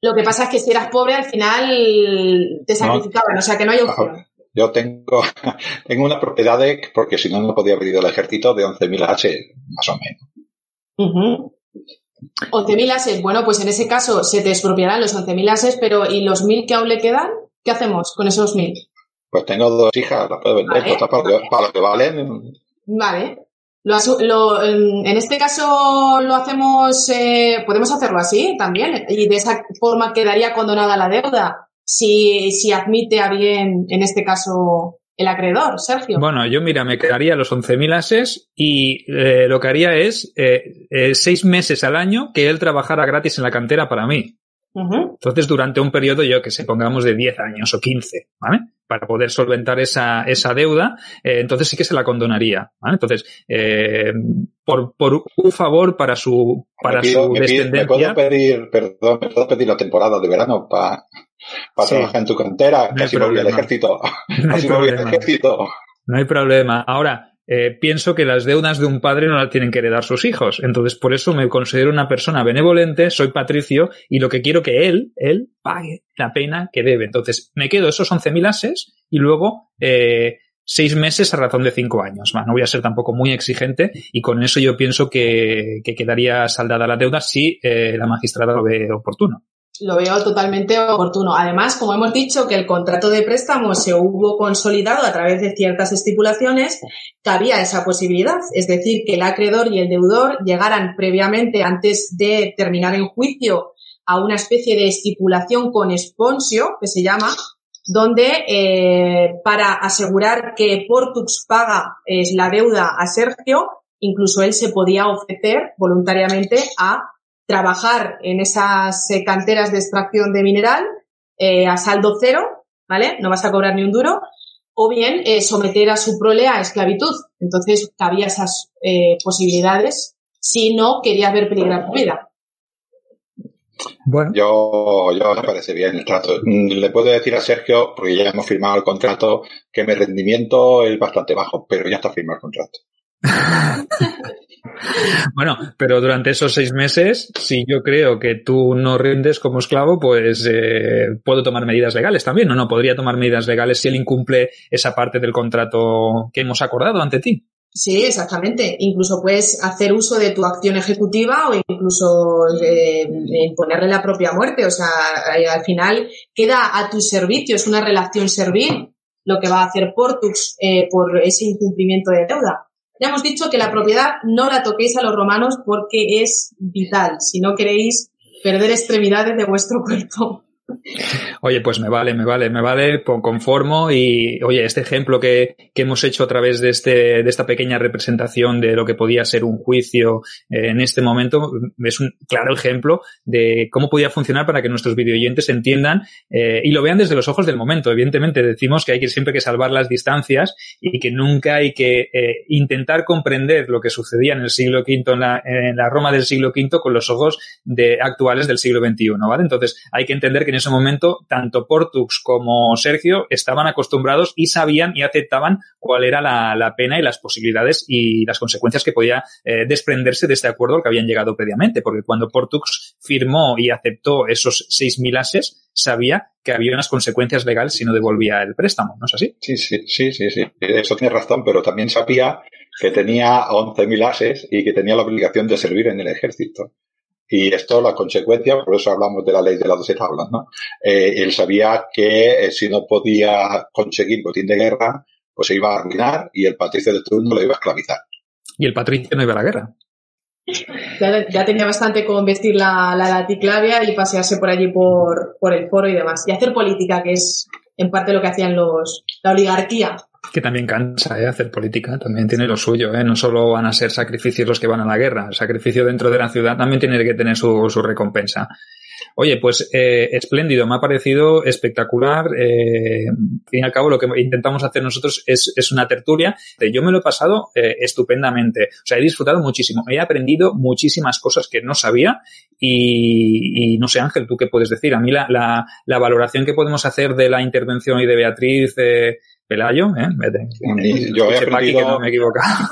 Lo que pasa es que si eras pobre, al final te sacrificaban, o sea que no hay opción. Yo tengo, tengo una propiedad de, porque si no, no podía haber ido al ejército de 11.000 H, más o menos. 11.000 ases, bueno, pues en ese caso se te expropiarán los 11.000 ases, pero ¿y los 1.000 que aún le quedan? ¿Qué hacemos con esos 1.000? Pues tengo dos hijas, las puedo vender, pues, para, para, lo que valen. Vale, lo, lo, en este caso lo hacemos, eh, podemos hacerlo así también y de esa forma quedaría condonada la deuda si, si admite a bien, en este caso, el acreedor, Sergio. Bueno, yo mira, me quedaría los 11.000 ases y eh, lo que haría es eh, eh, seis meses al año que él trabajara gratis en la cantera para mí. Entonces, durante un periodo, yo que sé, pongamos de 10 años o 15, ¿vale? Para poder solventar esa, esa deuda, eh, entonces sí que se la condonaría, ¿vale? Entonces, eh, por, por un favor para su, para su descendencia. ¿Me puedo pedir, perdón, me puedo pedir la temporada de verano para, para trabajar en tu cantera? Casi no voy al ejército. Casi no voy al ejército. No hay problema. Ahora, eh, pienso que las deudas de un padre no las tienen que heredar sus hijos. Entonces, por eso me considero una persona benevolente, soy patricio y lo que quiero que él, él, pague la pena que debe. Entonces, me quedo esos 11.000 ases y luego eh, seis meses a razón de cinco años. no voy a ser tampoco muy exigente y con eso yo pienso que, quedaría saldada la deuda si eh, la magistrada lo ve oportuno. Lo veo totalmente oportuno. Además, como hemos dicho, que el contrato de préstamo se hubo consolidado a través de ciertas estipulaciones, cabía esa posibilidad. Es decir, que el acreedor y el deudor llegaran previamente, antes de terminar el juicio, a una especie de estipulación con esponsio, que se llama, donde eh, para asegurar que Portux paga es la deuda a Sergio, incluso él se podía ofrecer voluntariamente a trabajar en esas eh, canteras de extracción de mineral eh, a saldo cero, ¿vale? No vas a cobrar ni un duro, o bien eh, someter a su prole a esclavitud. Entonces, cabía esas posibilidades si no querías ver peligrar tu vida. Bueno. Yo, yo me parece bien el trato. Mm, le puedo decir a Sergio, porque ya hemos firmado el contrato, que mi rendimiento es bastante bajo, pero ya está firmado el contrato. bueno, pero durante esos seis meses, si yo creo que tú no rindes como esclavo, pues eh, puedo tomar medidas legales también, ¿o no? Podría tomar medidas legales si él incumple esa parte del contrato que hemos acordado ante ti. Sí, exactamente. Incluso puedes hacer uso de tu acción ejecutiva o incluso eh, imponerle la propia muerte. O sea, eh, al final queda a tu servicio, es una relación servir lo que va a hacer Portux eh, por ese incumplimiento de deuda. Ya hemos dicho que la propiedad no la toquéis a los romanos porque es vital, si no queréis perder extremidades de vuestro cuerpo. Oye, pues me vale, me vale, me vale, conformo y, oye, este ejemplo que, que, hemos hecho a través de, este, de esta pequeña representación de lo que podía ser un juicio eh, en este momento es un claro ejemplo de cómo podía funcionar para que nuestros videoyentes entiendan eh, y lo vean desde los ojos del momento. Evidentemente decimos que hay que siempre que salvar las distancias y que nunca hay que eh, intentar comprender lo que sucedía en el siglo V, en la, en la Roma del siglo V, con los ojos de, actuales del siglo XXI, ¿vale? Entonces hay que entender que en ese momento tanto Portux como Sergio estaban acostumbrados y sabían y aceptaban cuál era la, pena y las posibilidades y las consecuencias que podía eh, desprenderse de este acuerdo al que habían llegado previamente, porque cuando Portux firmó y aceptó esos 6.000 ases, sabía que había unas consecuencias legales si no devolvía el préstamo, ¿no es así? Sí, sí, sí, sí, sí. Eso tiene razón, pero también sabía que tenía 11.000 ases y que tenía la obligación de servir en el ejército. Y esto, la consecuencia, por eso hablamos de la ley de las doce tablas, ¿no? Eh, él sabía que eh, si no podía conseguir botín de guerra, pues se iba a arruinar y el patricio de turno lo iba a esclavizar. Y el patricio no iba a la guerra. Ya, tenía bastante con vestir la, la laticlavia y pasearse por allí por, por el foro y demás. Y hacer política, que es en parte lo que hacían los, la oligarquía que también cansa ¿eh? hacer política, también tiene lo suyo, ¿eh? no solo van a ser sacrificios los que van a la guerra, el sacrificio dentro de la ciudad también tiene que tener su, su recompensa. Oye, pues eh, espléndido, me ha parecido espectacular. Eh, fin y al cabo, lo que intentamos hacer nosotros es, es una tertulia. Yo me lo he pasado eh, estupendamente. O sea, he disfrutado muchísimo. He aprendido muchísimas cosas que no sabía. Y, y no sé, Ángel, ¿tú qué puedes decir? A mí la, la, la valoración que podemos hacer de la intervención hoy de Beatriz eh, Pelayo, ¿eh? yo he aprendido... me he equivocado.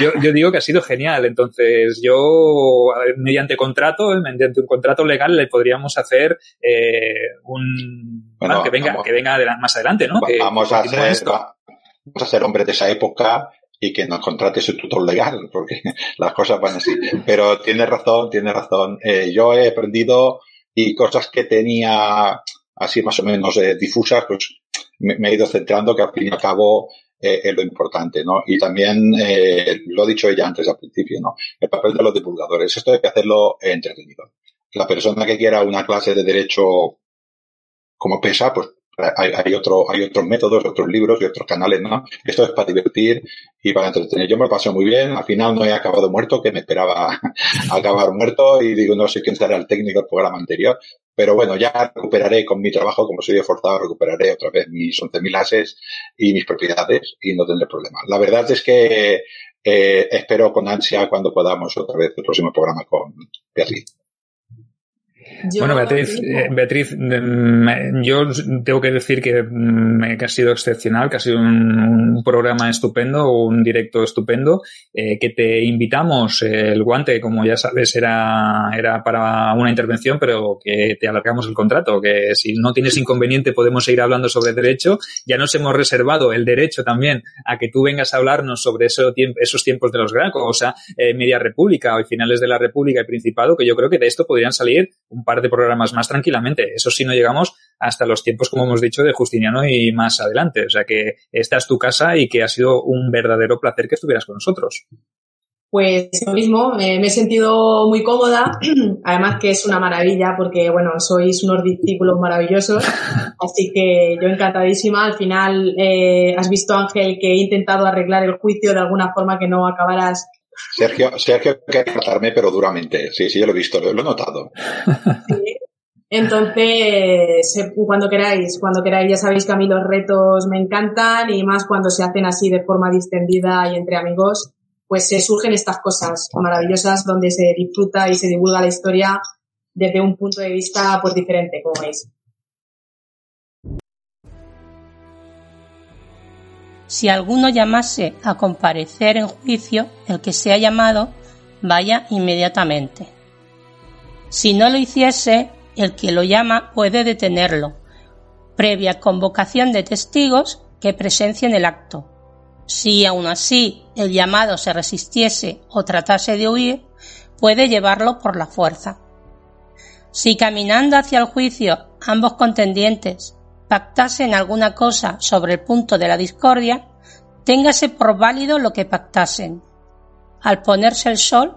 yo, digo que ha sido genial. Entonces, yo, mediante contrato, mediante un contrato legal, le podríamos hacer eh, un... Bueno, que venga, que venga más adelante, ¿no? Vamos, a ser, vamos a ser hombres de esa época y que nos contrate su tutor legal, porque las cosas van así. Pero tiene razón, tiene razón. Eh, yo he aprendido y cosas que tenía así más o menos eh, difusas, pues me, he ido centrando que al fin y al cabo eh, es lo importante, ¿no? Y también eh, lo he dicho ella antes al principio, ¿no? El papel de los divulgadores. Esto hay que hacerlo entretenido. La persona que quiera una clase de derecho como pesa, pues hay, hay, otro, hay otros métodos, otros libros y otros canales, ¿no? Esto es para divertir y para entretener. Yo me lo pasé muy bien, al final no he acabado muerto, que me esperaba acabar muerto y digo, no sé quién será el técnico del programa anterior, pero bueno, ya recuperaré con mi trabajo, como soy forzado, recuperaré otra vez mis 11.000 ases y mis propiedades y no tendré problema. La verdad es que eh, espero con ansia cuando podamos otra vez el próximo programa con Beatriz bueno, Beatriz, eh, Beatriz, mm, yo tengo que decir que, mm, que, ha sido excepcional, que ha sido un, programa estupendo, un directo estupendo, eh, que te invitamos, eh, el guante, como ya sabes, era, era para una intervención, pero que te alargamos el contrato, que si no tienes inconveniente podemos seguir hablando sobre derecho. Ya nos hemos reservado el derecho también a que tú vengas a hablarnos sobre eso, esos tiempos de los Gracos, o sea, media república o finales de la república y principado, que yo creo que de esto podrían salir un un par de programas más tranquilamente. Eso sí, no llegamos hasta los tiempos, como hemos dicho, de Justiniano y más adelante. O sea que esta es tu casa y que ha sido un verdadero placer que estuvieras con nosotros. Pues lo mismo, me, he sentido muy cómoda, además que es una maravilla porque, bueno, sois unos discípulos maravillosos, así que yo encantadísima. Al final, eh, has visto, Ángel, que he intentado arreglar el juicio de alguna forma que no acabaras. Sergio, Sergio, que tratarme, pero duramente. Sí, sí, yo lo he visto, lo, he notado. Entonces, eh, cuando queráis, cuando queráis, ya sabéis que a mí los retos me encantan y más cuando se hacen así de forma distendida y entre amigos pues se surgen estas cosas maravillosas donde se disfruta y se divulga la historia desde un punto de vista pues diferente, como veis. Si alguno llamase a comparecer en juicio, el que sea llamado vaya inmediatamente. Si no lo hiciese, el que lo llama puede detenerlo, previa convocación de testigos que presencien el acto si aún así el llamado se resistiese o tratase de huir, puede llevarlo por la fuerza. Si caminando hacia el juicio ambos contendientes pactasen alguna cosa sobre el punto de la discordia, téngase por válido lo que pactasen. Al ponerse el sol,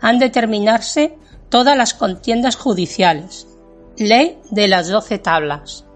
han de terminarse todas las contiendas judiciales. Ley de las doce tablas.